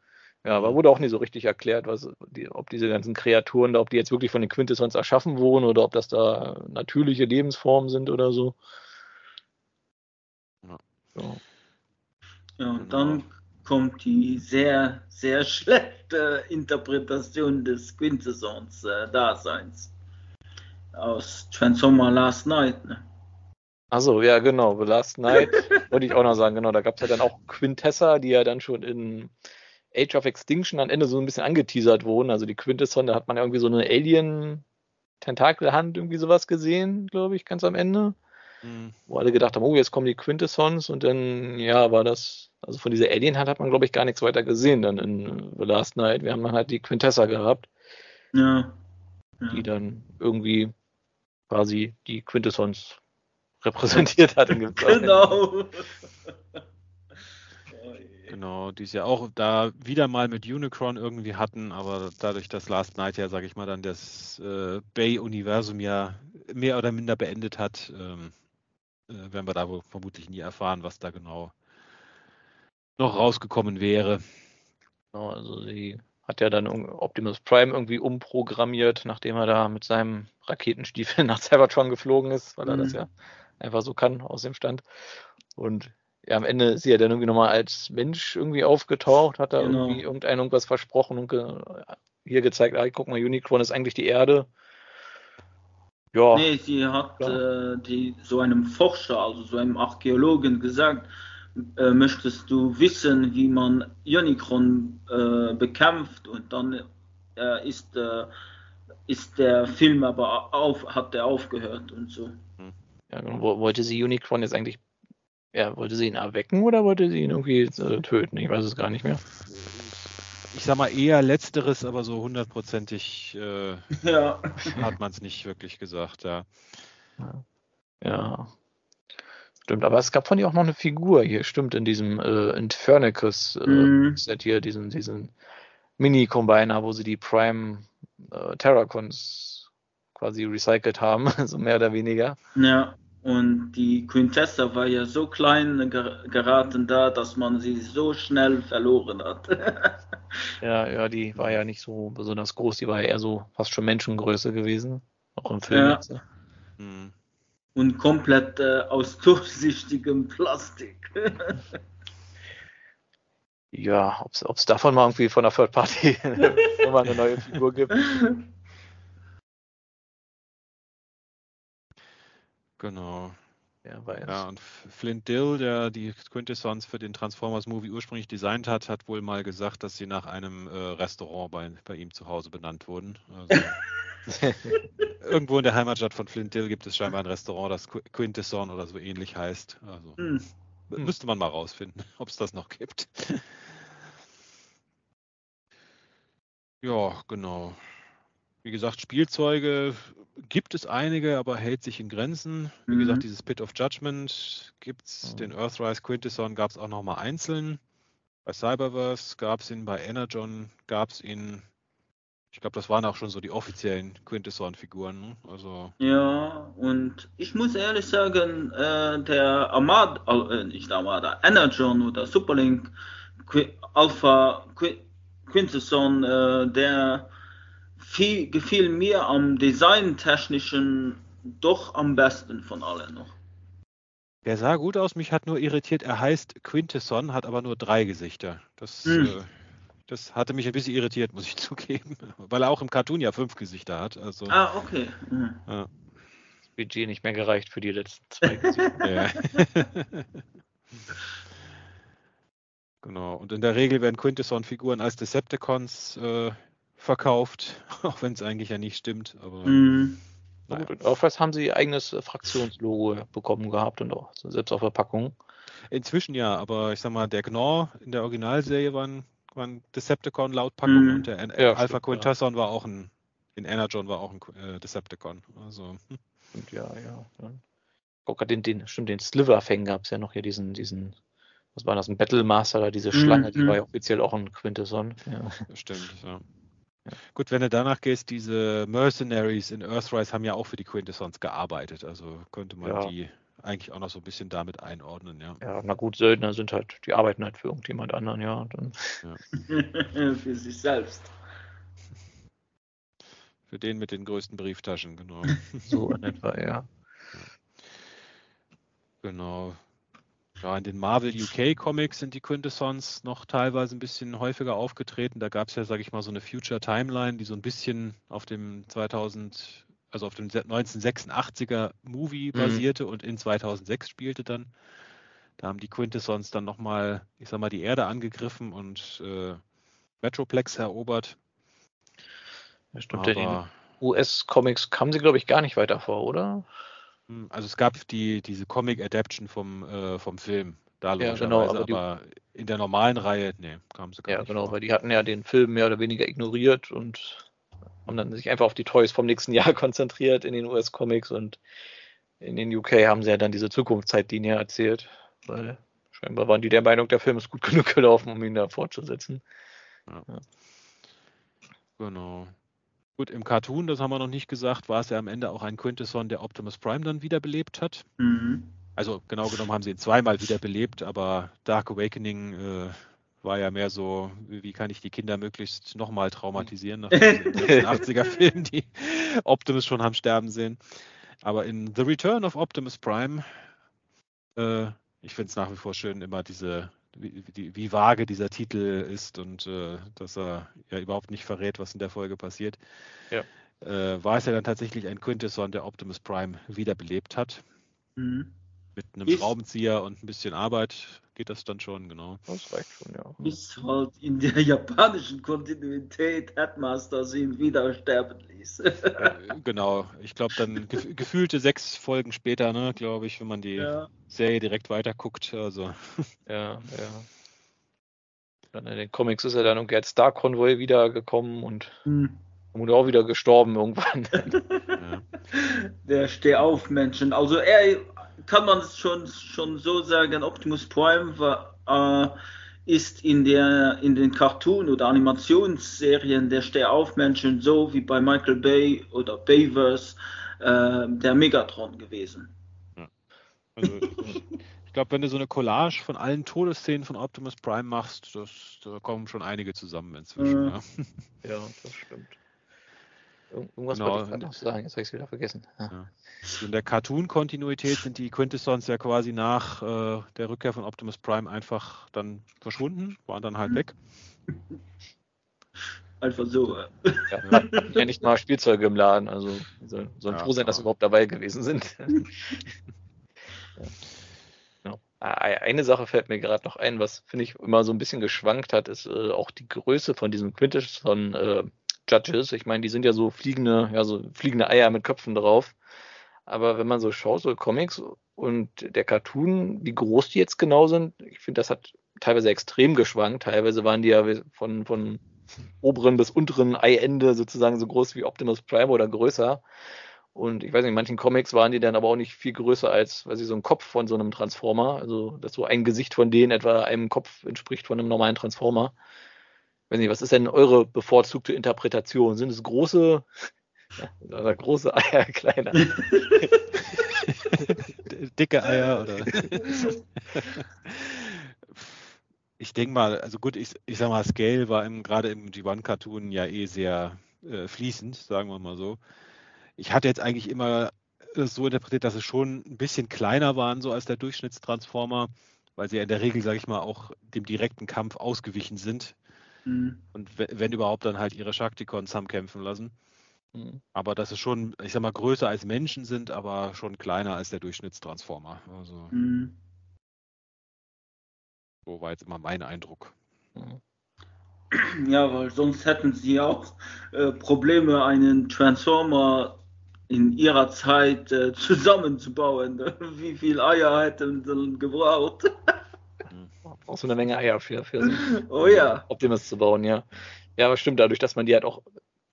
Ja, aber wurde auch nicht so richtig erklärt, was, die, ob diese ganzen Kreaturen da, ob die jetzt wirklich von den Quintessons erschaffen wurden oder ob das da natürliche Lebensformen sind oder so. Ja. So. Ja, und genau. dann kommt die sehr, sehr (laughs) schlechte Interpretation des Quintessons-Daseins äh, aus Transformer Last Night. Ne? Achso, ja, genau. The Last Night (laughs) wollte ich auch noch sagen, genau. Da gab es ja dann auch Quintessa, die ja dann schon in, Age of Extinction am Ende so ein bisschen angeteasert wurden. Also die Quintesson, da hat man irgendwie so eine Alien-Tentakelhand irgendwie sowas gesehen, glaube ich, ganz am Ende. Mhm. Wo alle gedacht haben, oh, jetzt kommen die Quintessons und dann, ja, war das, also von dieser Alien-Hand hat man, glaube ich, gar nichts weiter gesehen dann in The Last Night. Wir haben dann halt die Quintessa gehabt. Ja. ja. Die dann irgendwie quasi die Quintessons repräsentiert hat. genau. Genau, die es ja auch da wieder mal mit Unicron irgendwie hatten, aber dadurch, dass Last Night ja, sage ich mal, dann das äh, Bay-Universum ja mehr oder minder beendet hat, ähm, äh, werden wir da wohl vermutlich nie erfahren, was da genau noch rausgekommen wäre. Genau, also sie hat ja dann Optimus Prime irgendwie umprogrammiert, nachdem er da mit seinem Raketenstiefel (laughs) nach Cybertron geflogen ist, weil er das mhm. ja einfach so kann aus dem Stand. Und ja, am Ende ist sie ja dann irgendwie nochmal als Mensch irgendwie aufgetaucht, hat da genau. irgendwie irgendein irgendwas versprochen und ge hier gezeigt, ah, guck mal, Unicron ist eigentlich die Erde. Ja. Nee, sie hat ja. äh, die, so einem Forscher, also so einem Archäologen gesagt, äh, möchtest du wissen, wie man Unicron äh, bekämpft und dann äh, ist, äh, ist der Film aber auf, hat der aufgehört und so. Ja, wollte sie Unicron jetzt eigentlich ja, wollte sie ihn erwecken oder wollte sie ihn irgendwie äh, töten? Ich weiß es gar nicht mehr. Ich sag mal eher letzteres, aber so hundertprozentig äh, ja. hat man es nicht wirklich gesagt, ja. ja. Stimmt, aber es gab von ihr auch noch eine Figur hier, stimmt, in diesem äh, Infernicus äh, mhm. Set hier, diesen, diesen Mini-Combiner, wo sie die Prime äh, Terracons quasi recycelt haben, (laughs) so mehr oder weniger. Ja. Und die Quintessa war ja so klein geraten da, dass man sie so schnell verloren hat. (laughs) ja, ja, die war ja nicht so besonders groß, die war ja eher so fast schon Menschengröße gewesen, auch im Film. Ja. Hm. Und komplett äh, aus durchsichtigem Plastik. (laughs) ja, ob es davon mal irgendwie von der Third Party (laughs) nochmal eine neue Figur gibt. Genau. Ja, ja, und Flint Dill, der die Quintessons für den Transformers-Movie ursprünglich designt hat, hat wohl mal gesagt, dass sie nach einem äh, Restaurant bei, bei ihm zu Hause benannt wurden. Also, (laughs) irgendwo in der Heimatstadt von Flint Dill gibt es scheinbar ein Restaurant, das Quintesson oder so ähnlich heißt. Also hm. müsste man mal rausfinden, (laughs) ob es das noch gibt. (laughs) ja, genau. Wie gesagt, Spielzeuge gibt es einige, aber hält sich in Grenzen. Wie mhm. gesagt, dieses Pit of Judgment gibt es, mhm. den Earthrise Quintesson gab es auch nochmal einzeln. Bei Cyberverse gab es ihn, bei Energon gab es ihn. Ich glaube, das waren auch schon so die offiziellen Quintesson-Figuren. Ne? Also ja, und ich muss ehrlich sagen, äh, der Armada, äh, nicht Armada, Energon oder Superlink Qu Alpha Qu Quintesson, äh, der viel, gefiel mir am designtechnischen doch am besten von allen noch. Der sah gut aus, mich hat nur irritiert, er heißt Quintesson, hat aber nur drei Gesichter. Das, hm. äh, das hatte mich ein bisschen irritiert, muss ich (laughs) zugeben, weil er auch im Cartoon ja fünf Gesichter hat. Also, ah, okay. Mhm. Ja. Das Budget nicht mehr gereicht für die letzten zwei Gesichter. (laughs) genau, und in der Regel werden Quintesson-Figuren als Decepticons äh, verkauft, (laughs) auch wenn es eigentlich ja nicht stimmt. Aber mm. naja. Auf was haben sie ihr eigenes äh, Fraktionslogo bekommen gehabt und auch selbst auf Verpackung? Inzwischen ja, aber ich sag mal, der Gnaw in der Originalserie war ein, war ein Decepticon laut Packung mm. und der ja, Alpha stimmt, Quintesson ja. war auch ein, in Energon war auch ein äh, Decepticon. Also. Hm. Und ja, ja. ja. Guck, den, den, stimmt, den Sliverfang gab es ja noch hier, diesen, diesen, was war das, ein Battlemaster da, diese Schlange, mm, die war ja offiziell auch ein Quintesson. Ja. Stimmt, ja. Gut, wenn du danach gehst, diese Mercenaries in Earthrise haben ja auch für die Quintessons gearbeitet, also könnte man ja. die eigentlich auch noch so ein bisschen damit einordnen, ja. Ja, na gut, Söldner sind halt, die arbeiten halt für irgendjemand anderen, ja. Dann. ja. (laughs) für sich selbst. Für den mit den größten Brieftaschen, genau. (laughs) so in etwa, ja. Genau. Ja, in den Marvel UK Comics sind die Quintessons noch teilweise ein bisschen häufiger aufgetreten. Da gab es ja, sage ich mal, so eine Future Timeline, die so ein bisschen auf dem 2000, also auf dem 1986er Movie mhm. basierte und in 2006 spielte dann. Da haben die Quintessons dann nochmal, ich sag mal, die Erde angegriffen und äh, Metroplex erobert. Ja, stimmt, aber, in US-Comics kamen sie, glaube ich, gar nicht weiter vor, oder? Hm, also es gab die, diese Comic-Adaption vom, äh, vom Film. Da ja, genau, aber, aber in der normalen Reihe, nee, kamen sie gar ja, nicht. Ja, genau, vor. weil die hatten ja den Film mehr oder weniger ignoriert und haben dann sich einfach auf die Toys vom nächsten (laughs) Jahr konzentriert in den US-Comics und in den UK haben sie ja dann diese Zukunftszeitlinie erzählt, weil scheinbar waren die der Meinung, der Film ist gut (laughs) genug gelaufen, um ihn da fortzusetzen. Ja. Ja. Genau. Gut, im Cartoon, das haben wir noch nicht gesagt, war es ja am Ende auch ein Quintesson, der Optimus Prime dann wiederbelebt hat. Mhm. Also genau genommen haben sie ihn zweimal wiederbelebt, aber Dark Awakening äh, war ja mehr so, wie kann ich die Kinder möglichst nochmal traumatisieren, nach den 80er-Filmen, (laughs) die Optimus schon haben sterben sehen. Aber in The Return of Optimus Prime, äh, ich finde es nach wie vor schön, immer diese, wie, wie, wie vage dieser Titel ist und äh, dass er ja überhaupt nicht verrät, was in der Folge passiert. Ja. Äh, war es ja dann tatsächlich ein Quintesson, der Optimus Prime wiederbelebt hat. Mhm. Mit einem ist, Schraubenzieher und ein bisschen Arbeit geht das dann schon, genau. Das reicht schon, ja. Bis halt in der (laughs) japanischen Kontinuität Headmaster ihn wieder sterben ließ. äh, genau, ich glaube dann (laughs) gef gefühlte sechs Folgen später, ne, glaube ich, wenn man die ja. Serie direkt weiterguckt. Also. (laughs) Ja, ja. Dann in den Comics ist er dann irgendwie als Star Convoy wiedergekommen und hm. wurde auch wieder gestorben irgendwann. ja. Der Stehauf-Menschen. Also er kann man es schon, schon so sagen, Optimus Prime war, äh, ist in, der, in den Cartoon- oder Animationsserien der Stehaufmenschen so wie bei Michael Bay oder Bayverse äh, der Megatron gewesen. Ja. Also, ich (laughs) glaube, wenn du so eine Collage von allen Todesszenen von Optimus Prime machst, das, da kommen schon einige zusammen inzwischen. Äh, ja. (laughs) ja, das stimmt. Irgendwas genau. wollte ich gerade noch sagen, jetzt habe ich es wieder vergessen. Ja. Ja. In der Cartoon-Kontinuität sind die Quintessons ja quasi nach äh, der Rückkehr von Optimus Prime einfach dann verschwunden, waren dann halt weg. Einfach so. Ja, ja nicht mal Spielzeuge im Laden, also sollen ja, froh sein, dass sie überhaupt dabei gewesen sind. (laughs) ja. Eine Sache fällt mir gerade noch ein, was finde ich immer so ein bisschen geschwankt hat, ist äh, auch die Größe von diesem Quintesson äh, Judges. Ich meine, die sind ja so fliegende, ja, so fliegende Eier mit Köpfen drauf. Aber wenn man so schaut, so Comics und der Cartoon, wie groß die jetzt genau sind, ich finde, das hat teilweise extrem geschwankt. Teilweise waren die ja von, von oberen bis unteren Eiende sozusagen so groß wie Optimus Prime oder größer. Und ich weiß nicht, in manchen Comics waren die dann aber auch nicht viel größer als, weiß ich, so ein Kopf von so einem Transformer. Also, dass so ein Gesicht von denen etwa einem Kopf entspricht von einem normalen Transformer weiß nicht, was ist denn eure bevorzugte Interpretation? Sind es große, (laughs) ja, große Eier, (laughs) kleine? (laughs) Dicke Eier oder? ich denke mal, also gut, ich, ich sag mal, Scale war gerade im G1-Cartoon ja eh sehr äh, fließend, sagen wir mal so. Ich hatte jetzt eigentlich immer so interpretiert, dass es schon ein bisschen kleiner waren, so als der Durchschnittstransformer, weil sie ja in der Regel, sage ich mal, auch dem direkten Kampf ausgewichen sind. Mhm. Und wenn überhaupt, dann halt ihre Shaktikons haben kämpfen lassen. Mhm. Aber das ist schon, ich sag mal, größer als Menschen sind, aber schon kleiner als der Durchschnittstransformer. Also, mhm. So war jetzt immer mein Eindruck. Mhm. Ja, weil sonst hätten sie auch äh, Probleme, einen Transformer in ihrer Zeit äh, zusammenzubauen. (laughs) Wie viel Eier hätten sie gebraucht? (laughs) auch so eine Menge Eier für, für so (laughs) oh, ja. Optimus zu bauen, ja. Ja, aber stimmt, dadurch, dass man die halt auch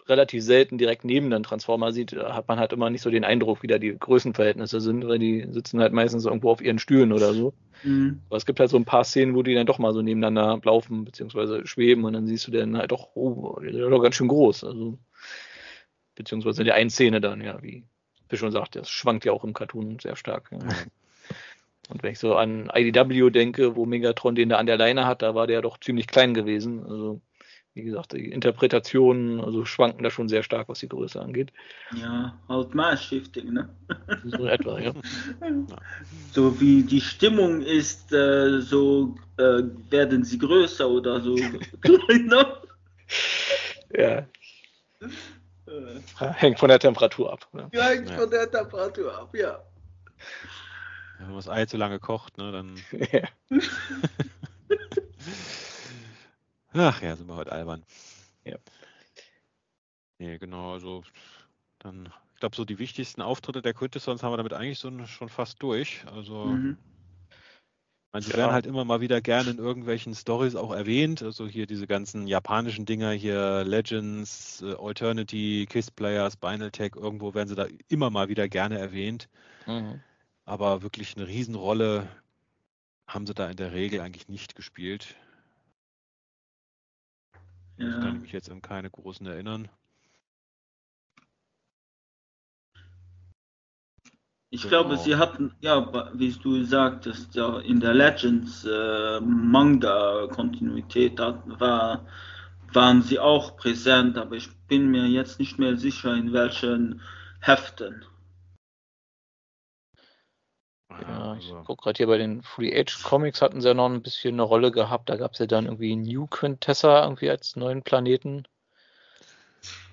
relativ selten direkt neben den Transformer sieht, hat man halt immer nicht so den Eindruck, wie da die Größenverhältnisse sind, weil die sitzen halt meistens irgendwo auf ihren Stühlen oder so. Mhm. Aber es gibt halt so ein paar Szenen, wo die dann doch mal so nebeneinander laufen, beziehungsweise schweben und dann siehst du dann halt doch, oh, die sind doch ganz schön groß. Also, beziehungsweise die eine Szene dann, ja, wie wie schon sagt, das schwankt ja auch im Cartoon sehr stark. Ja. (laughs) Und wenn ich so an IDW denke, wo Megatron den da an der Leine hat, da war der doch ziemlich klein gewesen. Also, wie gesagt, die Interpretationen also schwanken da schon sehr stark, was die Größe angeht. Ja, halt Maßshifting, ne? (laughs) So etwa, ja. (laughs) So wie die Stimmung ist, äh, so äh, werden sie größer oder so (laughs) kleiner. Ja. Hängt von der Temperatur ab. Ne? Ja, hängt ja. von der Temperatur ab, ja. Wenn man das Ei zu lange kocht, ne, dann. (laughs) (laughs) Ach ja, sind wir heute albern. Ja. Nee, genau, also dann, ich glaube, so die wichtigsten Auftritte der Quintessons haben wir damit eigentlich so schon fast durch. Also Mhm. sie Ja. werden halt immer mal wieder gerne in irgendwelchen Stories auch erwähnt. Also hier diese ganzen japanischen Dinger hier, Legends, äh, Alternity, Kiss Players, Spinal Tech, irgendwo werden sie da immer mal wieder gerne erwähnt. Mhm. Aber wirklich eine Riesenrolle haben sie da in der Regel eigentlich nicht gespielt. Kann Ja. ich mich jetzt an keine großen erinnern. Ich Genau. glaube, sie hatten, ja, wie du sagtest, ja, in der Legends äh, Manga-Kontinuität war, waren sie auch präsent, aber ich bin mir jetzt nicht mehr sicher, in welchen Heften. Ja, ich also, gucke gerade hier bei den Free Age Comics hatten sie ja noch ein bisschen eine Rolle gehabt. Da gab es ja dann irgendwie New Quintessa irgendwie als neuen Planeten.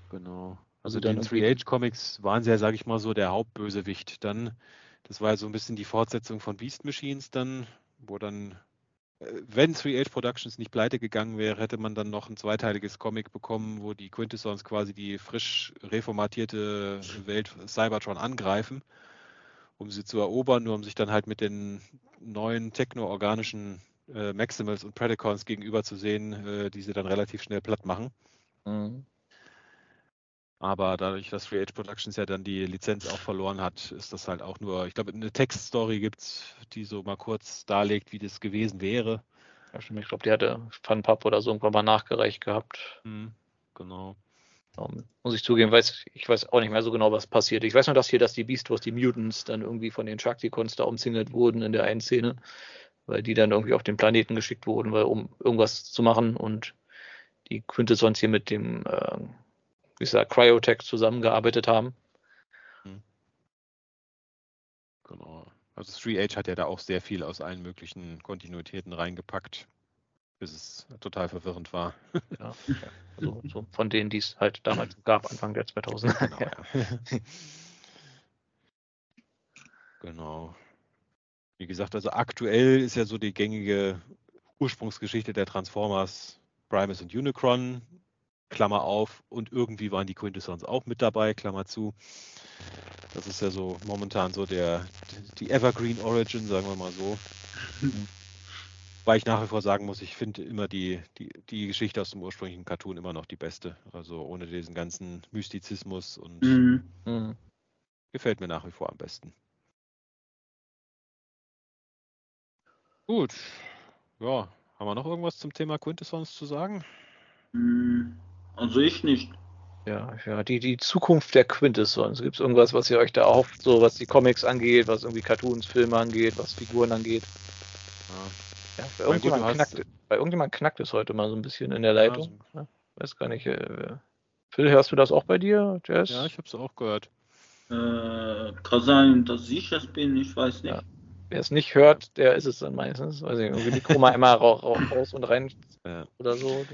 genau. Also Also irgendwie- Three Age Comics waren sie ja, sag ich mal, so der Hauptbösewicht. Dann, das war ja so ein bisschen die Fortsetzung von Beast Machines dann, wo dann, äh, wenn Three Age Productions nicht pleite gegangen wäre, hätte man dann noch ein zweiteiliges Comic bekommen, wo die Quintessons quasi die frisch reformatierte Welt Cybertron angreifen, um sie zu erobern, nur um sich dann halt mit den neuen techno-organischen äh, Maximals und Predacons gegenüber zu sehen, äh, die sie dann relativ schnell platt machen. Mhm. Aber dadurch, dass Free Age Productions ja dann die Lizenz auch verloren hat, ist das halt auch nur, ich glaube, eine Textstory gibt es, die so mal kurz darlegt, wie das gewesen wäre. Ja, stimmt. Ich glaube, die hatte Funpub oder so irgendwann mal nachgereicht gehabt. Hm, genau. Um, muss ich zugeben, weiß, ich weiß auch nicht mehr so genau, was passiert. Ich weiß nur, dass hier, dass die Beast Wars, die Mutants, dann irgendwie von den Shaktikons da umzingelt wurden in der einen Szene, weil die dann irgendwie auf den Planeten geschickt wurden, weil, um irgendwas zu machen und die Quintessons hier mit dem, äh, wie gesagt, Cryotech zusammengearbeitet haben. Genau. Also Three Age hat ja da auch sehr viel aus allen möglichen Kontinuitäten reingepackt, bis es total verwirrend war. Ja. Also so von denen, die es halt damals gab, Anfang der 2000er. (laughs) Genau, ja. (laughs) genau. Wie gesagt, also aktuell ist ja so die gängige Ursprungsgeschichte der Transformers Primus und Unicron, Klammer auf, und irgendwie waren die Quintessons auch mit dabei, Klammer zu. Das ist ja so momentan so der die Evergreen Origin, sagen wir mal so. Weil ich nach wie vor sagen muss, ich finde immer die, die, die Geschichte aus dem ursprünglichen Cartoon immer noch die beste. Also ohne diesen ganzen Mystizismus und Mhm. Mhm. gefällt mir nach wie vor am besten. Gut. Ja, haben wir noch irgendwas zum Thema Quintessons zu sagen? Mhm. Also ich nicht. Ja, ja, die, die Zukunft der Quintessons. Gibt es irgendwas, was ihr euch da erhofft, so was die Comics angeht, was irgendwie Cartoons, Filme angeht, was Figuren angeht? Ja, Ja, bei, Gut, irgendjemand hast- knackt, bei irgendjemand knackt es heute mal so ein bisschen in der Ja, Leitung. Ja, weiß gar nicht. Äh, Phil, hörst du das auch bei dir? Jess? ja ich habe es auch gehört. Äh, kann sein, dass ich es bin, ich weiß nicht. Ja. Wer es nicht hört, der ist es dann meistens. Weiß ich, irgendwie Mikro mal einmal ra ra raus und rein Ja. oder so.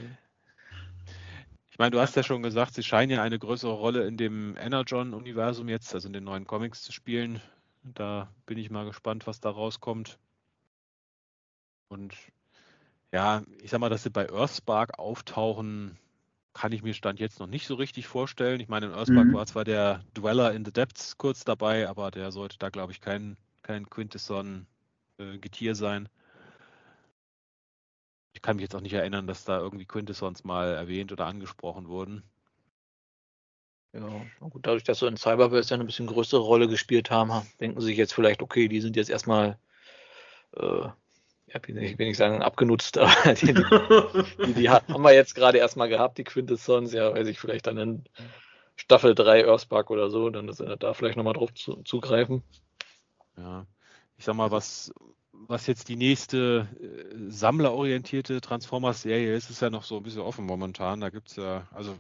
Ich meine, du hast ja schon gesagt, sie scheinen ja eine größere Rolle in dem Energon-Universum jetzt, also in den neuen Comics zu spielen. Da bin ich mal gespannt, was da rauskommt. Und ja, ich sag mal, dass sie bei Earthspark auftauchen, kann ich mir Stand jetzt noch nicht so richtig vorstellen. Ich meine, in Earthspark Mhm. war zwar der Dweller in the Depths kurz dabei, aber der sollte da, glaube ich, kein, kein Quintesson-Getier sein. Ich kann mich jetzt auch nicht erinnern, dass da irgendwie Quintessons mal erwähnt oder angesprochen wurden. ja, na gut, dadurch, dass sie in Cyberverse ja eine bisschen größere Rolle gespielt haben, denken sie sich jetzt vielleicht, okay, die sind jetzt erstmal, äh, ich will nicht sagen, abgenutzt, (laughs) aber (laughs) die, die, die, die haben wir jetzt gerade erstmal gehabt, die Quintessons, ja, weiß ich, vielleicht dann in Staffel 3 Earthspark oder so, dann dass sie da vielleicht nochmal drauf zu, zugreifen. Ja, ich sag mal, was, was jetzt die nächste äh, sammlerorientierte Transformers-Serie ist, ist ja noch so ein bisschen offen momentan. Da gibt es ja, also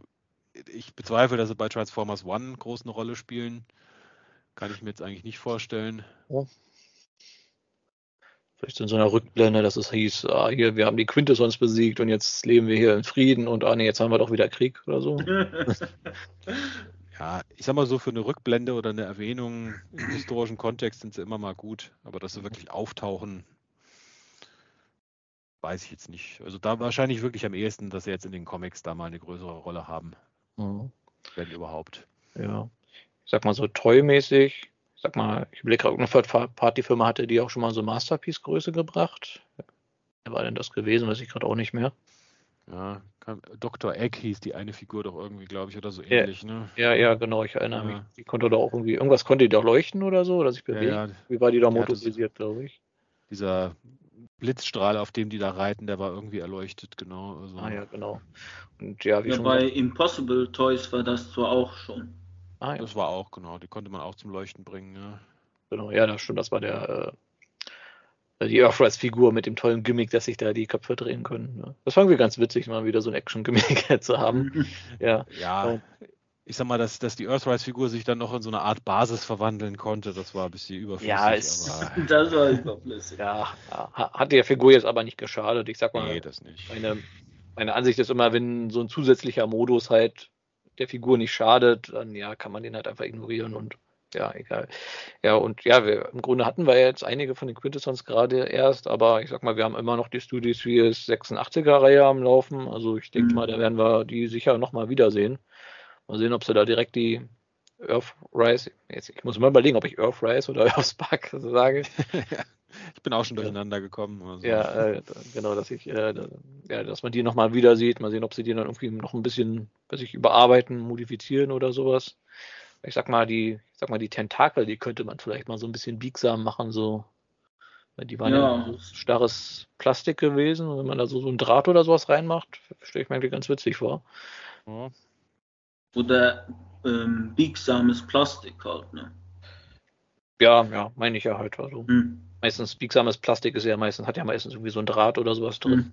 ich bezweifle, dass sie bei Transformers One groß eine Rolle spielen. Kann ich mir jetzt eigentlich nicht vorstellen. Vielleicht in so einer Rückblende, dass es hieß, ah, hier, wir haben die Quintessons besiegt und jetzt leben wir hier in Frieden und ah nee, jetzt haben wir doch wieder Krieg oder so. (laughs) Ja, ich sag mal so, für eine Rückblende oder eine Erwähnung im historischen Kontext sind sie immer mal gut, aber dass sie wirklich auftauchen, weiß ich jetzt nicht. Also da wahrscheinlich wirklich am ehesten, dass sie jetzt in den Comics da mal eine größere Rolle haben. Mhm. Wenn überhaupt. Ja. Ich sag mal so toymäßig, sag mal, ich überlege gerade, irgendeine Partyfirma hatte die auch schon mal so Masterpiece-Größe gebracht. Wer war denn das gewesen? Weiß ich gerade auch nicht mehr. Ja, Dr. Egg hieß die eine Figur doch irgendwie, glaube ich, oder so ähnlich, ja, ne? Ja, ja, genau, ich erinnere ja. mich. Die konnte doch auch irgendwie, irgendwas konnte die doch leuchten oder so, oder sich bewegen. Ja, ja. Wie war die da motorisiert, glaube ich? Dieser Blitzstrahl, auf dem die da reiten, der war irgendwie erleuchtet, genau. Also. Ah ja, genau. Und ja, wie ja, schon bei gesagt, Impossible Toys war das zwar auch schon. Ah, ja. Das war auch, genau. Die konnte man auch zum Leuchten bringen, ja. Genau, ja, das stimmt. Das war der, äh, die Earthrise-Figur mit dem tollen Gimmick, dass sich da die Köpfe drehen können. Ne? Das fand wir ganz witzig, mal wieder so ein Action-Gimmick (laughs) zu haben. (laughs) ja. Ja. Ich sag mal, dass, dass die Earthrise-Figur sich dann noch in so eine Art Basis verwandeln konnte, das war ein bisschen überflüssig. Ja, ist, (laughs) das war überflüssig. Ja, hat der Figur jetzt aber nicht geschadet. Ich sag mal, nee, das nicht. Meine, meine Ansicht ist immer, wenn so ein zusätzlicher Modus halt der Figur nicht schadet, dann ja, kann man den halt einfach ignorieren und ja, egal. Ja, und ja, wir, im Grunde hatten wir jetzt einige von den Quintessons gerade erst, aber ich sag mal, wir haben immer noch die Studios wie es 86er-Reihe am Laufen. Also ich denke mhm. mal, da werden wir die sicher nochmal wiedersehen. Mal sehen, ob sie da direkt die Earthrise, jetzt, ich muss mal überlegen, ob ich Earthrise oder (laughs) Earthspark sage. (laughs) ich bin auch schon durcheinander gekommen. Also. Ja, äh, genau, dass ich, äh, ja, dass man die nochmal wieder sieht, mal sehen, ob sie die dann irgendwie noch ein bisschen, weiß ich, überarbeiten, modifizieren oder sowas. Ich sag mal, die, ich sag mal, die Tentakel, die könnte man vielleicht mal so ein bisschen biegsam machen, so. Die waren ja, ja so starres Plastik gewesen. Und wenn man da so, so ein Draht oder sowas reinmacht, stelle ich mir eigentlich ganz witzig vor. Ja. Oder ähm, biegsames Plastik halt, ne? Ja, ja, meine ich ja halt. Also. Hm. Meistens biegsames Plastik ist ja meistens, hat ja meistens irgendwie so ein Draht oder sowas drin.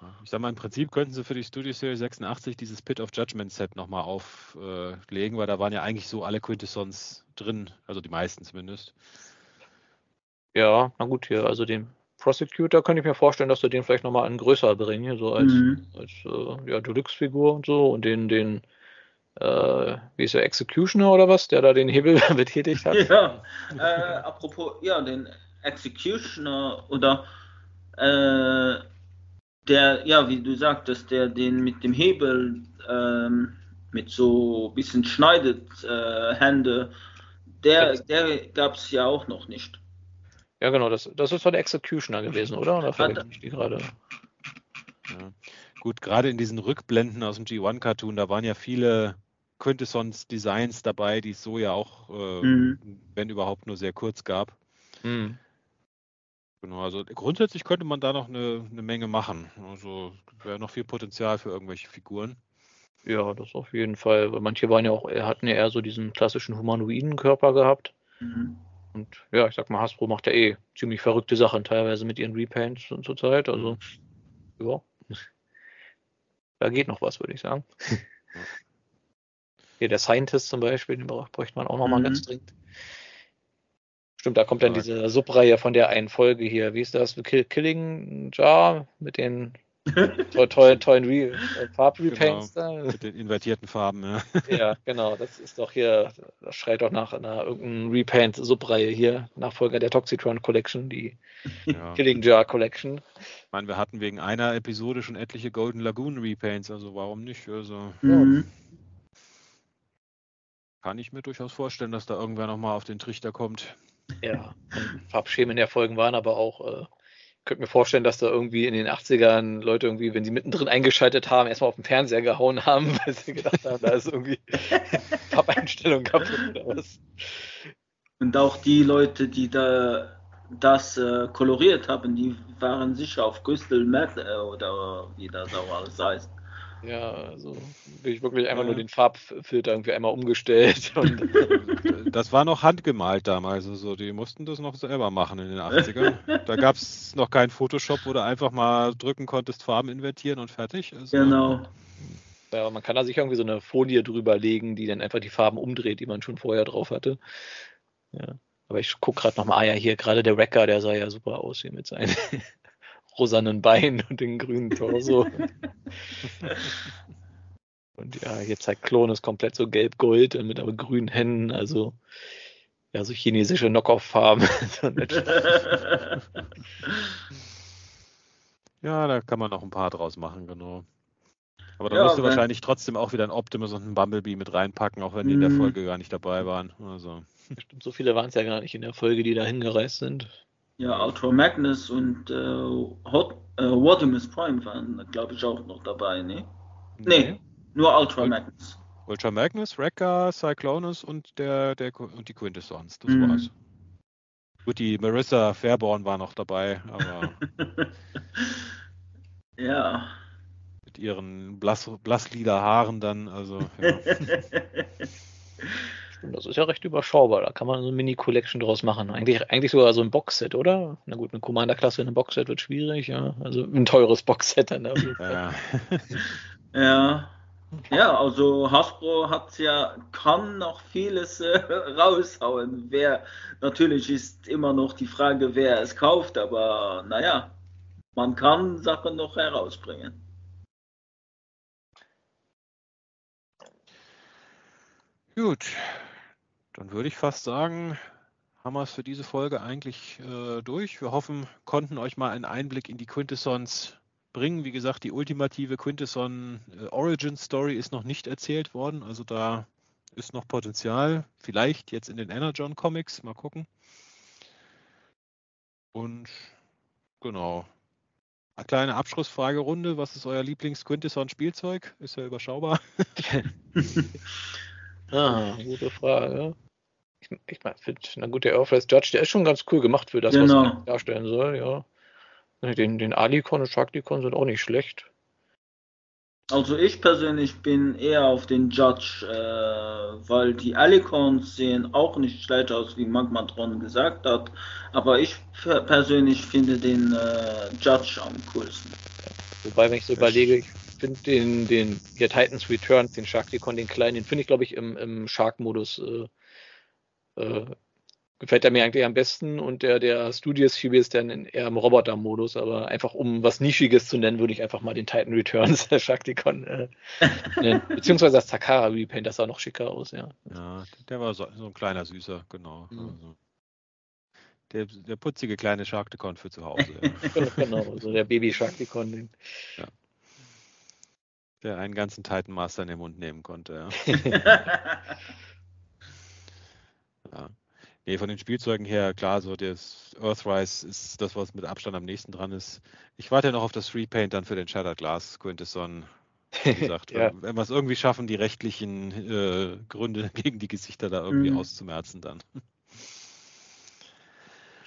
Hm. Ich sag mal, im Prinzip könnten sie für die Studio Series 86 dieses Pit of Judgment Set nochmal auflegen, äh, weil da waren ja eigentlich so alle Quintessons drin, also die meisten zumindest. Ja, na gut, hier, also den Prosecutor könnte ich mir vorstellen, dass du den vielleicht nochmal an größer bringen, so als, mhm. als äh, ja, Deluxe-Figur und so und den, den, äh, wie ist der, Executioner oder was, der da den Hebel (laughs) betätigt hat? Ja, äh, apropos, ja, den Executioner oder äh, der, ja, wie du sagtest, der den mit dem Hebel ähm, mit so ein bisschen schneidet, äh, Hände, der, der gab es ja auch noch nicht. Ja, genau, das, das ist von der Executioner gewesen, oder? Oder verwechsel ich die gerade? Ja. Gut, gerade in diesen Rückblenden aus dem G1-Cartoon, da waren ja viele Quintessons-Designs dabei, die es so ja auch, äh, mhm. wenn überhaupt, nur sehr kurz gab. Mhm. Genau, also grundsätzlich könnte man da noch eine, eine Menge machen. Also wäre noch viel Potenzial für irgendwelche Figuren. Ja, das auf jeden Fall. Weil manche waren ja auch, hatten ja eher so diesen klassischen humanoiden Körper gehabt. Mhm. Und ja, ich sag mal, Hasbro macht ja eh ziemlich verrückte Sachen teilweise mit ihren Repaints und zur Zeit. Also, ja. Da geht noch was, würde ich sagen. (laughs) Hier der Scientist zum Beispiel, den bräuchte man auch noch mal mhm. ganz dringend. Stimmt, da kommt dann diese Subreihe von der einen Folge hier. Wie ist das? Killing Jar mit den (laughs) tollen, tollen Re äh, Farbrepaints genau, da. Mit den invertierten Farben, ja. (laughs) Ja, genau. Das ist doch hier, das schreit doch nach einer irgendeiner Repaint-Subreihe hier, Nachfolger der Toxitron Collection, die ja. (laughs) Killing Jar Collection. Ich meine, wir hatten wegen einer Episode schon etliche Golden Lagoon Repaints, also warum nicht? Also, mhm. Kann ich mir durchaus vorstellen, dass da irgendwer nochmal auf den Trichter kommt. Ja, Farbschemen der Folgen waren aber auch äh, könnte mir vorstellen, dass da irgendwie in den 80ern Leute irgendwie, wenn sie mittendrin eingeschaltet haben, erstmal auf den Fernseher gehauen haben, (laughs) weil sie gedacht haben, da ist irgendwie (laughs) Farbeinstellung kaputt oder was. Und auch die Leute, die da das äh, koloriert haben, die waren sicher auf Crystal Meth äh, oder wie das auch alles heißt. Ja, also bin ich wirklich einfach ja. nur den Farbfilter irgendwie einmal umgestellt. (laughs) das war noch handgemalt damals. Also die mussten das noch selber machen in den 80ern. Da gab es noch kein Photoshop, wo du einfach mal drücken konntest, Farben invertieren und fertig. Also, genau. Ja, man kann da sich irgendwie so eine Folie drüber legen, die dann einfach die Farben umdreht, die man schon vorher drauf hatte. Ja. Aber ich gucke gerade nochmal, ah ja, hier gerade der Wrecker, der sah ja super aus hier mit seinen rosanen Beinen (laughs) und den grünen Torso. (laughs) und ja, jetzt zeigt Klon ist komplett so gelb-gold mit aber grünen Händen, also ja, so chinesische Knockoff-Farben. (laughs) Ja, da kann man noch ein paar draus machen, genau. Aber da Ja, musst du wenn- wahrscheinlich trotzdem auch wieder einen Optimus und einen Bumblebee mit reinpacken, auch wenn die in der Mhm. Folge gar nicht dabei waren. Also, Stimmt, so viele waren es ja gar nicht in der Folge, die da hingereist sind. Ja, Ultra Magnus und äh, Hot, äh, Rodimus Prime waren, glaube ich, auch noch dabei, ne? Nee, nur Ultra Und- Magnus. Ultra Magnus, Wrecker, Cyclonus und der, der und die Quintessons. Das Mhm. war's. Gut, die Marissa Fairborn war noch dabei, aber (laughs) ja. mit ihren blass, blasslila Haaren dann, also ja. (laughs) Stimmt, das ist ja recht überschaubar. Da kann man so eine Mini-Collection draus machen. Eigentlich, eigentlich sogar so ein Boxset, oder? Na gut, eine Commander-Klasse in einem Boxset wird schwierig, ja. Also ein teures Boxset dann. ja. (laughs) Ja. Ja, also Hasbro hat ja, kann noch vieles äh, (laughs) raushauen. Wer, natürlich ist immer noch die Frage, wer es kauft, aber naja, man kann Sachen noch herausbringen. Gut, dann würde ich fast sagen, haben wir es für diese Folge eigentlich äh, durch. Wir hoffen, konnten euch mal einen Einblick in die Quintessons bringen. Wie gesagt, die ultimative Quintesson äh, Origin Story ist noch nicht erzählt worden, also da ist noch Potenzial. Vielleicht jetzt in den Energon Comics, mal gucken. Und genau. Eine kleine Abschlussfragerunde. Was ist euer Lieblings-Quintesson-Spielzeug? Ist ja überschaubar. (laughs) (laughs) Ah, gute Frage. Ich, ich meine, na gut, der Earthrise Judge, der ist schon ganz cool gemacht für das, Genau. was er darstellen soll, ja. Den, den Alicon und Sharkticon sind auch nicht schlecht. Also ich persönlich bin eher auf den Judge, äh, weil die Alicons sehen auch nicht schlecht aus, wie Magmatron gesagt hat. Aber ich per- persönlich finde den äh, Judge am coolsten. Wobei, wenn ich so überlege, ich finde den, den hier Titans Returns, den Sharkticon, den kleinen, den finde ich, glaube ich, im, im Shark-Modus äh, äh, gefällt er mir eigentlich am besten und der, der Studios Cube ist dann eher im Roboter-Modus, aber einfach um was Nischiges zu nennen, würde ich einfach mal den Titan Returns (laughs) der Sharkticon äh, nennen. (laughs) Beziehungsweise das Takara Repaint, das sah noch schicker aus, ja. Ja, der war so, so ein kleiner Süßer, genau. Mhm. Also, der, der putzige kleine Sharkticon für zu Hause, ja. (laughs) genau, so der Baby Sharkticon. Den, der einen ganzen Titan Master in den Mund nehmen konnte. Ja. Ja. Nee, von den Spielzeugen her, klar, so das Earthrise ist das, was mit Abstand am nächsten dran ist. Ich warte noch auf das Repaint dann für den Shattered Glass Quintesson. Wie gesagt, (laughs) Ja. wenn, wenn wir es irgendwie schaffen, die rechtlichen äh, Gründe (laughs) gegen die Gesichter da irgendwie Mhm. auszumerzen, dann.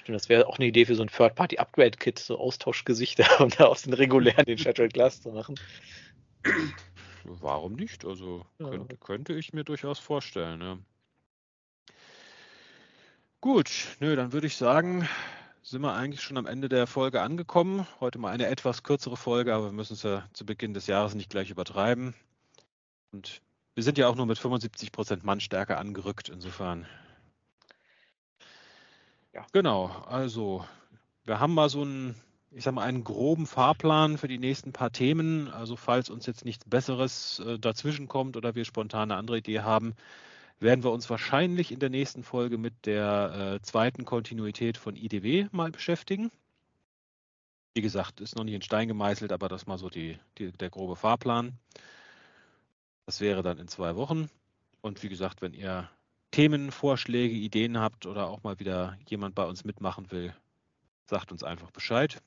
Stimmt, das wäre auch eine Idee für so ein Third-Party-Upgrade-Kit, so Austauschgesichter, (laughs) um da aus den regulären den Shattered Glass zu machen. Warum nicht? Also Ja. könnte, könnte ich mir durchaus vorstellen. Ja. Gut, nö, dann würde ich sagen, sind wir eigentlich schon am Ende der Folge angekommen. Heute mal eine etwas kürzere Folge, aber wir müssen es ja zu Beginn des Jahres nicht gleich übertreiben. Und wir sind ja auch nur mit 75% Mannstärke angerückt, insofern. Ja. Genau, also wir haben mal so einen, ich sag mal, einen groben Fahrplan für die nächsten paar Themen. Also falls uns jetzt nichts Besseres äh, dazwischen kommt oder wir spontan eine andere Idee haben, werden wir uns wahrscheinlich in der nächsten Folge mit der äh, zweiten Kontinuität von IDW mal beschäftigen. Wie gesagt, ist noch nicht in Stein gemeißelt, aber das mal so die, die, der grobe Fahrplan. Das wäre dann in zwei Wochen. Und wie gesagt, wenn ihr Themen, Vorschläge, Ideen habt oder auch mal wieder jemand bei uns mitmachen will, sagt uns einfach Bescheid.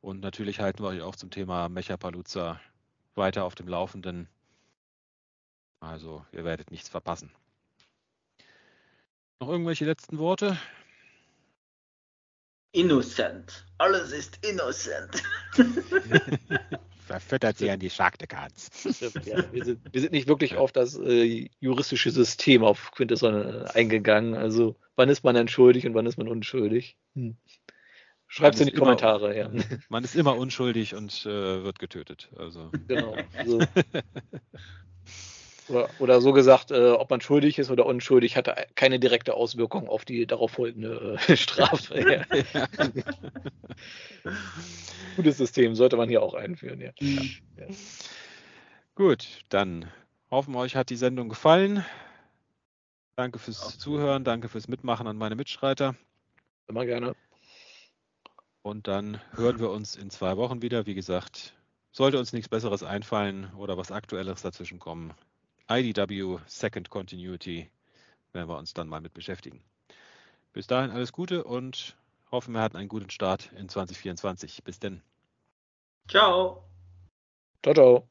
Und natürlich halten wir euch auch zum Thema Mechapalooza weiter auf dem Laufenden. Also, ihr werdet nichts verpassen. Noch irgendwelche letzten Worte? Innocent. Alles ist innocent. (laughs) Verfüttert sie an die Sharkticans. Ja, wir, sind, wir sind nicht wirklich auf das äh, juristische System auf Quintesson äh, eingegangen. Also, wann ist man denn schuldig und wann ist man unschuldig? Hm. Schreibt es in die immer- Kommentare, ja. Man ist immer unschuldig und äh, wird getötet. Also, genau. Also, (laughs) oder, oder so gesagt, äh, ob man schuldig ist oder unschuldig, hatte keine direkte Auswirkung auf die darauf folgende äh, (laughs) Strafe. Ja. (laughs) Gutes System sollte man hier auch einführen, ja. Ja. Gut, dann hoffen wir, euch hat die Sendung gefallen. Danke fürs Absolut. Zuhören, danke fürs Mitmachen an meine Mitstreiter. Immer gerne. Und dann hören wir uns in zwei Wochen wieder. Wie gesagt, sollte uns nichts Besseres einfallen oder was Aktuelleres dazwischen kommen, IDW Second Continuity werden wir uns dann mal mit beschäftigen. Bis dahin alles Gute und hoffen, wir hatten einen guten Start in 2024. Bis denn. Ciao. Ciao, ciao.